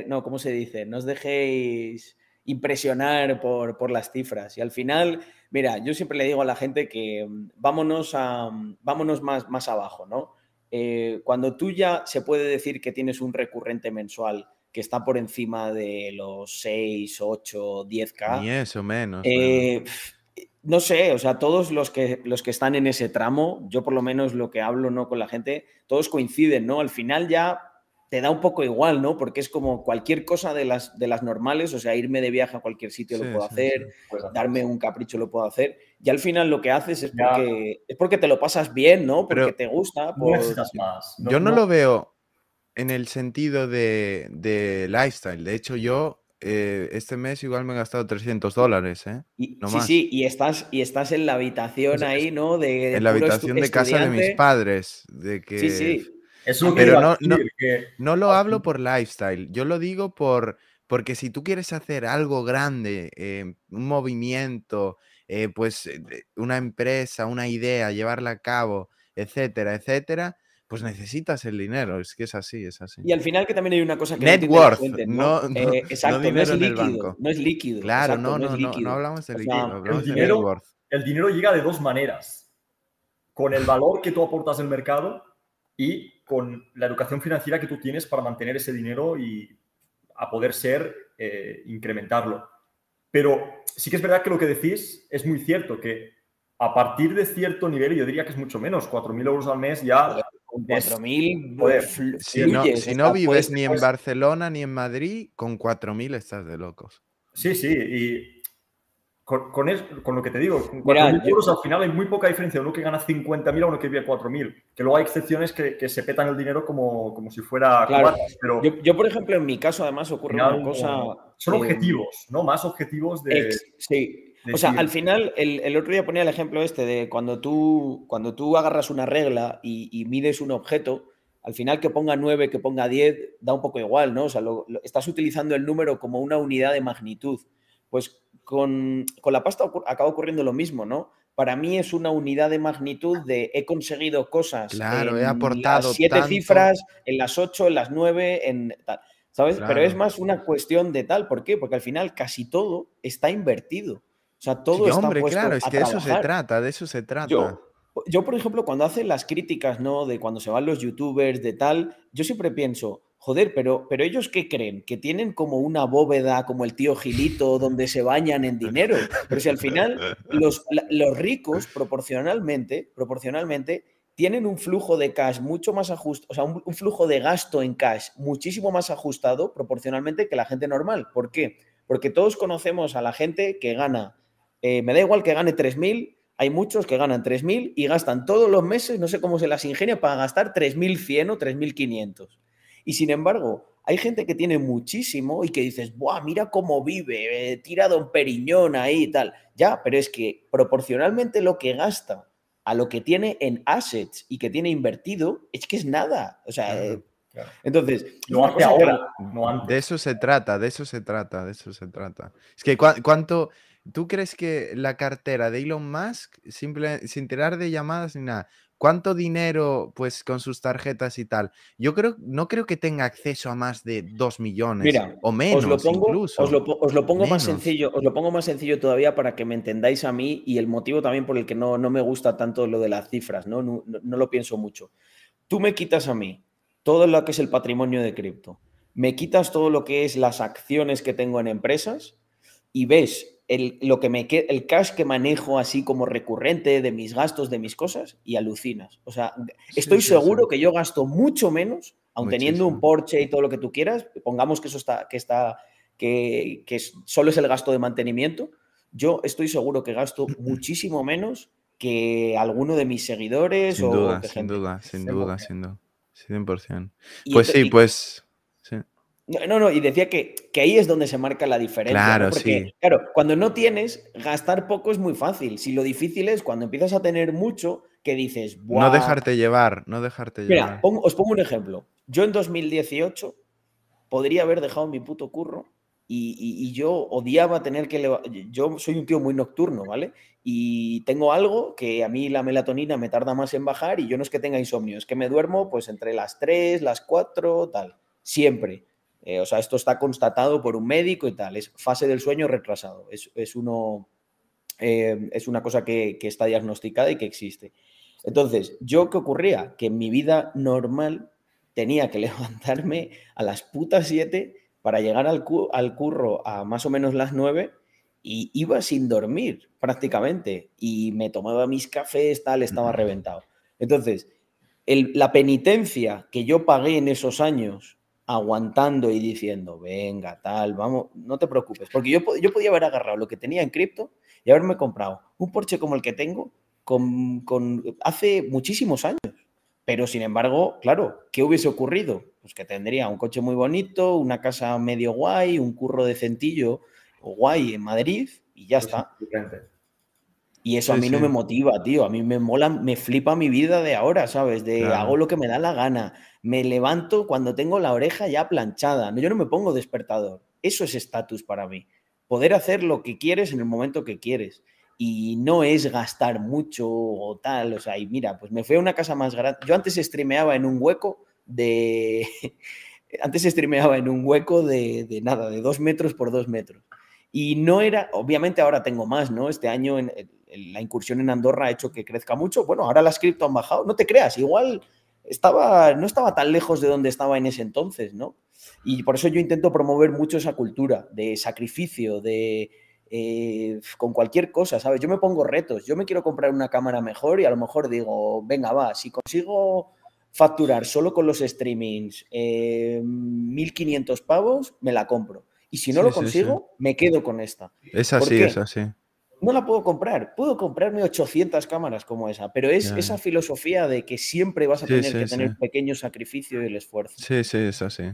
no, ¿cómo se dice? No os dejéis impresionar por, las cifras. Y al final, mira, yo siempre le digo a la gente que em, vámonos, a, vámonos más, más abajo, ¿no? Eh, cuando tú ya se puede decir que tienes un recurrente mensual que está por encima de los 6, 8, 10K. Ni eso menos. Eh, no sé, o sea, todos los que, los que están en ese tramo, yo por lo menos lo que hablo ¿no? con la gente, todos coinciden, ¿no? Al final ya te da un poco igual, ¿no? Porque es como cualquier cosa de las, de las normales, o sea, irme de viaje a cualquier sitio lo puedo hacer, darme un capricho lo puedo hacer, y al final lo que haces es porque, es porque te lo pasas bien, ¿no? Porque te gusta. más. yo no, lo veo en el sentido de, lifestyle. De hecho, yo eh, este mes igual me he gastado 300 dólares, ¿eh? sí, sí, y estás, y estás en la habitación ahí, ¿no? De, en la habitación de casa de mis padres. De que... Sí, sí. Pero no, no, no, lo hablo por lifestyle, yo lo digo por, Porque si tú quieres hacer algo grande, eh, un movimiento, eh, pues eh, una empresa, una idea, llevarla a cabo, etcétera, etcétera, pues necesitas el dinero. Es que es así, es así. Y al final que también hay una cosa que Net la worth, no- no- no exacto, no, es el líquido, no es líquido. Claro, exacto, no, no, es no, no hablamos de O sea, líquido, el hablamos de net dinero- worth. El dinero llega de dos maneras. Con el valor que tú aportas al mercado y con la educación financiera que tú tienes para mantener ese dinero y a poder ser, eh, incrementarlo. Pero sí que es verdad que lo que decís es muy cierto, que a partir de cierto nivel, yo diría que es mucho menos, 4.000 euros al mes ya Con es- 4.000 joder, fl- Si no, si no vives ni en puedes- Barcelona ni en Madrid, con 4.000 estás de locos. Sí, sí, y con, con, lo que te digo, con Mira, 4.000 yo- euros al final hay muy poca diferencia, uno que gana 50.000 a uno que vive 4.000, que luego hay excepciones que, que se petan el dinero como, como si fuera Claro. cubatas, pero Yo, yo, por ejemplo, en mi caso, además, ocurre final, una cosa. son eh, objetivos, ¿no? Más objetivos de... Ex- sí. O sea, al final, el, el otro día ponía el ejemplo este de cuando tú, cuando tú agarras una regla y, y mides un objeto, al final que ponga 9, que ponga 10, da un poco igual, ¿no? O sea, lo- lo- estás utilizando el número como una unidad de magnitud. Pues con, con la pasta ocur- acaba ocurriendo lo mismo, ¿no? Para mí es una unidad de magnitud de he conseguido cosas. Claro, he aportado las siete tanto. cifras, en las ocho, en las nueve, en tal. ¿Sabes? Pero es más una cuestión de tal. ¿Por qué? Porque al final casi todo está invertido. O sea, todo Sí, está hombre, puesto claro, es a que de eso se trata, de eso se trata. Yo, yo, por ejemplo, cuando hacen las críticas, ¿no? De cuando se van los youtubers, de tal, yo siempre pienso, joder, pero, pero ellos qué creen? Que tienen como una bóveda, como el tío Gilito, donde se bañan en dinero. Pero si al final los, los ricos, proporcionalmente, proporcionalmente, tienen un flujo de cash mucho más ajustado, o sea, un, un flujo de gasto en cash muchísimo más ajustado proporcionalmente que la gente normal. ¿Por qué? Porque todos conocemos a la gente que gana, eh, me da igual que gane 3.000, hay muchos que ganan 3.000 y gastan todos los meses, no sé cómo se las ingenia, para gastar 3.100 o 3.500. Y sin embargo, hay gente que tiene muchísimo y que dices, ¡buah, mira cómo vive! eh, tira Don Periñón ahí y tal. Ya, pero es que proporcionalmente lo que gasta a lo que tiene en assets y que tiene invertido, es que es nada. O sea, Claro, eh, claro. entonces, una hace que- ahora, no antes. De eso se trata, de eso se trata, de eso se trata. Es que cuánto, ¿tú crees que la cartera de Elon Musk, simple, sin tirar de llamadas ni nada, cuánto dinero, pues con sus tarjetas y tal? Yo creo, no creo que tenga acceso a más de 2 millones Mira, o menos os lo pongo, incluso. Os lo, po- os lo pongo más sencillo, os lo pongo más sencillo todavía para que me entendáis a mí y el motivo también por el que no, no me gusta tanto lo de las cifras, ¿no? No, no- no lo pienso mucho. Tú me quitas a mí todo lo que es el patrimonio de cripto, me quitas todo lo que es las acciones que tengo en empresas y ves el, lo que me el cash que manejo así como recurrente de mis gastos, de mis cosas, y alucinas. O sea, estoy sí, seguro sí. que yo gasto mucho menos, aun teniendo un. Porsche y todo lo que tú quieras, pongamos que eso está, que está, que, que solo es el gasto de mantenimiento. Yo estoy seguro que gasto muchísimo menos que alguno de mis seguidores Sin o duda, sin gente. duda, sin 100%. duda, sin duda. 100%. Y Pues sí, pues... No, no, y decía que, que ahí es donde se marca la diferencia. ¿no? Claro, Porque, sí. claro, cuando no tienes, gastar poco es muy fácil. Si lo difícil es cuando empiezas a tener mucho, que dices, No dejarte llevar, no dejarte Mira, llevar. pongo- os pongo un ejemplo. Yo en 2018 podría haber dejado mi puto curro y, y- y yo odiaba tener que... Yo soy un tío muy nocturno, ¿vale? Y tengo algo que a mí la melatonina me tarda más en bajar y yo no es que tenga insomnio, es que me duermo pues entre las 3, las 4, tal. Siempre. Eh, o sea, esto está constatado por un médico y tal. Es fase del sueño retrasado. Es, es uno, eh, es una cosa que, que está diagnosticada y que existe. Entonces, ¿yo qué ocurría? Que en mi vida normal tenía que levantarme a las putas 7 para llegar al, cu- al curro a más o menos las 9 y iba sin dormir prácticamente y me tomaba mis cafés, tal, estaba reventado. Entonces, el- la penitencia que yo pagué en esos años aguantando y diciendo, venga, tal, vamos, no te preocupes, porque yo, yo podía haber agarrado lo que tenía en cripto y haberme comprado un Porsche como el que tengo con, con- hace muchísimos años. Pero sin embargo, claro, ¿qué hubiese ocurrido? Pues que tendría un coche muy bonito, una casa medio guay, un curro decentillo o guay en Madrid y ya Pues está. Y eso a Sí, mí no me motiva, tío. A mí me mola, me flipa mi vida de ahora, ¿sabes? De Claro. hago lo que me da la gana. Me levanto cuando tengo la oreja ya planchada. No, yo no me pongo despertador. Eso es estatus para mí. Poder hacer lo que quieres en el momento que quieres. Y no es gastar mucho o tal. O sea, y mira, pues me fui a una casa más grande. Yo antes streameaba en un hueco de... antes streameaba en un hueco de, de nada, de dos metros por dos metros. Y no era, obviamente ahora tengo más, ¿no? Este año en, la incursión en Andorra ha hecho que crezca mucho. Bueno, ahora las cripto han bajado. No te creas, igual estaba, no estaba tan lejos de donde estaba en ese entonces, ¿no? Y por eso yo intento promover mucho esa cultura de sacrificio, de eh, con cualquier cosa, ¿sabes? Yo me pongo retos, yo me quiero comprar una cámara mejor y a lo mejor digo, venga, va, si consigo facturar solo con los streamings 1.500 eh, pavos, me la compro. Y si no lo consigo, me quedo con esta. Es así, es así. No la puedo comprar. Puedo comprarme 800 cámaras como esa, pero es esa filosofía de que siempre vas a tener que tener pequeño sacrificio y el esfuerzo. Sí, sí, es así.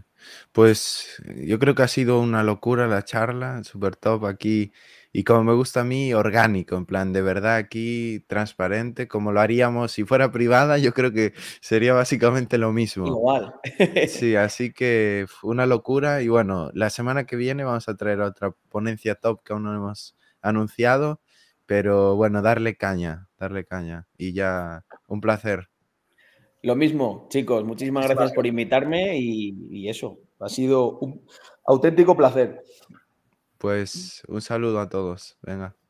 Pues yo creo que ha sido una locura la charla, súper top aquí y como me gusta a mí, orgánico, en plan, de verdad aquí, transparente, como lo haríamos si fuera privada, yo creo que sería básicamente lo mismo. Igual. Sí, así que una locura y bueno, la semana que viene vamos a traer otra ponencia top que aún no hemos anunciado, pero bueno, darle caña, darle caña y ya, un placer. Lo mismo, chicos, muchísimas gracias por invitarme y, y eso, ha sido un auténtico placer. Pues un saludo a todos. Venga.